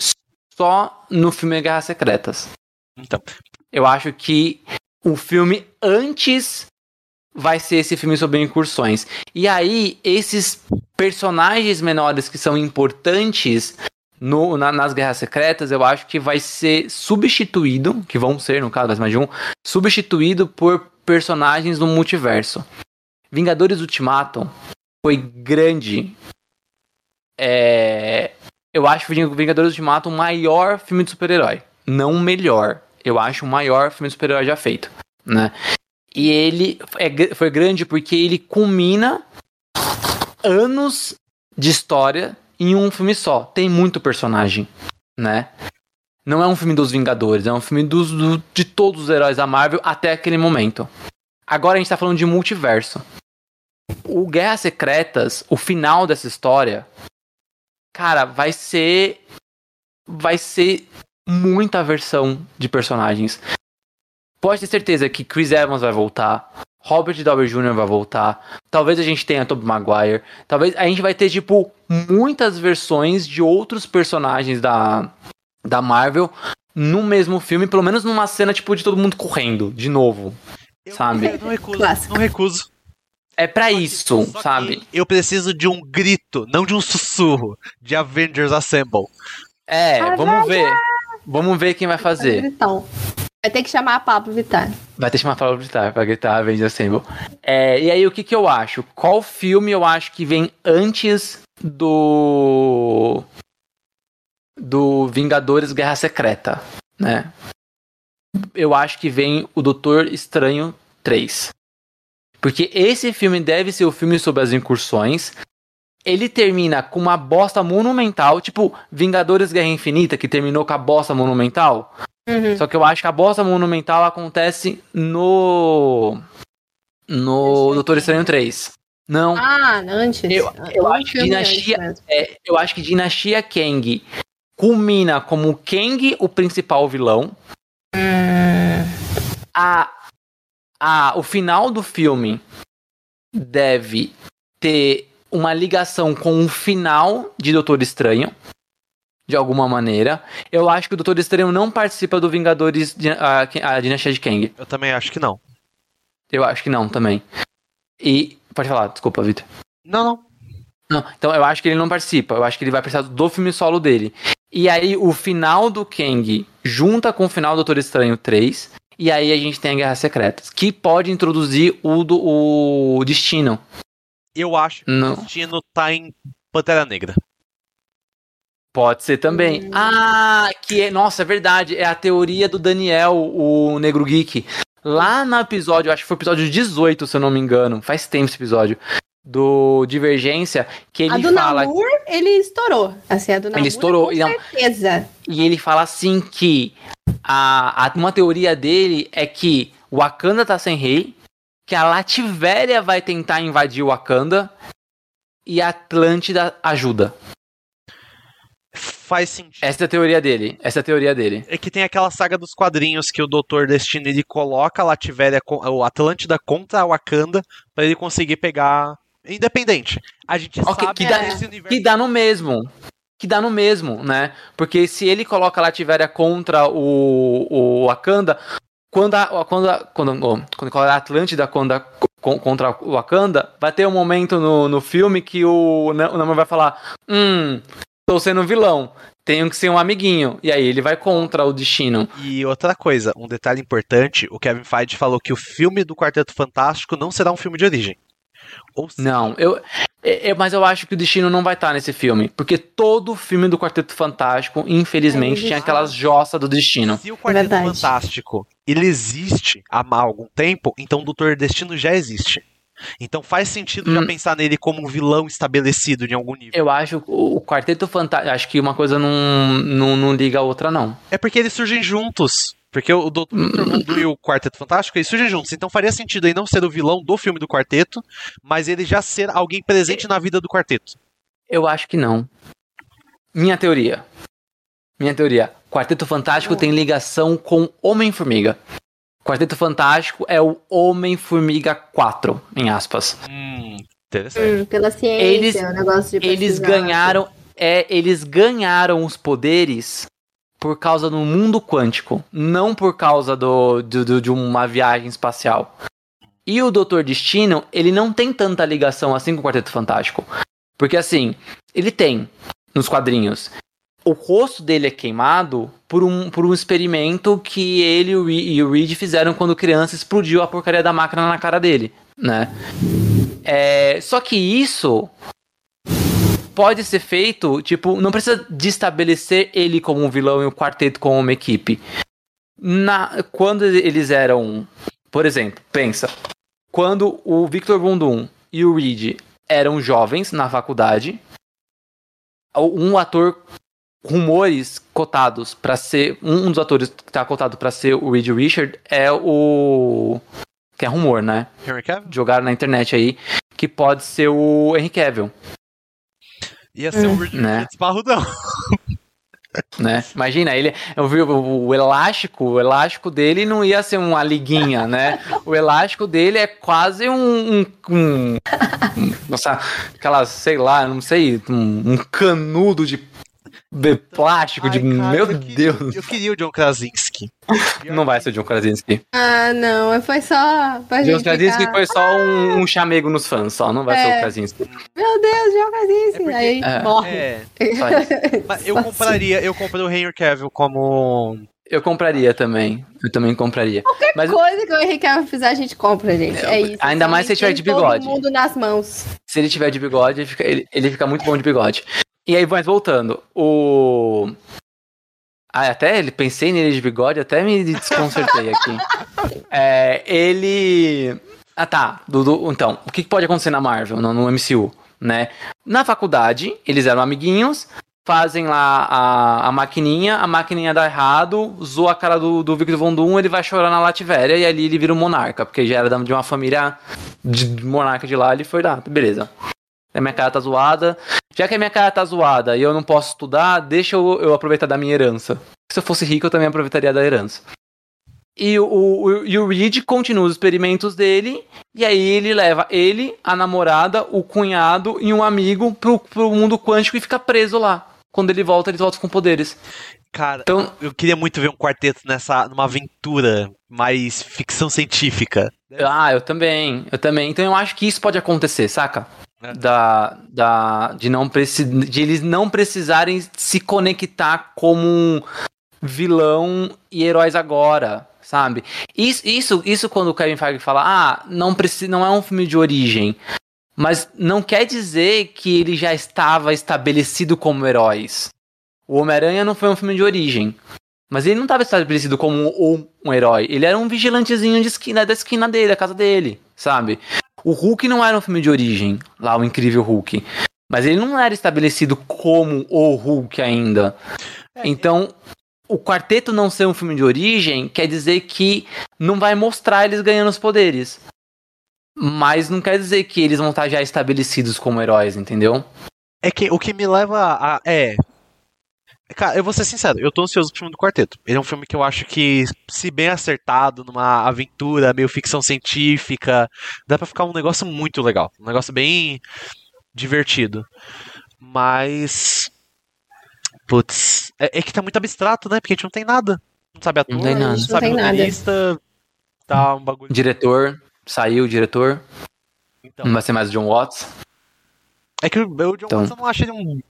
só no filme Guerra Secretas. Então, Eu acho que o filme antes vai ser esse filme sobre incursões. E aí, esses personagens menores que são importantes no, na- nas Guerras Secretas, eu acho que vai ser substituído, que vão ser, no caso, mais de um, substituído por personagens do multiverso. Vingadores Ultimatum foi grande. É, eu acho Vingadores Ultimatum o maior filme de super-herói. Não o melhor. Eu acho o maior filme de super-herói já feito. Né? E ele é foi grande porque ele culmina anos de história em um filme só. Tem muito personagem, né? Não é um filme dos Vingadores, é um filme dos, do- de todos os heróis da Marvel até aquele momento. Agora a gente tá falando de multiverso. O Guerras Secretas, o final dessa história, cara, vai ser. Vai ser muita versão de personagens. Pode ter certeza que Chris Evans vai voltar. Robert Downey Jr. vai voltar. Talvez a gente tenha Tobey Maguire. Talvez a gente vai ter, tipo, muitas versões de outros personagens da, da Marvel no mesmo filme. Pelo menos numa cena, tipo, de todo mundo correndo, de novo. eu Sabe? não recuso, Clássico. não recuso. É pra isso, Só que sabe? Eu preciso de um grito, não de um sussurro, de Avengers Assemble. É, vamos ver. Vamos ver quem vai fazer. Então, vai ter que chamar a Pablo Vittar. Vai ter que chamar a Paula Vittar pra gritar Avengers Assemble. É, e aí, o que que eu acho? Qual filme eu acho que vem antes do... Do Vingadores Guerra Secreta, né? Eu acho que vem o Doutor Estranho 3. Porque esse filme deve ser o filme sobre as incursões. Ele termina com uma bosta monumental, tipo Vingadores Guerra Infinita, que terminou com a bosta monumental. Uhum. Só que eu acho que a bosta monumental acontece no. No Doutor Estranho 3. Não. Ah, antes. Eu- eu acho que Dinastia-. É, eu acho que Dinastia Kang culmina como Kang o principal vilão. Hum, A, a, o final do filme deve ter uma ligação com o final de Doutor Estranho. De alguma maneira. Eu acho que o Doutor Estranho não participa do Vingadores a, a Dinastia de Kang. Eu também acho que não. Eu acho que não também. E. Pode falar, desculpa, Vitor. Não, não. Não, então eu acho que ele não participa. Eu acho que ele vai precisar do filme solo dele. E aí o final do Kang junta com o final do Doutor Estranho 3. E aí a gente tem a Guerra Secretas. Que pode introduzir o, do, o Destino. Eu acho que Não. o destino tá em Pantera Negra. Pode ser também. Hum. Ah, que é. Nossa, é verdade. É a teoria do Daniel, o Negro Geek. Lá no episódio, acho que foi o episódio 18, se eu não me engano. Faz tempo esse episódio. Do Divergência, que ele a do fala. Namor, ele estourou. Assim, a do Namor, estourou, com e certeza. E ele fala assim que a, a- uma teoria dele é que o Wakanda tá sem rei, que a Lativéria vai tentar invadir o Wakanda e a Atlântida ajuda. Faz sentido. Essa é a teoria dele. Essa é a teoria dele. É que tem aquela saga dos quadrinhos que o Doutor Destino ele coloca a Lativéria, o Atlântida contra a Wakanda para ele conseguir pegar independente. A gente okay, sabe que dá, universo... que dá no mesmo. Que dá no mesmo, né? Porque se ele coloca a Lativéria contra o, o Wakanda, quando a, quando a, quando, quando a Atlântida contra, contra o Wakanda, vai ter um momento no, no filme que o, o Namor vai falar: Hum, tô sendo vilão tenho que ser um amiguinho. E aí ele vai contra o destino. E outra coisa, um detalhe importante: o Kevin Feige falou que o filme do Quarteto Fantástico não será um filme de origem. Não, eu, eu, mas eu acho que o destino não vai estar nesse filme. Porque todo filme do Quarteto Fantástico, infelizmente, é tinha aquelas jossas do destino. Se o Quarteto é Fantástico ele existe há algum tempo, então o Doutor Destino já existe. Então faz sentido hum. já pensar nele como um vilão estabelecido em algum nível. Eu acho o Quarteto Fantástico. Acho que uma coisa não, não, não liga a outra, não. É porque eles surgem juntos. Porque o Dr. Mundo hum. e o Quarteto Fantástico eles surgem juntos. Então faria sentido aí não ser o vilão do filme do quarteto, mas ele já ser alguém presente na vida do quarteto. Eu acho que não. Minha teoria. Minha teoria. Quarteto Fantástico tem ligação com Homem-Formiga. Quarteto Fantástico é o Homem-Formiga 4, em aspas. Hum, interessante. Hum, pela ciência, eles, o negócio de Eles ganharam, é, eles ganharam os poderes por causa do mundo quântico, não por causa do, do, do, de uma viagem espacial. E o Doutor Destino, ele não tem tanta ligação assim com o Quarteto Fantástico. Porque assim, ele tem nos quadrinhos o rosto dele é queimado por um, por um experimento que ele e o Reed fizeram quando criança explodiu a porcaria da máquina na cara dele, né? É, só que isso pode ser feito, tipo, não precisa estabelecer ele como um vilão e o quarteto como uma equipe. Na, quando eles eram, por exemplo, pensa, quando o Victor Von e o Reed eram jovens na faculdade, um ator rumores cotados para ser um dos atores que tá cotado para ser o Reed Richard é o que é rumor, né? Henry Cavill? Jogaram na internet aí que pode ser o Henry Cavill. Ia ser o Reed né? Richards né? Imagina, ele eu vi o, o, elástico, o elástico dele não ia ser uma liguinha, né? O elástico dele é quase um, um, um, nossa, aquelas, sei lá, não sei, um, um canudo de de plástico, Ai, de. Cara, meu eu queria, Deus. Eu queria o John Krasinski. Não vai ser o John Krasinski. Ah, não. Foi só. Pra John Krasinski ficar... foi só um, um, chamego nos fãs, só. Não vai é. ser o Krasinski. Meu Deus, John Krasinski. É porque... Aí é. morre. É. Mas eu compraria, eu compraria o Henry Cavill como. Eu compraria também. Eu também compraria. Qualquer Mas coisa que o Henry Cavill fizer, a gente compra, gente. É isso. Ainda mais se ele tiver de bigode. Todo mundo nas mãos. Se ele tiver de bigode, ele fica, ele, ele fica muito bom de bigode. E aí, mas voltando, o. Ah, até ele pensei nele de bigode, até me desconcertei aqui. É, ele. Ah, tá. Do, então, o que pode acontecer na Marvel, no, no, MCU, né? Na faculdade, eles eram amiguinhos, fazem lá a, a maquininha, a maquininha dá errado, zoa a cara do, do Victor Von Doom, ele vai chorar na Lativéria e ali ele vira um monarca, porque já era de uma família de monarca de lá, ele foi lá, beleza a minha cara tá zoada. Já que a minha cara tá zoada e eu não posso estudar, deixa eu, eu aproveitar da minha herança. Se eu fosse rico, eu também aproveitaria da herança. E o, o, e o Reed continua os experimentos dele, e aí ele leva ele, a namorada, o cunhado e um amigo pro, pro mundo quântico e fica preso lá. Quando ele volta, eles voltam com poderes. Cara, então, eu queria muito ver um quarteto nessa numa aventura mais ficção científica. Ah, eu também, eu também. Então eu acho que isso pode acontecer, saca? É. Da, da, de, não de eles não precisarem se conectar como um vilão e heróis agora, sabe? Isso, isso, isso quando o Kevin Feige fala, ah, não, precisa, não é um filme de origem, mas não quer dizer que ele já estava estabelecido como heróis. O Homem-Aranha não foi um filme de origem. Mas ele não estava estabelecido como um, um, herói. Ele era um vigilantezinho de esquina, da esquina dele, da casa dele, sabe? O Hulk não era um filme de origem, lá o incrível Hulk. Mas ele não era estabelecido como o Hulk ainda. É, então, o quarteto não ser um filme de origem quer dizer que não vai mostrar eles ganhando os poderes. Mas não quer dizer que eles vão estar já estabelecidos como heróis, entendeu? É que o que me leva a. É. Cara, eu vou ser sincero, eu tô ansioso pro filme do Quarteto. Ele é um filme que eu acho que, se bem acertado, numa aventura, meio ficção científica, dá pra ficar um negócio muito legal. Um negócio bem divertido. Mas. Putz. É, é que tá muito abstrato, né? Porque a gente não tem nada. Não sabe ator, Não tem nada. não sabe roteirista. Tá um bagulho. Diretor, saiu o diretor. Então, Não vai ser mais o John Watts. É que o o John Então- Watts eu não acho ele um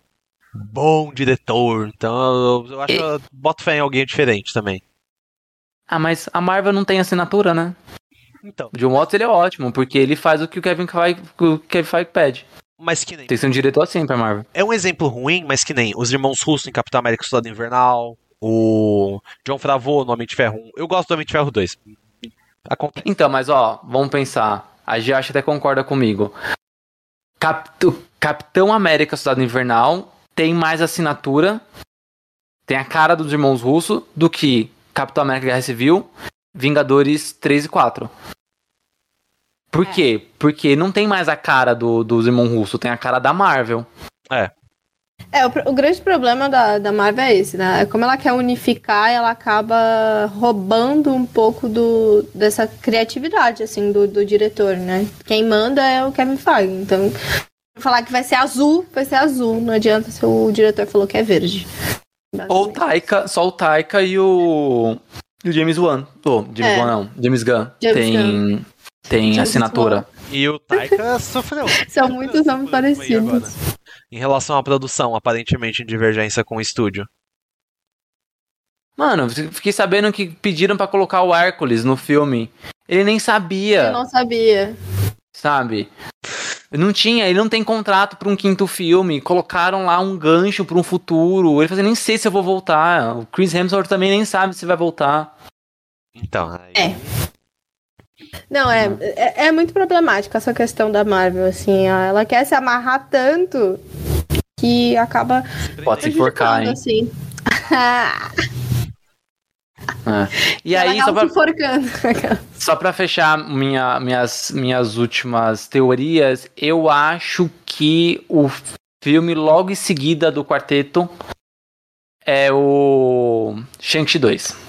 bom diretor. Então eu, eu acho que eu boto fé em alguém diferente também. Ah, mas a Marvel não tem assinatura, né? Então, O John Watts ele é ótimo, porque ele faz o que o Kevin Feige, o Kevin Feige pede. mas que nem. Tem que ser um diretor assim pra Marvel. É um exemplo ruim, mas que nem os irmãos Russo em Capitão América Soldado Invernal, o John Favreau no Homem de Ferro 1. Eu gosto do Homem de Ferro 2. Acontece. Então, mas ó, vamos pensar. A Giacha até concorda comigo. Capitão América Soldado Invernal tem mais assinatura, tem a cara dos irmãos russos do que Capitão América Guerra Civil, Vingadores 3 e 4. Por quê? Porque não tem mais a cara do- dos irmãos russos, tem a cara da Marvel. É, o, pro- o grande problema da, da Marvel é esse, né? É Como ela quer unificar, ela acaba roubando um pouco do, dessa criatividade, assim, do, do diretor, né? Quem manda é o Kevin Feige. Então, falar que vai ser azul, vai ser azul. Não adianta se o diretor falou que é verde. Ou o Taika, só o Taika e o. E o James Wan. Oh, James É. Wan não. James Gunn. James tem. Tem James assinatura. E o Taika sofreu. São muitos nomes parecidos. Em relação à produção, aparentemente em divergência com o estúdio. Mano, fiquei sabendo que pediram pra colocar o Hércules no filme. Ele nem sabia, Eu não sabia. sabe? Não tinha, ele não tem contrato pra um quinto filme. Colocaram lá um gancho pra um futuro. Ele falou assim, nem sei se eu vou voltar. O Chris Hemsworth também nem sabe se vai voltar. Então, aí... É. Não, é, é, é muito problemática essa questão da Marvel, assim. ó. Ela quer se amarrar tanto que acaba Pode se enforcar, hein? assim. É. E Ela aí, só pra, se enforcando. Só pra fechar minha, minhas, minhas últimas teorias, eu acho que o filme logo em seguida do quarteto é o Shang-Chi 2.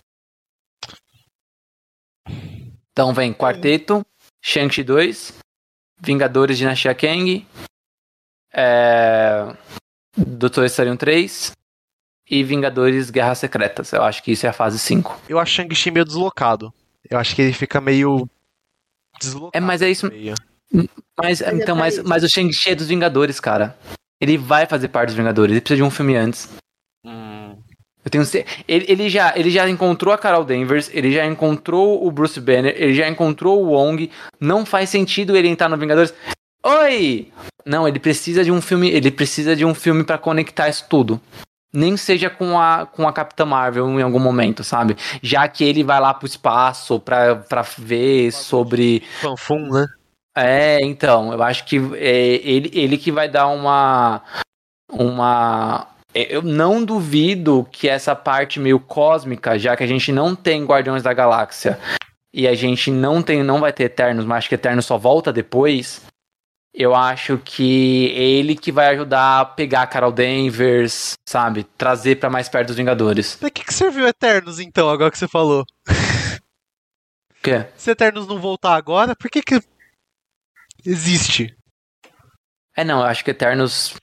Então vem Quarteto, Shang-Chi 2, Vingadores Dinastia Kang, é... Doutor Estranho 3 e Vingadores Guerras Secretas. Eu acho que isso é a fase 5. Eu acho Shang-Chi meio deslocado. Eu acho que ele fica meio deslocado. É, mas é isso. meio. Mas, é então, pra mas, mas o Shang-Chi é dos Vingadores, cara. Ele vai fazer parte dos Vingadores. Ele precisa de um filme antes. Hum, Eu tenho ele, ele, já, ele já encontrou a Carol Danvers, ele já encontrou o Bruce Banner, ele já encontrou o Wong. Não faz sentido ele entrar no Vingadores. Oi! Não, ele precisa de um filme. Ele precisa de um filme pra conectar isso tudo. Nem seja com a, com a Capitã Marvel em algum momento, sabe? Já que ele vai lá pro espaço pra, pra ver sobre. fanfum, né? É, então, eu acho que é, ele, ele que vai dar uma. Uma. é, Eu não duvido que essa parte meio cósmica, já que a gente não tem Guardiões da Galáxia e a gente não tem, não vai ter Eternos, mas acho que Eternos só volta depois. Eu acho que é ele que vai ajudar a pegar a Carol Danvers, sabe? Trazer pra mais perto dos Vingadores. Pra que, que serviu Eternos, então, agora que você falou? O quê? Se Eternos não voltar agora, por que que existe? É, não, eu acho que Eternos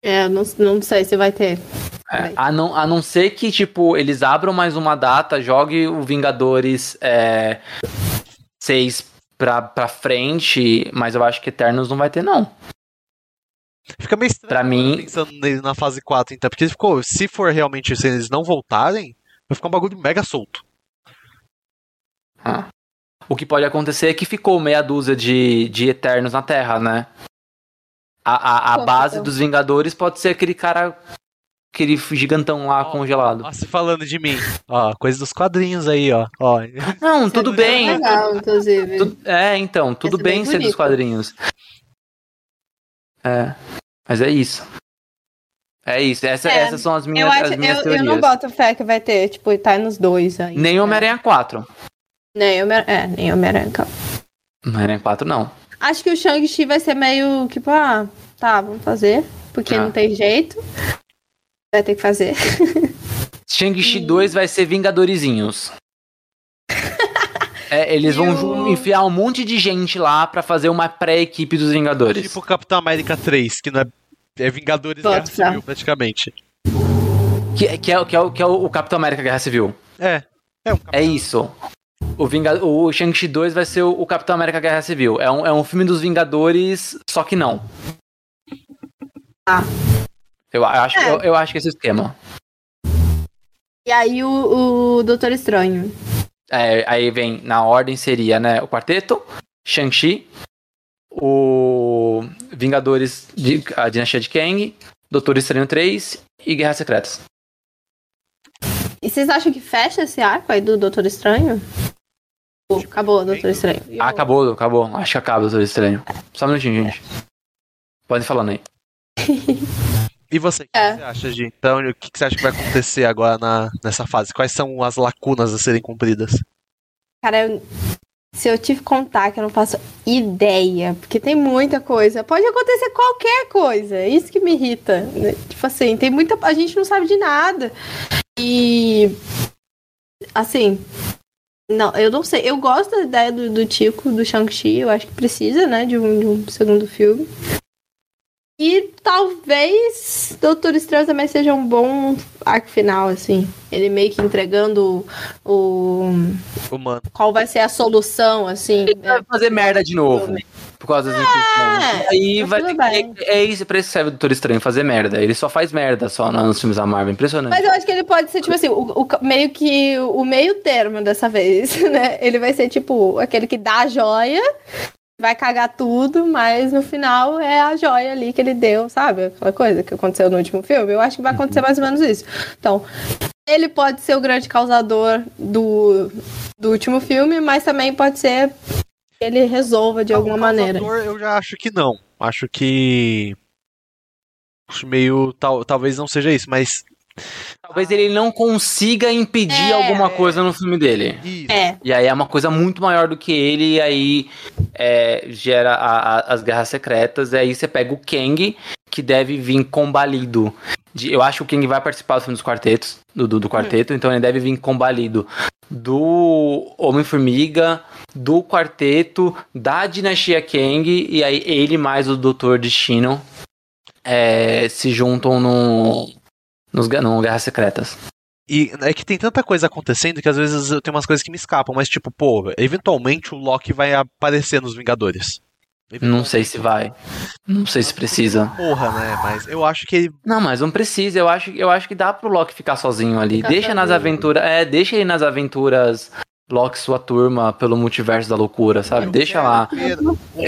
É, não, não sei se vai ter. É, a, não, a não ser que, tipo, eles abram mais uma data, jogue o Vingadores é, 6 pra, pra frente, mas eu acho que Eternos não vai ter, não. Fica meio estranho Pra agora mim- pensando nele na fase 4, então, porque ficou, se for realmente, se eles não voltarem, vai ficar um bagulho mega solto. O que pode acontecer é que ficou meia dúzia de, de Eternos na Terra, né? A, a, a base dos Vingadores pode ser aquele cara, aquele gigantão lá Ó, congelado. Ó, se falando de mim. Ó, coisa dos quadrinhos aí, ó. ó. Não, tudo É bem. legal, inclusive. Tu- é, então, tudo ser bem bem ser dos quadrinhos. É, mas é isso. É isso, essa, É, essas são as minhas, Eu, acho, as minhas eu, eu teorias. não boto fé que vai ter, tipo, tá nos dois aí. Nem né? Homem-Aranha 4. Nem Homem- É, nem Homem-Aranha. calma. Homem-Aranha 4 não. Acho que o Shang-Chi vai ser meio, tipo, ah, tá, vamos fazer. Porque Ah. não tem jeito. Vai ter que fazer. Shang-Chi 2 vai ser Vingadorizinhos. É, eles vão enfiar um monte de gente lá para fazer uma pré-equipe dos Vingadores. Tipo Capitão América 3, que não é, é Vingadores Guerra Civil, praticamente. Que, que, é, que, é, que é o Capitão América Guerra Civil. É. É, um é isso. O, Vinga o Shang-Chi 2 vai ser o, o, Capitão América Guerra Civil. É um, é um filme dos Vingadores, só que não. Ah. Eu acho, é. eu, eu, acho que é esse esquema. E aí o, o Doutor Estranho. É, aí vem, na ordem seria, né, o quarteto, Shang-Chi, o Vingadores, de, a Dinastia de Kang, Doutor Estranho 3 e Guerras Secretas. E vocês acham que fecha esse arco aí do Doutor Estranho? Acabou o Doutor Estranho. Ah, acabou, acabou. Acho que acaba o Doutor Estranho. Só um minutinho, gente. Podem falando aí. E você, o que, é. você acha, de Então, o que, você acha que vai acontecer agora na, nessa fase? Quais são as lacunas a serem cumpridas? Cara, eu, se eu te contar que eu não faço ideia, porque tem muita coisa. Pode acontecer qualquer coisa. É isso que me irrita. Né? Tipo assim, tem muita. A gente não sabe de nada. E. Assim. Não, eu não sei. Eu gosto da ideia do, do Tico, do Shang-Chi. Eu acho que precisa, né, de um, de um segundo filme. E talvez Doutor Estranho também seja um bom arco final, assim. Ele meio que entregando o. Humano. Qual vai ser a solução, assim. Ele vai fazer merda de novo. Por causa das é, Aí vai ter que. É isso pra isso que serve o Doutor Estranho, fazer merda. Ele só faz merda só nos filmes da Marvel. Impressionante. Mas eu acho que ele pode ser, tipo assim, o, o meio que o meio termo dessa vez, né? Ele vai ser, tipo, aquele que dá a joia vai cagar tudo, mas no final é a joia ali que ele deu, sabe? Aquela coisa que aconteceu no último filme. Eu acho que vai acontecer uhum. mais ou menos isso. Então, ele pode ser o grande causador do, do último filme, mas também pode ser que ele resolva de não, alguma maneira. Eu já acho que não. Acho que. Acho meio. Tal, talvez não seja isso, mas Talvez ele não consiga impedir é, alguma coisa no filme dele. É. E aí é uma coisa muito maior do que ele, e aí é, gera a, a, as guerras secretas. E aí você pega o Kang, que deve vir combalido. De, eu acho que o Kang vai participar do filme dos quartetos, do, do, do quarteto, hum. então ele deve vir combalido do Homem-Formiga, do quarteto, da dinastia Kang, e aí ele mais o Doutor Destino é, se juntam no nos, no Guerras Secretas. E é que tem tanta coisa acontecendo que às vezes eu tenho umas coisas que me escapam, mas tipo, pô, eventualmente o Loki vai aparecer nos Vingadores. Não sei se vai. Não sei se precisa. Porra, né? Mas eu acho que ele. Não, mas não precisa. Eu acho, eu acho que dá pro Loki ficar sozinho ali. Ficar deixa sozinho. nas aventuras. É, deixa ele nas aventuras Loki sua turma pelo multiverso da loucura, sabe? Deixa lá.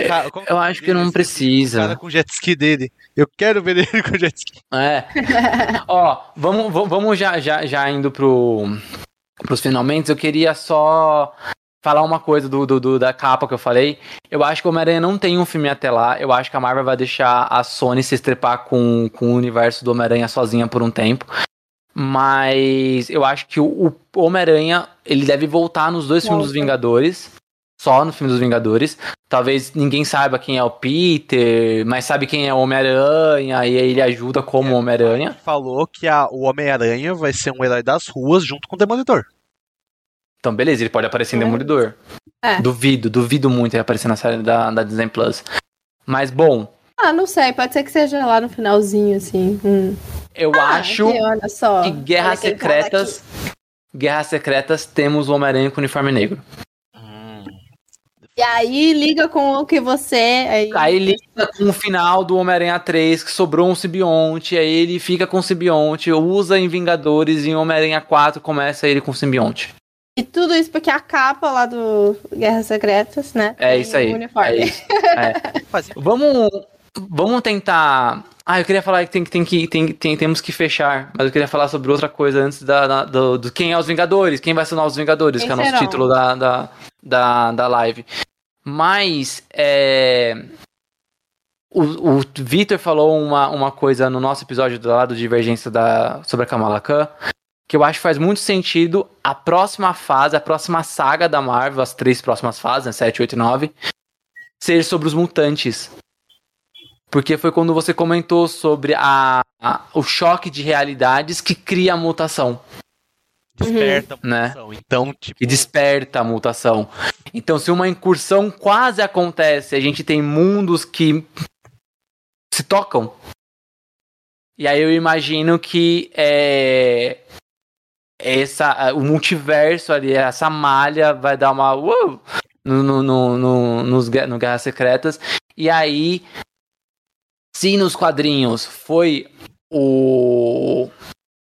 Cara, eu acho que não precisa. Cara com jet ski dele. Eu quero ver ele com jet ski. É. Ó, vamos, vamos já, já, já indo pro, pros finalmente. Eu queria só falar uma coisa do, do, do, da capa que eu falei. Eu acho que o Homem-Aranha não tem um filme até lá. Eu acho que a Marvel vai deixar a Sony se estrepar com, com o universo do Homem-Aranha sozinha por um tempo. Mas eu acho que o, Homem-Aranha, ele deve voltar nos dois filmes dos Vingadores. Só no filme dos Vingadores. Talvez ninguém saiba quem é o Peter, mas sabe quem é o Homem-Aranha, e aí ele ajuda como é, Homem-Aranha. Falou que a, o Homem-Aranha vai ser um herói das ruas junto com o Demolidor. Então, beleza, ele pode aparecer em é. Demolidor. É. Duvido, duvido muito ele aparecer na série da, da Disney Plus. Mas, bom. Ah, não sei, pode ser que seja lá no finalzinho, assim. Hum. Eu ah, acho que Guerras Secretas. Guerras Secretas temos o Homem-Aranha com uniforme negro. E aí liga com o que você. Aí, aí liga com o final do Homem-Aranha 3, que sobrou um simbionte, aí ele fica com o simbionte, usa em Vingadores e em Homem-Aranha 4 começa ele com o simbionte. E tudo isso porque a capa lá do Guerras Secretas, né? É isso aí. É isso. É. vamos, vamos tentar. Ah, eu queria falar que tem, tem que tem, tem, temos que fechar, mas eu queria falar sobre outra coisa antes da, da do, do, quem é os Vingadores, quem vai ser os Vingadores, quem que é o nosso título da, da, da, da live. Mas é, o, o Victor falou uma, uma coisa no nosso episódio do lado Divergência da, sobre a Kamala Khan, que eu acho que faz muito sentido a próxima fase, a próxima saga da Marvel, as três próximas fases, né, 7, 8 e 9, ser sobre os mutantes porque foi quando você comentou sobre a, a o choque de realidades que cria a mutação. Desperta uhum. a mutação. Né? Então, tipo... E desperta a mutação. Então, se uma incursão quase acontece, a gente tem mundos que se tocam. E aí eu imagino que é, essa, o multiverso ali, essa malha vai dar uma. Uh, no, no, no, no, nos, no Guerras Secretas. E aí, se nos quadrinhos foi o.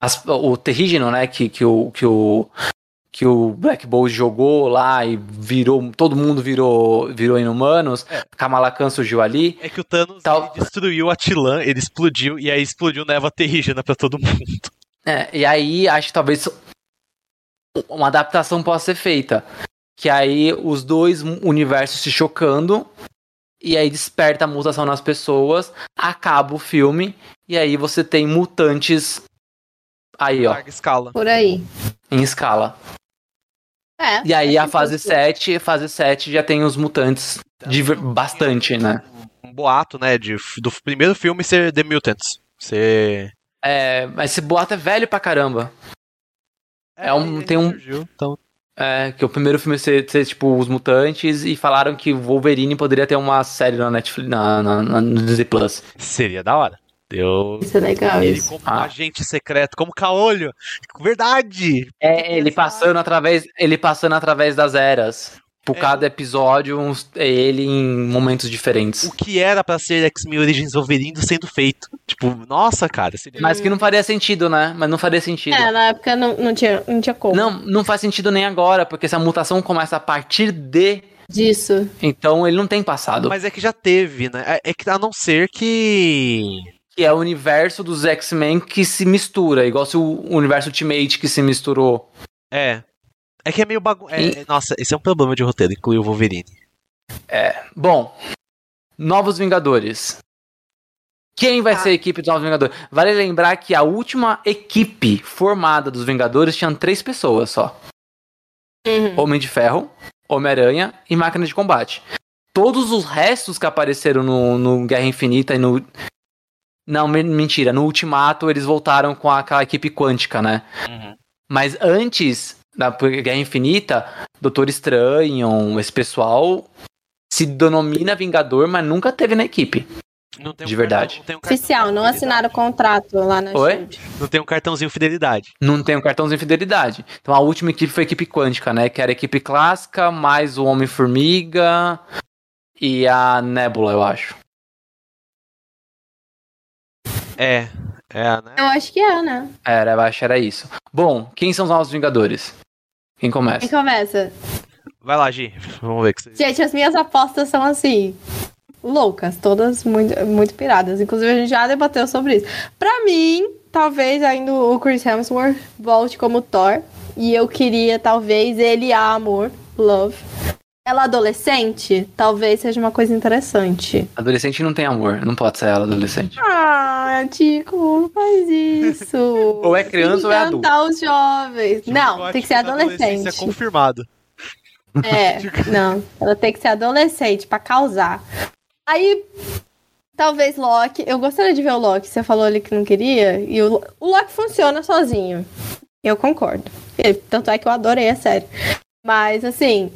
As, o terrígeno, né? Que, que, o, que, o, que o Black Bolt jogou lá e virou. Todo mundo virou, virou inumanos. É. Kamala Khan surgiu ali. É que o Thanos Tal... destruiu a Tilan, ele explodiu, e aí explodiu neva terrígena pra todo mundo. É, e aí acho que talvez uma adaptação possa ser feita. Que aí os dois universos se chocando. E aí desperta a mutação nas pessoas. Acaba o filme. E aí você tem mutantes. Aí, ó. escala. Por aí. Em escala. É, e aí a fase 7, fase 7 já tem os mutantes de bastante, né? Um boato, né, de, do primeiro filme ser The Mutants. Ser... É, mas esse boato é velho pra caramba. É, é um, tem um... Surgiu, então... É, que o primeiro filme ser, ser, tipo os mutantes e falaram que Wolverine poderia ter uma série na Netflix, na, na, na no Disney Plus. Seria da hora. Deu. Isso é legal. Ele isso. como ah. um agente secreto, como caolho. Verdade. É, ele passando através, ele passando através das eras. Por é. cada episódio, uns, é ele em momentos diferentes. O que era para ser X-Men Origins Wolverine sendo feito. Tipo, nossa, cara. Seria... Mas que não faria sentido, né? Mas não faria sentido. É, na época não, não, tinha, não tinha como. Não, não faz sentido nem agora, porque essa mutação começa a partir de disso. Então ele não tem passado. Mas é que já teve, né? É, é que a não ser que que é o universo dos X-Men que se mistura, igual se o universo Ultimate que se misturou. É. É que é meio bagun... É, e... Nossa, esse é um problema de roteiro, incluir o Wolverine. É. Bom. Novos Vingadores. Quem vai ah. ser a equipe dos Novos Vingadores? Vale lembrar que a última equipe formada dos Vingadores tinha três pessoas só: uhum. Homem de Ferro, Homem-Aranha e Máquina de Combate. Todos os restos que apareceram no, no Guerra Infinita e no não, mentira. No Ultimato eles voltaram com aquela equipe quântica, né? Uhum. Mas antes da Guerra Infinita, Doutor Estranho, esse pessoal se denomina Vingador, mas nunca teve na equipe. Um de verdade. Não um Oficial, não assinaram o contrato lá na Oi? Não tem um cartãozinho fidelidade. Não tem um cartãozinho fidelidade. Então a última equipe foi a equipe quântica, né? Que era a equipe clássica, mais o Homem-Formiga e a Nebula, eu acho. É, é, né? Eu acho que é, né? Era, eu acho que era isso. Bom, quem são os novos Vingadores? Quem começa? Quem começa? Vai lá, Gi. Vamos ver que você... Gente, as minhas apostas são assim. Loucas, todas muito, muito piradas. Inclusive, a gente já debateu sobre isso. Pra mim, talvez ainda o Chris Hemsworth volte como Thor. E eu queria, talvez, ele a amor, love, ela adolescente, talvez seja uma coisa interessante. Adolescente não tem amor, não pode ser ela adolescente. Ah, Tico, não faz isso. ou é criança ou é adulto. os jovens. Tipo, não, tem que ser adolescente. É confirmado. É, não, ela tem que ser adolescente para causar. Aí, talvez Loki, eu gostaria de ver o Loki, você falou ali que não queria, e o, o Loki funciona sozinho. Eu concordo. Tanto é que eu adorei a série. Mas, assim,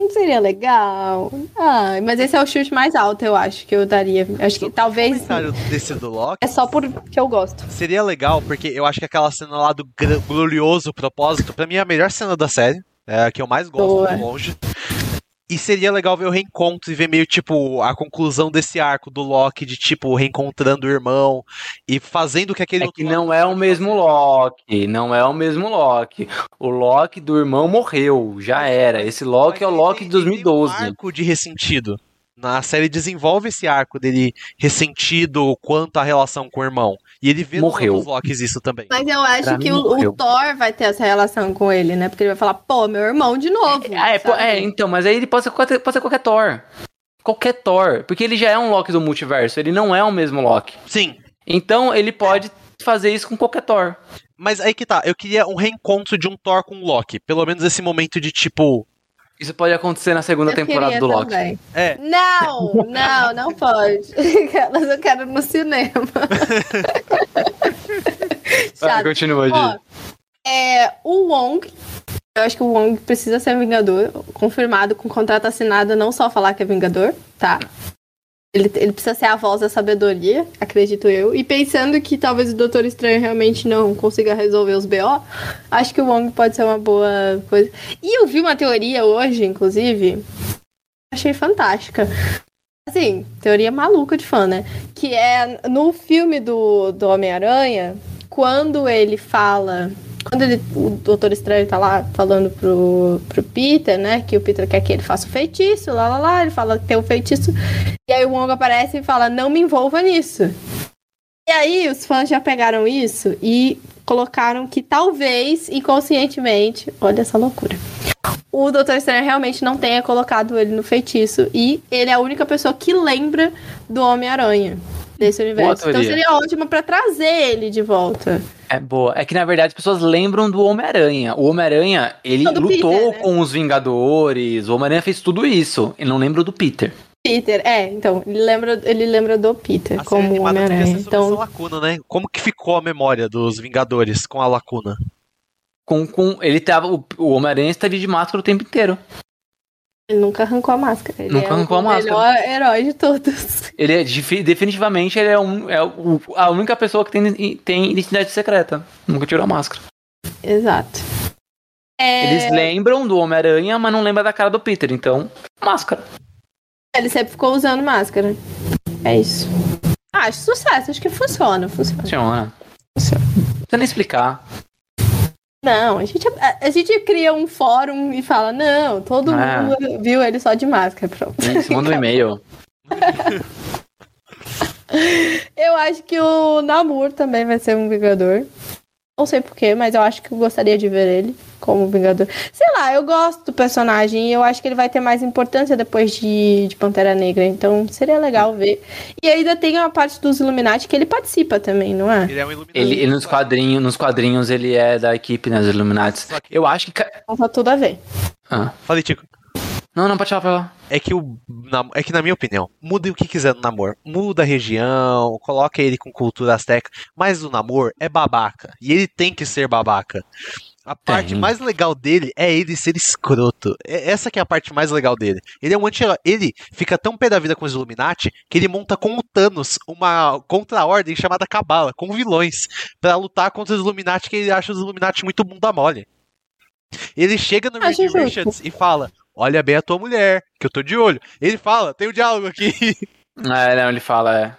não seria legal? Ah, mas esse é o chute mais alto, eu acho, que eu daria. Acho que talvez. O comentário desse do Loki. É só porque eu gosto. Seria legal, porque eu acho que aquela cena lá do glorioso propósito, pra mim é a melhor cena da série. É a que eu mais gosto, Boa. de longe. E seria legal ver o reencontro e ver meio, tipo, a conclusão desse arco do Loki, de, tipo, reencontrando o irmão e fazendo que aquele. É que não é o mesmo Loki, não é o mesmo Loki. O Loki do irmão morreu, já era. Esse Loki é o Loki de 2012. Tem um arco de ressentido. Na série desenvolve esse arco dele ressentido quanto à relação com o irmão. E ele vê morreu. nos Locks isso também. Mas eu acho pra que o, o, Thor vai ter essa relação com ele, né? Porque ele vai falar, pô, meu irmão de novo. É, é, é então, mas aí ele pode ser, pode ser qualquer Thor. Qualquer Thor. Porque ele já é um Loki do multiverso, ele não é o mesmo Loki. Sim. Então ele pode fazer isso com qualquer Thor. Mas aí que tá, eu queria um reencontro de um Thor com o Loki. Pelo menos esse momento de tipo. Isso pode acontecer na segunda Eu temporada do Loki. também. É. Não, não, não pode. Elas eu quero no cinema. Vai, continua, Ó, é, o Wong, eu acho que o Wong precisa ser Vingador, confirmado com contrato assinado, não só falar que é Vingador, tá? Ele, ele precisa ser a voz da sabedoria, acredito eu. E pensando que talvez o Doutor Estranho realmente não consiga resolver os BO, acho que o Wong pode ser uma boa coisa. E eu vi uma teoria hoje, inclusive, achei fantástica. Assim, teoria maluca de fã, né? Que é no filme do, do Homem-Aranha, quando ele fala. Quando ele, o Doutor Estranho tá lá falando pro, pro Peter, né? Que o Peter quer que ele faça o feitiço, lá lá lá, ele fala que tem o feitiço. E aí o Wong aparece e fala, não me envolva nisso. E aí os fãs já pegaram isso e colocaram que talvez, inconscientemente, olha essa loucura. O Doutor Estranho realmente não tenha colocado ele no feitiço e ele é a única pessoa que lembra do Homem-Aranha desse universo. Então seria ótimo pra trazer ele de volta. É boa. É que na verdade as pessoas lembram do Homem-Aranha. O Homem-Aranha, ele Não, lutou Peter, né? com os Vingadores. O Homem-Aranha fez tudo isso. Ele não lembra do Peter. Peter, é, então, ele lembra, ele lembra do Peter A como Homem-Aranha. Então, lacuna, né? Como que ficou a memória dos Vingadores com a lacuna? Com, com, ele tava. O, o Homem-Aranha estava de máscara o tempo inteiro. Ele nunca arrancou a máscara. Ele Nunca é arrancou a o máscara. melhor herói de todos. Ele é defi- definitivamente ele é, um, é o- a única pessoa que tem, tem identidade secreta. Nunca tirou a máscara. Exato. É, Eles lembram do Homem-Aranha, mas não lembram da cara do Peter. Então, máscara. Ele sempre ficou usando máscara. É isso. Ah, acho sucesso, acho que funciona, funciona. Funciona. Funciona. Não precisa nem explicar. Não, a gente, a, a gente cria um fórum e fala, não, todo Ah. mundo viu ele só de máscara, pronto. Isso, manda um e-mail. Eu acho que o Namor também vai ser um Vingador. Não sei porquê, mas eu acho que eu gostaria de ver ele como Vingador. Sei lá, eu gosto do personagem e eu acho que ele vai ter mais importância depois de, de Pantera Negra. Então seria legal ver. E ainda tem a parte dos Illuminati que ele participa também, não é? Ele é um iluminado. Ele, ele nos, quadrinhos, nos quadrinhos ele é da equipe, né, dos Illuminati. Só que- Eu acho que. Então tá tudo a ver. Ah. Falei, Tico. Não, não, pode falar, pode falar. É que o é que na minha opinião, mude o que quiser no namoro. Muda a região, coloca ele com cultura azteca, mas o namoro é babaca e ele tem que ser babaca. A parte mais legal dele é ele ser escroto. É- Essa que é a parte mais legal dele. Ele é um anti Ele fica tão pé da vida com os Illuminati que ele monta com o Thanos uma contra-ordem chamada Cabala, com vilões, pra lutar contra os Illuminati que ele acha os Illuminati muito bunda mole. Ele chega no Acho Reed. Richards e fala: Olha bem a tua mulher, que eu tô de olho. Ele fala, tem um diálogo aqui. É, não, ele fala, é.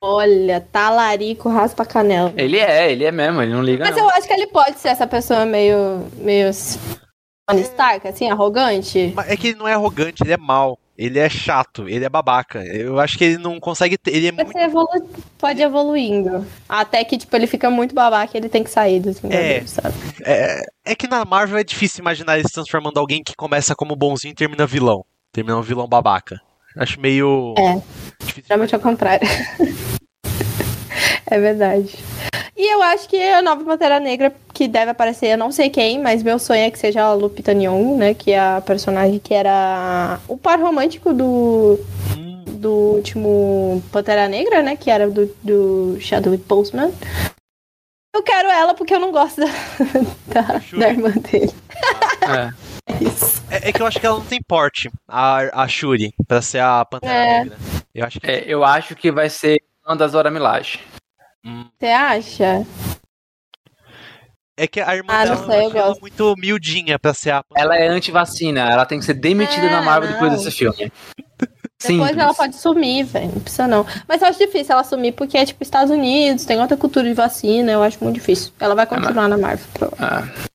Olha, talarico, raspa a canela. Ele é, ele é mesmo, ele não liga. Mas não. eu acho que ele pode ser essa pessoa meio. meio. Tony Stark, assim, arrogante. Mas é que ele não é arrogante, ele é mau. Ele é chato, ele é babaca. Eu acho que ele não consegue ter. Ele é Pode, muito. evolu- pode ir evoluindo. Até que, tipo, ele fica muito babaca e ele tem que sair dos Vingadores, sabe? É, é que na Marvel é difícil imaginar ele se transformando alguém que começa como bonzinho e termina vilão. Termina um vilão babaca. Acho meio. É. Difícil Geralmente é o contrário. é verdade. E eu acho que a nova Pantera Negra, que deve aparecer, eu não sei quem, mas meu sonho é que seja a Lupita Nyong'o, né? Que é a personagem que era o par romântico do, do último Pantera Negra, né? Que era do, do Chadwick Boseman. Eu quero ela porque eu não gosto da, da, da irmã dele. É. É isso. É, é que eu acho que ela não tem porte, a, a Shuri, pra ser a Pantera É. Negra. Eu acho que. É, eu acho que vai ser uma das Dora Milaje. Hum, Você acha? é que a irmã Ah, não dela sei, eu ela gosto. muito miudinha pra ser a Ela é anti-vacina, ela tem que ser demitida É, da Marvel depois não. desse filme. Depois Simples. ela pode sumir, velho. Não precisa não. Mas eu acho difícil ela sumir porque é tipo Estados Unidos, tem outra cultura de vacina, eu acho muito difícil. Ela vai continuar na Marvel. provavelmente. Ah,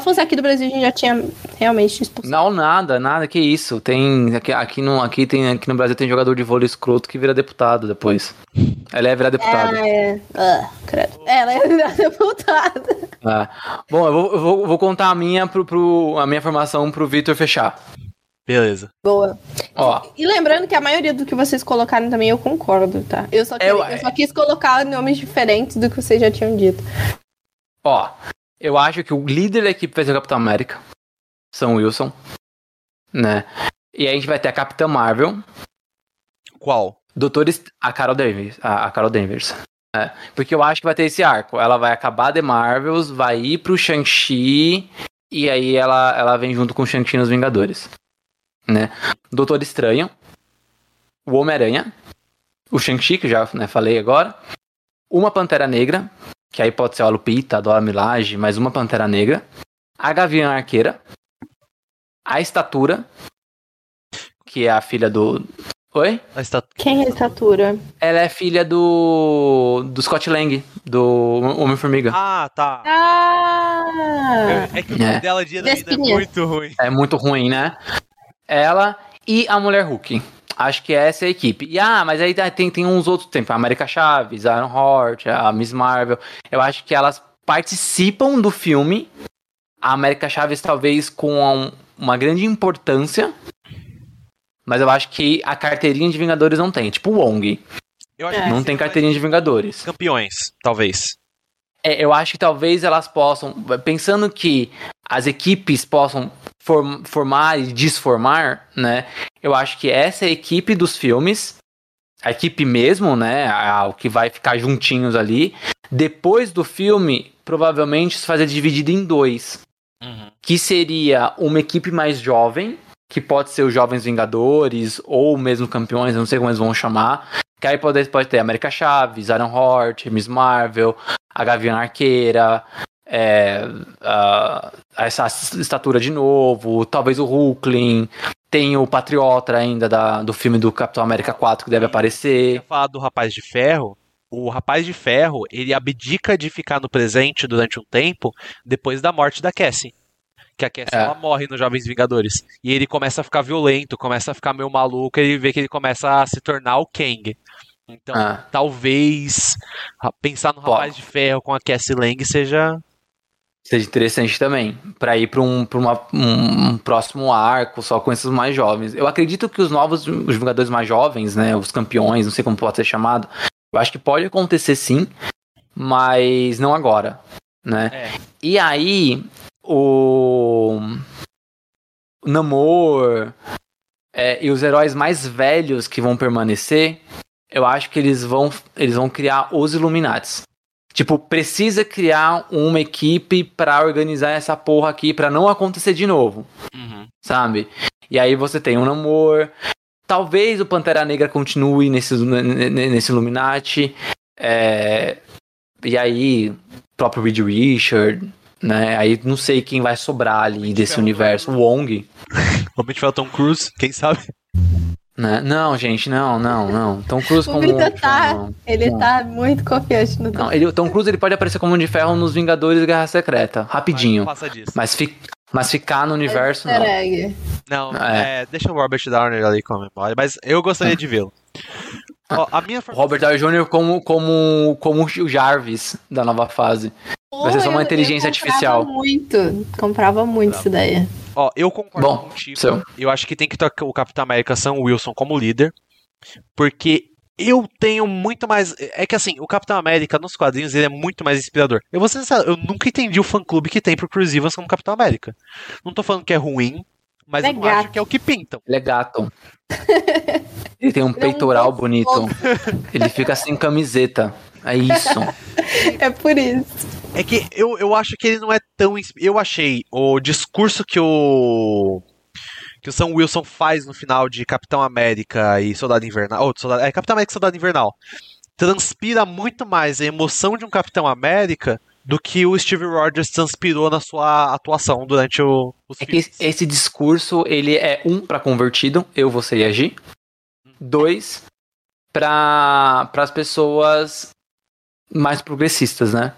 Fosse aqui do Brasil, a gente já tinha realmente expulsado. não, nada, nada, que isso. Tem. Aqui, aqui, no, aqui, tem, aqui no Brasil tem jogador de vôlei escroto que vira deputado depois. Ela é virar deputada. Ah, é. Ah, credo. Ela é virar deputada. Ah. Bom, eu vou, eu vou, vou contar a minha, pro, pro- a minha formação pro Vitor fechar. Beleza. Boa. Ó, E lembrando que a maioria do que vocês colocaram também eu concordo, tá? Eu só, queria- Eu- eu só quis colocar nomes diferentes do que vocês já tinham dito. ó. Eu acho que o líder da equipe vai ser o Capitão América. São Wilson. né? E aí a gente vai ter a Capitã Marvel. Qual? Doutores. A Carol Danvers. A, a Carol Danvers. É, porque eu acho que vai ter esse arco. Ela vai acabar The Marvels, vai ir pro Shang-Chi. E aí ela, ela vem junto com o Shang-Chi nos Vingadores. Né? Doutor Estranho. O Homem-Aranha. O Shang-Chi, que já né, falei agora. Uma Pantera Negra. Que aí pode ser a Lupita, a Dora Milaje, mas uma Pantera Negra. A Gavião Arqueira. A Estatura. Que é a filha do, Oi? Quem é a estatura? Ela é filha do. do Scott Lang, do Homem-Formiga. Ah, tá. Ah! É, é que o nome é. dela de é muito ruim. É muito ruim, né? Ela e a Mulher Hulk. Acho que essa é a equipe. E ah, mas aí tem, tem uns outros, tem a América Chaves, a Iron Heart, a Miss Marvel. Eu acho que elas participam do filme. A América Chaves talvez com uma grande importância mas eu acho que a carteirinha de Vingadores não tem. Tipo o Wong. Eu acho não tem carteirinha de Vingadores. Campeões, talvez. É, eu acho que talvez elas possam, pensando que as equipes possam formar e desformar, né? Eu acho que essa é a equipe dos filmes, a equipe mesmo, né? O que vai ficar juntinhos ali. Depois do filme, provavelmente isso fazer dividido em dois. Uhum. Que seria uma equipe mais jovem, que pode ser os Jovens Vingadores, ou mesmo Campeões, não sei como eles vão chamar. Que aí pode, pode ter América Chaves, Iron Heart, Miss Marvel, a Gavião Arqueira, é, a, essa estatura de novo, talvez o Hulkling, tem o Patriota ainda da, do filme do Capitão América 4 que deve aparecer. falar do Rapaz de Ferro, o Rapaz de Ferro, ele abdica de ficar no presente durante um tempo depois da morte da Cassie que a Cassie é. ela morre nos Jovens Vingadores. E ele começa a ficar violento, começa a ficar meio maluco, e vê que ele começa a se tornar o Kang. Então, ah. talvez pensar no Rapaz de Ferro com a Cassie Lang seja seja interessante também, para ir para um, pra uma, um, um, próximo arco só com esses mais jovens. Eu acredito que os novos, os Vingadores mais jovens, né, os campeões, não sei como pode ser chamado, eu acho que pode acontecer sim, mas não agora, né? É. E aí, o Namor é, e os heróis mais velhos que vão permanecer, eu acho que eles vão, eles vão criar os Illuminates. Tipo, precisa criar uma equipe para organizar essa porra aqui para não acontecer de novo. Uhum. Sabe? E aí você tem o Namor. Talvez o Pantera Negra continue nesse, nesse Illuminati. É, e aí, o próprio Reed Richard, né? Aí não sei quem vai sobrar ali desse universo. O Wong. Realmente o Tom Cruise, quem sabe? Né? Não, gente, não, não, não. Tom Cruise como. O tá, não, ele não. tá muito confiante no Tom. Não, ele, o Tom Cruise ele pode aparecer como um de ferro nos Vingadores e Guerra Secreta, rapidinho. Mas, fi, mas ficar no universo não. Não, é. É, deixa o Robert Downey ali como mas eu gostaria de vê-lo. Ó, a minha Robert Downey Jr. como, como, como o Jarvis da nova fase. Vai ser só uma inteligência eu artificial. muito, comprava muito essa ideia. Ó, eu concordo Bom, contigo. Seu. Eu acho que tem que ter o Capitão América Sam Wilson como líder, porque eu tenho muito mais. É que assim, o Capitão América nos quadrinhos ele é muito mais inspirador. Eu vou ser sincero, eu nunca entendi o fã-clube que tem pro Chris Evans como Capitão América. Não tô falando que é ruim, mas é eu não acho que é o que pintam. Ele é gato. ele tem um ele peitoral é um bonito. ele fica sem camiseta. É isso. é por isso. É que eu, eu acho que ele não é tão. Eu achei o discurso que o. Que o Sam Wilson faz no final de Capitão América e Soldado Invernal. Oh, Soldado, é Capitão América e Soldado Invernal. Transpira muito mais a emoção de um Capitão América do que o Steve Rogers transpirou na sua atuação durante o, os é filmes. que esse discurso, ele é um para convertido, eu, você e agir. Dois, para as pessoas mais progressistas, né?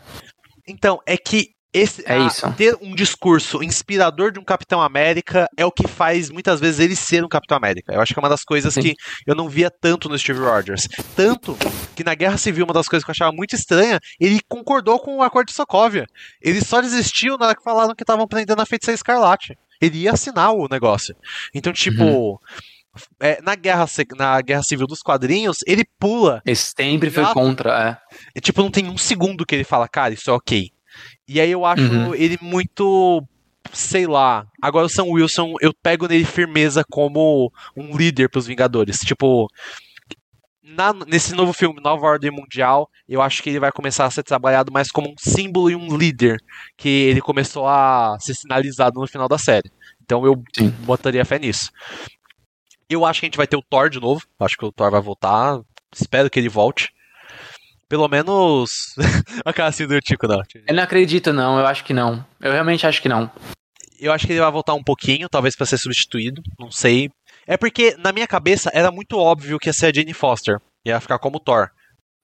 Então, é que esse, é isso. ter um discurso inspirador de um Capitão América é o que faz muitas vezes ele ser um Capitão América. Eu acho que é uma das coisas Sim. que eu não via tanto no Steve Rogers. Tanto que na Guerra Civil, uma das coisas que eu achava muito estranha, ele concordou com o Acordo de Sokovia. Ele só desistiu na hora que falaram que estavam prendendo a Feiticeira Escarlate. Ele ia assinar o negócio. Então, tipo. Uhum. É, na, guerra, na Guerra Civil dos quadrinhos, ele pula. Ele sempre foi contra, é. é. Tipo, não tem um segundo que ele fala, cara, isso é ok. E aí eu acho uhum. ele muito sei lá. Agora o Sam Wilson, eu pego nele firmeza como um líder pros Vingadores. Tipo, na, nesse novo filme, Nova Ordem Mundial, eu acho que ele vai começar a ser trabalhado mais como um símbolo e um líder, que ele começou a ser sinalizado no final da série. Então eu Sim. botaria fé nisso. Eu acho que a gente vai ter o Thor de novo. Acho que o Thor vai voltar. Espero que ele volte. Pelo menos. a cara assim do Tico, não. Eu não acredito, não. Eu acho que não. Eu realmente acho que não. Eu acho que ele vai voltar um pouquinho, talvez para ser substituído. Não sei. É porque, na minha cabeça, era muito óbvio que ia ser a Jane Foster. Ia ficar como Thor.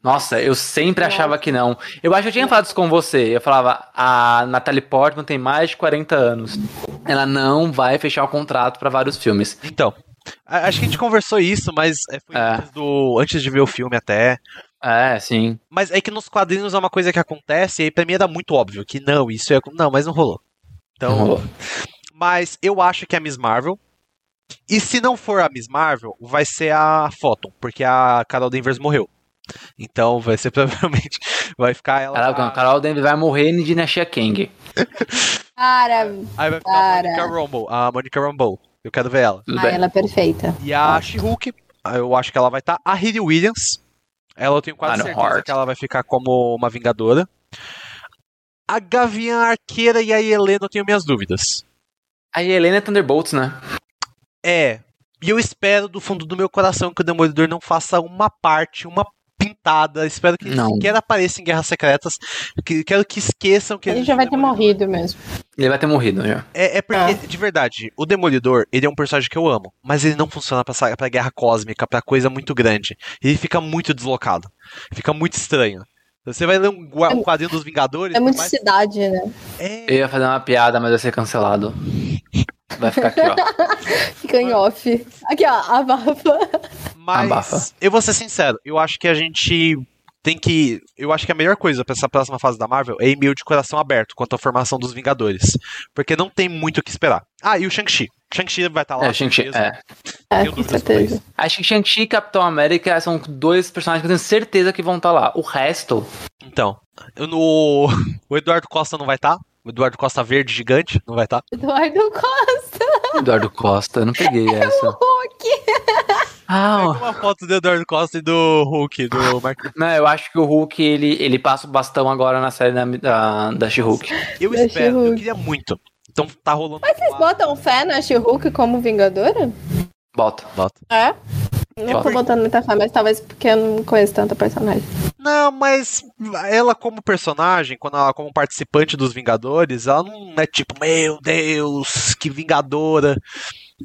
Nossa, eu sempre achava que não. Eu acho que eu tinha falado isso com você. Eu falava, a Natalie Portman tem mais de 40 anos. Ela não vai fechar o contrato para vários filmes. Então, acho que a gente conversou isso, mas é, foi é. Antes, do, antes de ver o filme até. É, sim. Mas é que nos quadrinhos é uma coisa que acontece e aí pra mim era muito óbvio que não, isso é. Não, mas não rolou. Então. Não rolou. Mas eu acho que é a Miss Marvel. E se não for a Miss Marvel, vai ser a Photon, porque a Carol Danvers morreu. Então vai ser provavelmente. Vai ficar ela. Carol, a Carol Danvers vai morrer de Dinastia Kang. Para. Aí vai ficar para. a Monica Rambeau. A Monica Rambeau. Eu quero ver ela. Ah, ela é perfeita. E a She-Hulk, eu acho que ela vai estar. Tá. A Riri Williams. Ela eu tenho quase ah, certeza Heart. que ela vai ficar como uma Vingadora. A Gavião Arqueira e a Helena eu tenho minhas dúvidas. A Helena é Thunderbolts, né? É. E eu espero do fundo do meu coração que o Demolidor não faça uma parte, uma pintada. Espero que ele não. sequer apareça em Guerras Secretas. Que, quero que esqueçam que ele já vai ter morrido mesmo. Ele vai ter morrido já. É, é porque, é. de verdade, o Demolidor, ele é um personagem que eu amo, mas ele não funciona pra, pra guerra cósmica, pra coisa muito grande. Ele fica muito deslocado. Fica muito estranho. Você vai ler um, um quadrinho dos Vingadores. É muito mais... cidade, né? É... Eu ia fazer uma piada, mas ia ser cancelado. Vai ficar aqui, ó. Fica em off. Aqui, ó, abafa. Mas abafa. eu vou ser sincero, eu acho que a gente tem que. Eu acho que a melhor coisa para essa próxima fase da Marvel é e-mail de coração aberto quanto à formação dos Vingadores. Porque não tem muito o que esperar. Ah, e o Shang-Chi. Shang-Chi vai estar tá lá. É, Shang-Chi, é. é com certeza. Acho que Shang-Chi e Capitão América são dois personagens que eu tenho certeza que vão estar tá lá. O resto. Então, no... o Eduardo Costa não vai estar. Tá? O Eduardo Costa Verde gigante, não vai estar? Eduardo Costa. Eduardo Costa, eu não peguei é essa. O Hulk. Ah, Pega uma foto do Eduardo Costa e do Hulk, do Mark. Não, eu acho que o Hulk ele, ele passa o bastão agora na série da, da, da She-Hulk. Eu da espero, eu queria muito. Então tá rolando. Mas vocês botam fé na She-Hulk como Vingadora? Bota. Bota. É? Não tô botando muita fé, mas talvez porque eu não conheço tanta personagem. Não, mas ela como personagem, quando ela como participante dos Vingadores, ela não é tipo, meu Deus, que Vingadora.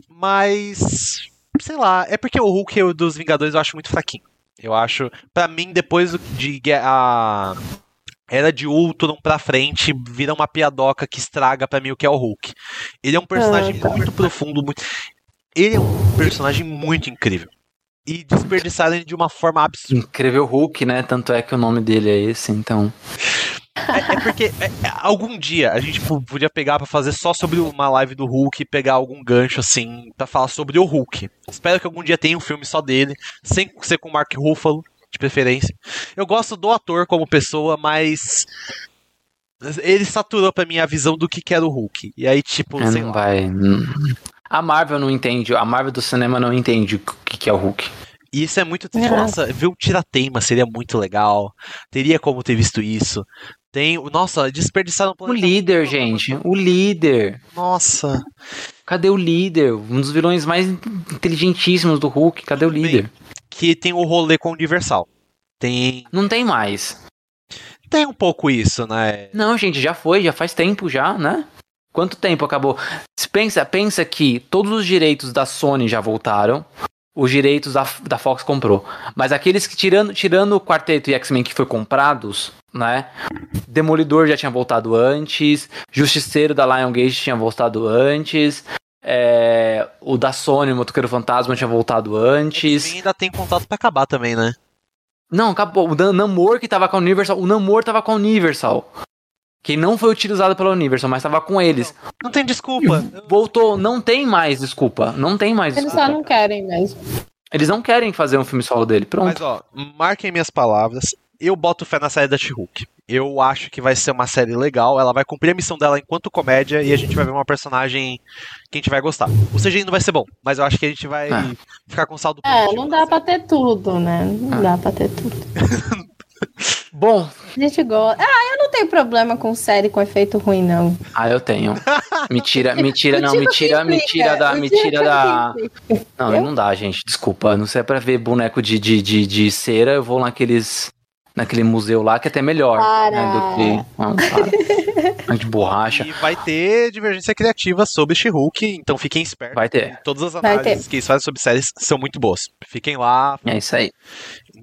Mas, sei lá, é porque o Hulk dos Vingadores eu acho muito fraquinho. Eu acho, para mim, depois de a era de Ultron pra frente, vira uma piadoca que estraga para mim o que é o Hulk. Ele é um personagem ah, muito profundo, muito. Ele é um personagem muito incrível e desperdiçaram ele de uma forma absurda. Incrível Hulk, né? Tanto é que o nome dele é esse, então. É, é porque é, é algum dia a gente podia pegar para fazer só sobre uma live do Hulk e pegar algum gancho assim para falar sobre o Hulk. Espero que algum dia tenha um filme só dele, sem ser com o Mark Ruffalo, de preferência. Eu gosto do ator como pessoa, mas ele saturou para mim a visão do que era o Hulk. E aí, tipo, não lá. vai. A Marvel não entende, a Marvel do cinema não entende o que é o Hulk. E isso é muito triste. É. Nossa, ver o Tirateima seria muito legal. Teria como ter visto isso. Tem. Nossa, desperdiçaram o líder, gente. O líder. Nossa. Cadê o líder? Um dos vilões mais inteligentíssimos do Hulk. Cadê o líder? Que tem o rolê com o Universal. Tem. Não tem mais. Tem um pouco isso, né? Não, gente, já foi, já faz tempo já, né? Quanto tempo acabou? Pensa, pensa que todos os direitos da Sony já voltaram. Os direitos da, da Fox comprou. Mas aqueles que, tirando, tirando o Quarteto e X-Men que foi comprados, né? Demolidor já tinha voltado antes. Justiceiro da Lion Gate tinha voltado antes. É, o da Sony, o Motoqueiro Fantasma, tinha voltado antes. E ainda tem contato para acabar também, né? Não, acabou. O Namor que tava com a Universal. O Namor tava com a Universal que não foi utilizado pela Universal, mas estava com eles. Não, não, tem desculpa. Voltou, não tem mais desculpa. Não tem mais eles desculpa. Eles só não querem mesmo. Eles não querem fazer um filme solo dele, pronto. Mas ó, marquem minhas palavras. eu boto fé na série da She-Hulk. Eu acho que vai ser uma série legal. Ela vai cumprir a missão dela enquanto comédia e a gente vai ver uma personagem que a gente vai gostar. O CGI não vai ser bom, mas eu acho que a gente vai Ah. ficar com saldo É, não dá pra ter tudo, né? Não Ah. dá pra ter tudo. Bom, A gente gosta. Ah, eu não tenho problema com série com efeito ruim, não. ah, eu tenho. Mentira, mentira, O não, Tico mentira, que mentira explica, da, o mentira Tico da. Não, Eu? não dá, gente. Desculpa. Não sei é pra ver boneco de, de, de, de cera, eu vou naqueles. Naquele museu lá que é até melhor. Né, do que. Não, para. de borracha. E vai ter divergência criativa sobre She-Hulk, então fiquem espertos. Vai ter. Todas as análises que eles fazem sobre séries são muito boas. Fiquem lá. É isso aí.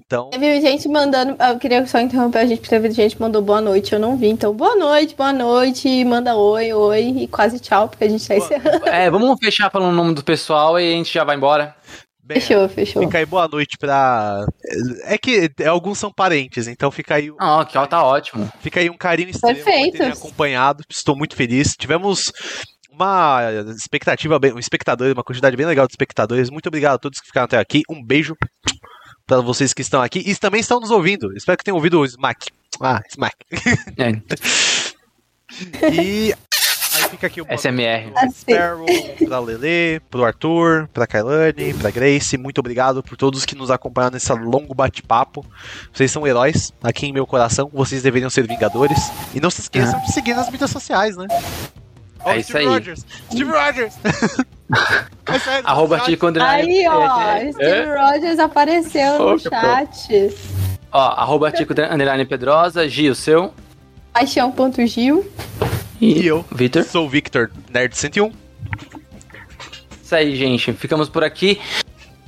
Então, Teve gente mandando. Eu queria só interromper a gente, porque teve gente que mandou boa noite, eu não vi. Então, boa noite, boa noite. Manda oi, oi e quase tchau, porque a gente tá Boa- encerrando. É, vamos fechar falando o nome do pessoal e a gente já vai embora. bem, Fechou, fechou. fica aí boa noite pra. É que alguns são parentes, então fica aí, Ah, que ó, tá ótimo. fica aí um carinho extremo por Perfeito. terem acompanhado. Estou muito feliz. Tivemos uma expectativa, bem, um espectador, uma quantidade bem legal de espectadores. Muito obrigado a todos que ficaram até aqui. Um beijo para vocês que estão aqui e também estão nos ouvindo. Espero que tenham ouvido o Smack. Ah, Smack. É, E aí fica aqui o SMR. pro Sparrow, pra Lele, pro Arthur, pra Kailane, pra Grace. Muito obrigado por todos que nos acompanharam nesse longo bate-papo. Vocês são heróis aqui em meu coração. Vocês deveriam ser vingadores. E não se esqueçam de seguir nas mídias sociais, né? Ó, É isso Steve aí. Rogers! Steve Rogers! É Arroba. Aí, ó, é, é, Steve é. Rogers apareceu no Ô, chat. Ó, arroba Tico Underline Pedrosa, Gil, seu. Paixão.gil. E eu Vitor. sou o Victor, Nerd101. Isso aí, gente. Ficamos por aqui.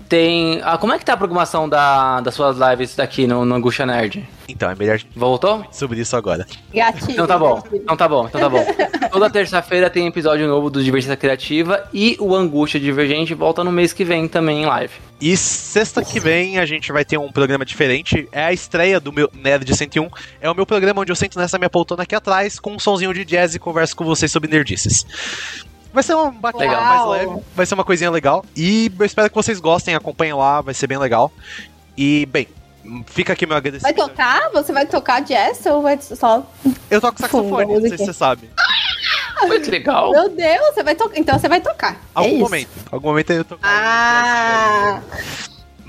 Tem. Ah, como é que tá a programação da, das suas lives daqui no, no Angústia Nerd? Então, é melhor Voltou? sobre isso agora. Gatinho. Então tá bom. Então tá bom, então tá bom. Toda terça-feira tem episódio novo do Divergência Criativa e o Angústia Divergente volta no mês que vem também em live. E sexta que vem a gente vai ter um programa diferente. É a estreia do meu Nerd 101. É o meu programa onde eu sento nessa minha poltrona aqui atrás com um sonzinho de jazz e converso com vocês sobre nerdices. Vai ser um bate-papo Legal. mais leve, vai ser uma coisinha legal. E eu espero que vocês gostem, acompanhem lá, vai ser bem legal. E, bem, fica aqui meu Vai agradecimento. tocar? Você vai tocar jazz ou vai só. Eu toco saxofone, Fundo, não sei se você sabe. Muito legal. Meu Deus, você vai tocar. Então você vai tocar. é Algum isso. momento. Algum momento eu toco. Ah!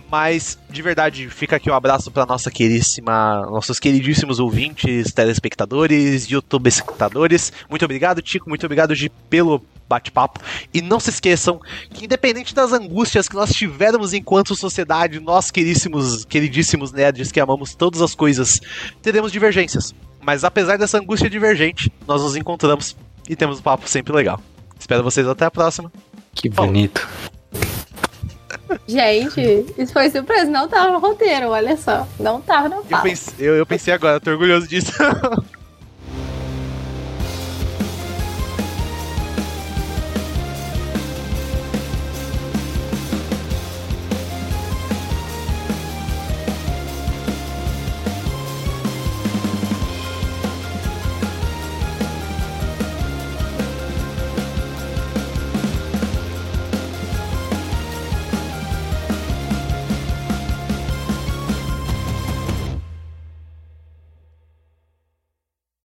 Mas, de verdade, fica aqui um abraço para nossa queríssima, nossos queridíssimos ouvintes, telespectadores, YouTube espectadores. Muito obrigado, Tico. Muito obrigado, Gi, pelo bate-papo. E não se esqueçam que, independente das angústias que nós tivermos enquanto sociedade, nós, queridíssimos, queridíssimos nerds que amamos todas as coisas, teremos divergências. Mas apesar dessa angústia divergente, nós nos encontramos e temos um papo sempre legal. Espero vocês até a próxima. Que bonito. Gente, isso foi surpresa. Não tava no roteiro, olha só. Não tava, não Eu tava. pensei, eu, eu pensei agora, tô orgulhoso disso.